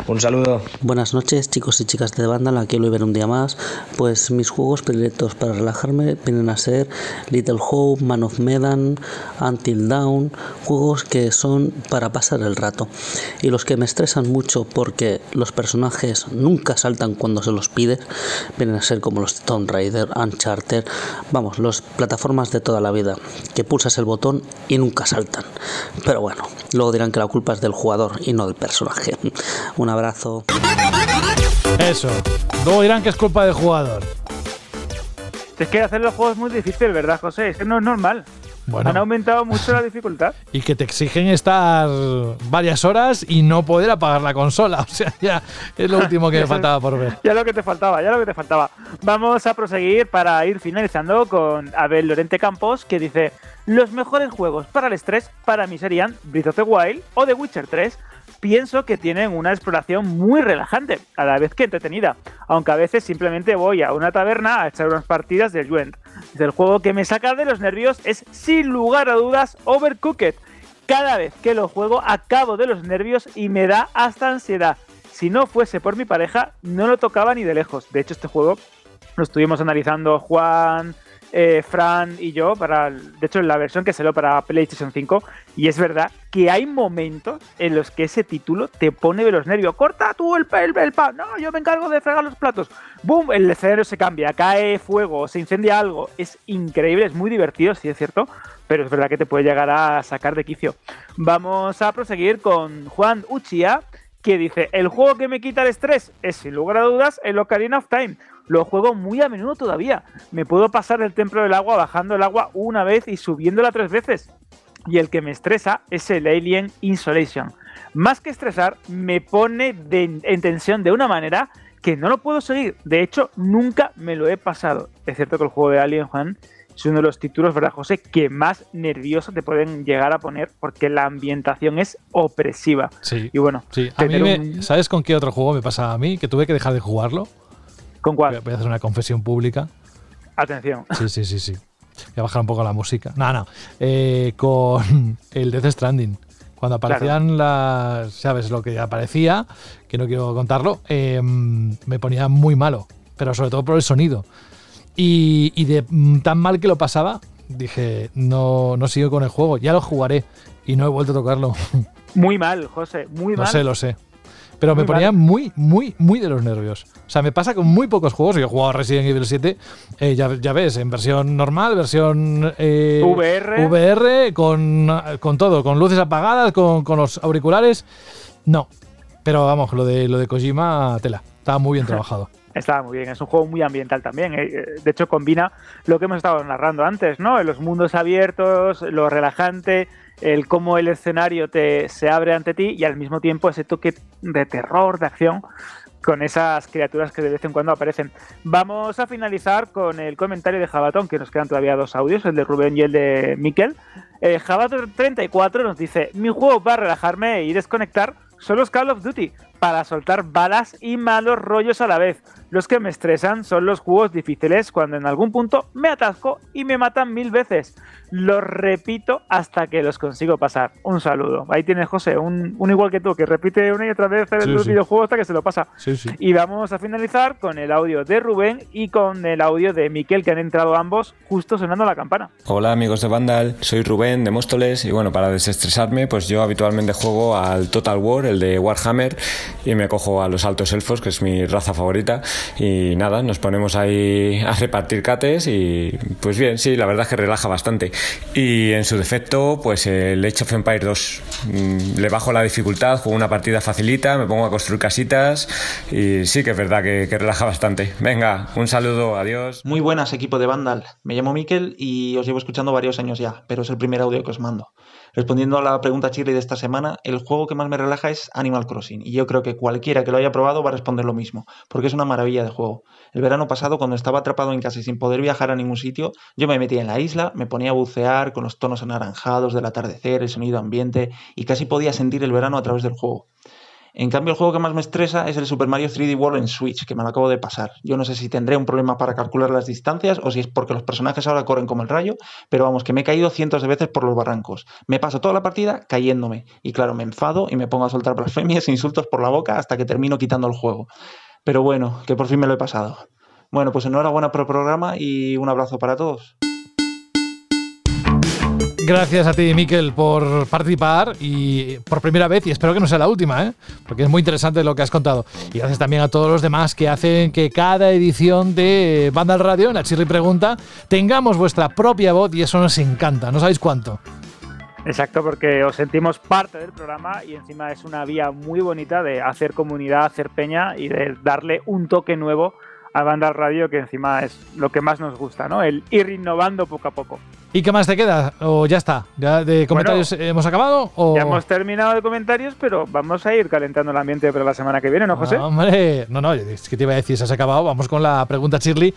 Un saludo. Buenas noches, chicos y chicas de Vandal. Aquí lo ver un día más. Pues mis juegos predilectos para relajarme vienen a ser Little Hope, Man of Medan, Until Dawn. Juegos que son para pasar el rato. Y los que me estresan mucho porque los personajes nunca saltan cuando se los pides vienen a ser como los Tomb Raider, Uncharted. Vamos, las plataformas de toda la vida. Que pulsas el botón y nunca saltan. Pero bueno, luego dirán que la culpa es del jugador y no del personaje. [LAUGHS] Un abrazo. Eso. Luego dirán que es culpa del jugador. Es que hacer los juegos es muy difícil, ¿verdad, José? Es que no es normal. Bueno. Han aumentado mucho la dificultad. [LAUGHS] Y que te exigen estar varias horas y no poder apagar la consola. [LAUGHS] O sea, ya es lo último que [LAUGHS] me faltaba por ver. Ya lo que te faltaba, ya lo que te faltaba. Vamos a proseguir para ir finalizando con Abel Lorente Campos, que dice: Los mejores juegos para el estrés para mí serían Breath of the Wild o The Witcher 3. Pienso que tienen una exploración muy relajante, a la vez que entretenida, aunque a veces simplemente voy a una taberna a echar unas partidas del Gwent. Del juego que me saca de los nervios es sin lugar a dudas Overcooked. Cada vez que lo juego acabo de los nervios y me da hasta ansiedad. Si no fuese por mi pareja, no lo tocaba ni de lejos. De hecho, este juego lo estuvimos analizando Juan, eh, Fran y yo, para, de hecho, en la versión que salió para PlayStation 5. Y es verdad que hay momentos en los que ese título te pone de los nervios. Corta tú el, el, el pan. No, yo me encargo de fregar los platos. ¡Boom! El escenario se cambia, cae fuego, se incendia algo. Es increíble, es muy divertido, sí es cierto. Pero es verdad que te puede llegar a sacar de quicio. Vamos a proseguir con Juan Uchia, que dice: El juego que me quita el estrés es sin lugar a dudas el Ocarina of Time. Lo juego muy a menudo todavía. Me puedo pasar el templo del agua bajando el agua una vez y subiéndola tres veces. Y el que me estresa es el Alien Insolation. Más que estresar, me pone de- en tensión de una manera que no lo puedo seguir. De hecho, nunca me lo he pasado. Es cierto que el juego de Alien, Juan, es uno de los títulos, ¿verdad, José?, que más nervioso te pueden llegar a poner porque la ambientación es opresiva. Sí. Y bueno, Sí, a mí me- un- ¿sabes con qué otro juego me pasa a mí? Que tuve que dejar de jugarlo. ¿Con cuál? Voy a hacer una confesión pública. Atención. Sí, sí, sí, sí. Voy a bajar un poco la música. No, no. Eh, con [LAUGHS] el Death Stranding. Cuando aparecían las. ¿Sabes? Lo que aparecía, que no quiero contarlo, eh, me ponía muy malo. Pero sobre todo por el sonido. Y, y de mm, tan mal que lo pasaba, dije, no, no sigo con el juego. Ya lo jugaré. Y no he vuelto a tocarlo. [LAUGHS] Muy mal, José, muy Lo mal. sé, lo sé. Pero me ponía mal. muy, muy, muy de los nervios. O sea, me pasa con muy pocos juegos. Yo he jugado Resident Evil 7, eh, ya, ya ves, en versión normal, versión eh, VR. VR, con, con todo, con luces apagadas, con, con los auriculares. No. Pero vamos, lo de, lo de Kojima, tela. Estaba muy bien [LAUGHS] trabajado. Está muy bien, es un juego muy ambiental también. eh, eh, De hecho, combina lo que hemos estado narrando antes, ¿no? Los mundos abiertos, lo relajante, el cómo el escenario te, se abre ante ti y al mismo tiempo ese toque de terror, de acción, con esas criaturas que de vez en cuando aparecen. Vamos a finalizar con el comentario de Jabatón, que nos quedan todavía dos audios, el de Rubén y el de Miquel. Eh, Jabatón34 nos dice: Mi juego para relajarme y desconectar son los Call of Duty, para soltar balas y malos rollos a la vez. Los que me estresan son los juegos difíciles cuando en algún punto me atasco y me matan mil veces. Los repito hasta que los consigo pasar. Un saludo. Ahí tienes, José, un, un igual que tú, que repite una y otra vez el Sí, sí. videojuego hasta que se lo pasa. Sí, sí. Y vamos a finalizar con el audio de Rubén y con el audio de Miquel, que han entrado ambos justo sonando la campana. Hola amigos de Vandal, soy Rubén de Móstoles y bueno, para desestresarme pues yo habitualmente juego al Total War, el de Warhammer y me cojo a los altos elfos, que es mi raza favorita y nada, nos ponemos ahí a repartir cates y pues bien, sí, la verdad es que relaja bastante. Y en su defecto pues el Age of Empire 2, Mm, le bajo la dificultad, juego una partida facilita, me pongo a construir casitas y sí que es verdad que, que relaja bastante. Venga, un saludo, adiós. Muy buenas, equipo de Vandal. Me llamo Miquel y os llevo escuchando varios años ya, pero es el primer audio que os mando. Respondiendo a la pregunta chile de esta semana, el juego que más me relaja es Animal Crossing, y yo creo que cualquiera que lo haya probado va a responder lo mismo, porque es una maravilla de juego. El verano pasado, cuando estaba atrapado en casa y sin poder viajar a ningún sitio, yo me metía en la isla, me ponía a bucear con los tonos anaranjados del atardecer, el sonido ambiente, y casi podía sentir el verano a través del juego. En cambio, el juego que más me estresa es el Super Mario 3D World en Switch, que me lo acabo de pasar. Yo no sé si tendré un problema para calcular las distancias o si es porque los personajes ahora corren como el rayo, pero vamos, que me he caído cientos de veces por los barrancos. Me paso toda la partida cayéndome. Y claro, me enfado y me pongo a soltar blasfemias e insultos por la boca hasta que termino quitando el juego. Pero bueno, que por fin me lo he pasado. Bueno, pues enhorabuena por el programa y un abrazo para todos. Gracias a ti, Miquel, por participar y por primera vez, y espero que no sea la última, ¿eh? porque es muy interesante lo que has contado. Y gracias también a todos los demás que hacen que cada edición de Banda Radio, en la Chirri Pregunta, tengamos vuestra propia voz y eso nos encanta. No sabéis cuánto. Exacto, porque os sentimos parte del programa y encima es una vía muy bonita de hacer comunidad, hacer peña y de darle un toque nuevo a Banda Radio, que encima es lo que más nos gusta, ¿no? El ir innovando poco a poco. ¿Y qué más te queda? ¿O ya está? ¿Ya de comentarios hemos acabado? O... Ya hemos terminado de comentarios, pero vamos a ir calentando el ambiente para la semana que viene, ¿no, José? No, hombre, no, no, es que te iba a decir, se has acabado. Vamos con la pregunta, Shirley,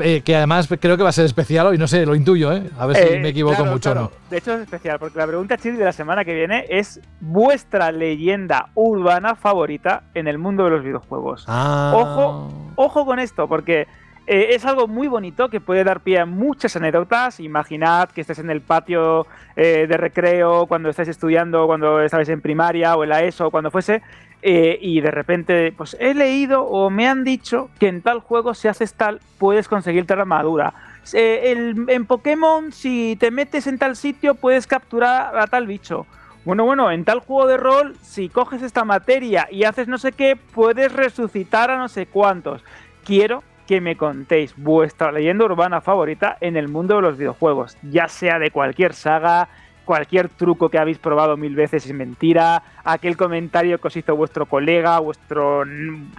eh, que además creo que va a ser especial hoy, no sé, lo intuyo, ¿eh? A ver si Eh, me equivoco claro, mucho o no. De hecho es especial, porque la pregunta Shirley de la semana que viene es vuestra leyenda urbana favorita en el mundo de los videojuegos. Ah. Ojo, ojo con esto, porque eh, es algo muy bonito que puede dar pie a muchas anécdotas. Imaginad que estés en el patio eh, de recreo cuando estáis estudiando, cuando estáis en primaria o en la ESO, cuando fuese, eh, y de repente, pues he leído o me han dicho que en tal juego, si haces tal, puedes conseguir tal armadura. En Pokémon, si te metes en tal sitio, puedes capturar a tal bicho. Bueno, bueno, en tal juego de rol, si coges esta materia y haces no sé qué, puedes resucitar a no sé cuántos. Quiero que me contéis vuestra leyenda urbana favorita en el mundo de los videojuegos, ya sea de cualquier saga, cualquier truco que habéis probado mil veces es mentira, aquel comentario que os hizo vuestro colega, vuestro,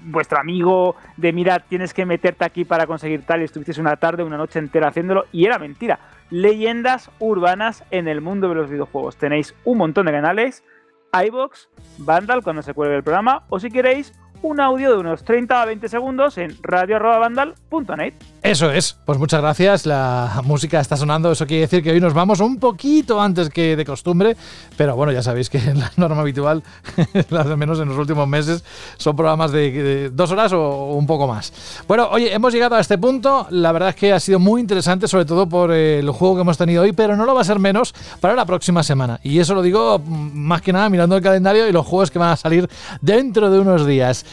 vuestro amigo, de mira, tienes que meterte aquí para conseguir tal y estuvisteis una tarde, una noche entera haciéndolo y era mentira. Leyendas urbanas en el mundo de los videojuegos. Tenéis un montón de canales, iBox, Vandal cuando se cuelgue el programa, o si queréis, un audio de unos 30 a 20 segundos en radio.vandal.net. Eso es, pues muchas gracias. La música está sonando, eso quiere decir que hoy nos vamos un poquito antes que de costumbre, pero bueno, ya sabéis que [LAUGHS] la norma habitual, [LAUGHS] de menos en los últimos meses, son programas de, de dos horas o un poco más. Bueno, oye, hemos llegado a este punto. La verdad es que ha sido muy interesante, sobre todo por eh, el juego que hemos tenido hoy, pero no lo va a ser menos para la próxima semana. Y eso lo digo mm, más que nada mirando el calendario y los juegos que van a salir dentro de unos días.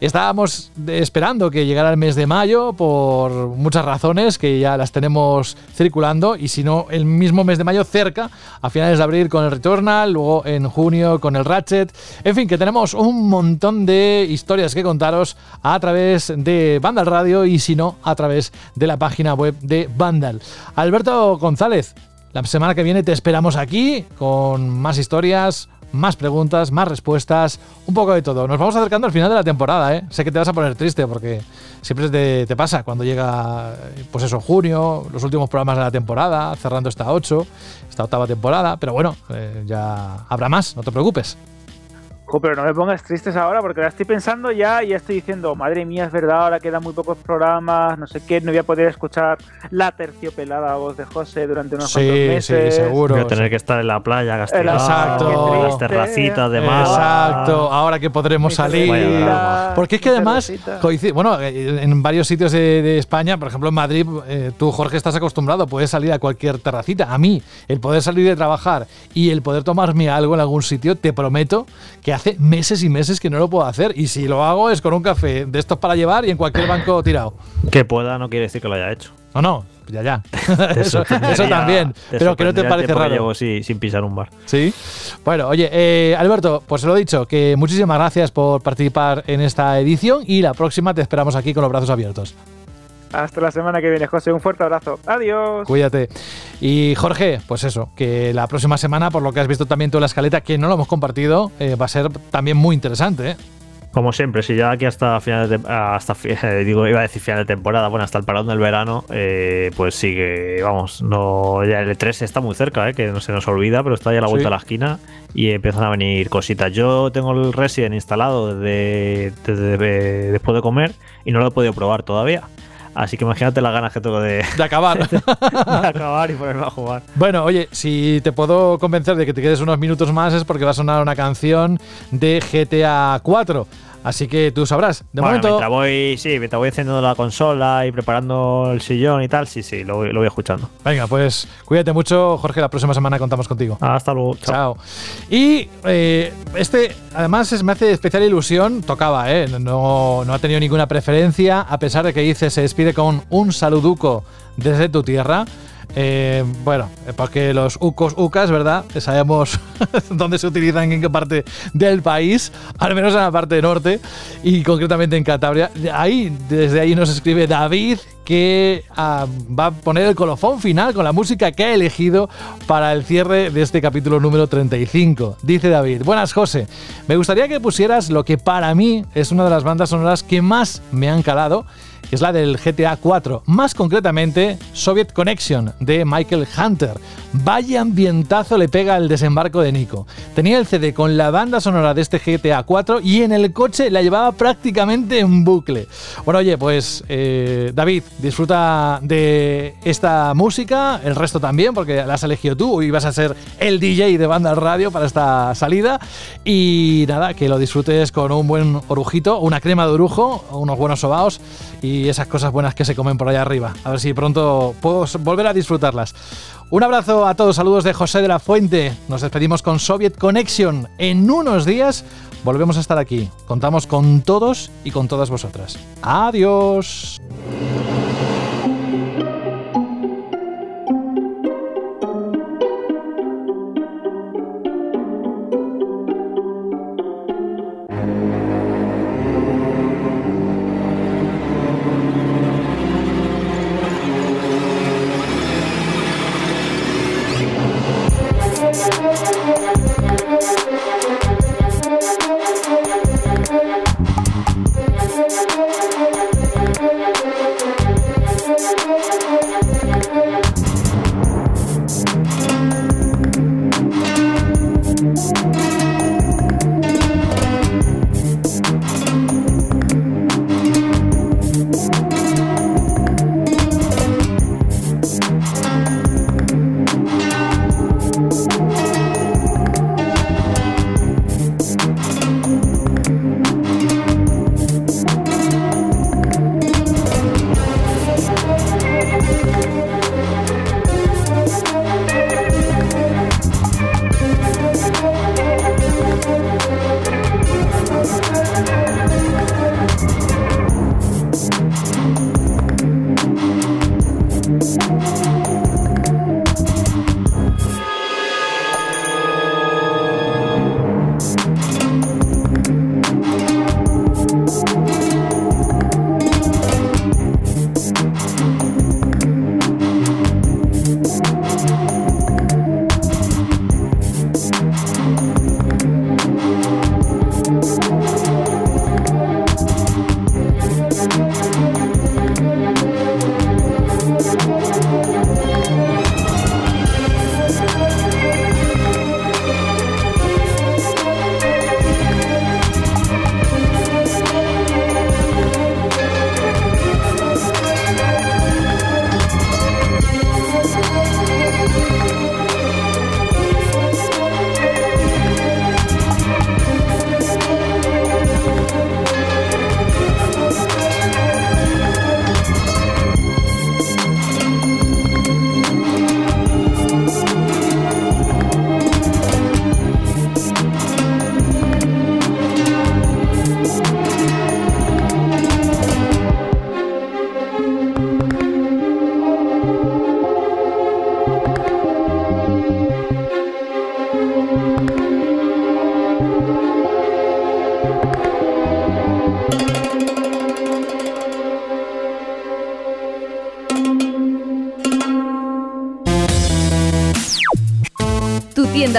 Estábamos esperando que llegara el mes de mayo por muchas razones que ya las tenemos circulando y si no el mismo mes de mayo cerca a finales de abril con el Returnal, luego en junio con el Ratchet, en fin que tenemos un montón de historias que contaros a través de Vandal Radio y si no a través de la página web de Vandal. Alberto González, la semana que viene te esperamos aquí con más historias, más preguntas, más respuestas, un poco de todo. Nos vamos acercando al final de la temporada, ¿eh? Sé que te vas a poner triste porque siempre te, pasa cuando llega, pues eso, junio, los últimos programas de la temporada, cerrando esta 8, esta octava temporada, pero bueno, eh, ya habrá más, no te preocupes. Jo, pero no me pongas tristes ahora porque la estoy pensando ya y ya estoy diciendo, madre mía, es verdad, ahora quedan muy pocos programas, no sé qué, no voy a poder escuchar la terciopelada voz de José durante unos Sí, cuantos sí, meses. seguro. Voy a tener que estar en la playa, castigado, Exacto. en las terracitas de mar. Exacto, ahora que podremos salir. Vaya. Porque es que además, coincide- bueno, eh, en varios sitios de, de España, por ejemplo en Madrid, eh, tú Jorge estás acostumbrado, puedes salir a cualquier terracita. A mí, el poder salir de trabajar y el poder tomarme algo en algún sitio, te prometo que hace meses y meses que no lo puedo hacer. Y si lo hago es con un café de estos para llevar y en cualquier banco tirado. Que pueda no quiere decir que lo haya hecho. No, no, ya, ya. [LAUGHS] eso, también. Pero que no te parece que raro. llevo sí, sin pisar un bar. Sí. Bueno, oye, eh, Alberto, pues se lo he dicho, que muchísimas gracias por participar en esta edición y la próxima te esperamos aquí con los brazos abiertos. Hasta la semana que viene, José, un fuerte abrazo. Adiós. Cuídate. Y Jorge, pues eso, que la próxima semana, por lo que has visto también tú en la escaleta, que no lo hemos compartido, eh, va a ser también muy interesante. ¿eh? Como siempre, si ya aquí hasta final de, hasta [LAUGHS] eh, digo, iba a decir final de temporada, bueno, hasta el parón del verano, eh, pues sigue, vamos, no, ya el E3 está muy cerca, eh, que no se nos olvida, pero está ya a la vuelta Sí. a la esquina y empiezan a venir cositas. Yo tengo el Resident instalado desde, desde- después de comer y no lo he podido probar todavía. Así que imagínate las ganas que tengo de, De acabar. [LAUGHS] de acabar y ponerme a jugar. Bueno, oye, si te puedo convencer de que te quedes unos minutos más es porque va a sonar una canción de GTA 4. Así que tú sabrás. De bueno, momento. mientras voy, sí, mientras voy encendiendo la consola y preparando el sillón y tal, sí, sí, lo, voy- lo voy escuchando. Venga, pues cuídate mucho, Jorge. La próxima semana contamos contigo. Hasta luego. Chao. Y eh, este, además, es- me hace especial ilusión. Tocaba, ¿eh? No, no ha tenido ninguna preferencia, a pesar de que dice se despide con un saluduco desde tu tierra. Eh, bueno, eh, porque los ucos, ucas, ¿verdad? Sabemos [LAUGHS] dónde se utilizan, en qué parte del país, al menos en la parte norte y concretamente en Cantabria. Ahí, desde ahí nos escribe David que ah, va a poner el colofón final con la música que ha elegido para el cierre de este capítulo número 35. Dice David, buenas José, me gustaría que pusieras lo que para mí es una de las bandas sonoras que más me han calado, que es la del GTA 4, más concretamente Soviet Connection de Michael Hunter. Vaya ambientazo le pega el desembarco de Nico. Tenía el CD con la banda sonora de este GTA 4 y en el coche la llevaba prácticamente en bucle. Bueno, oye, pues eh, David, disfruta de esta música, el resto también, porque la has elegido tú y vas a ser el DJ de banda radio para esta salida. Y nada, que lo disfrutes con un buen orujito, una crema de orujo, unos buenos sobaos esas cosas buenas que se comen por allá arriba. A ver si pronto puedo volver a disfrutarlas. Un abrazo a todos, saludos de José de la Fuente. Nos despedimos con Soviet Connection. En unos días volvemos a estar aquí. Contamos con todos y con todas vosotras. Adiós.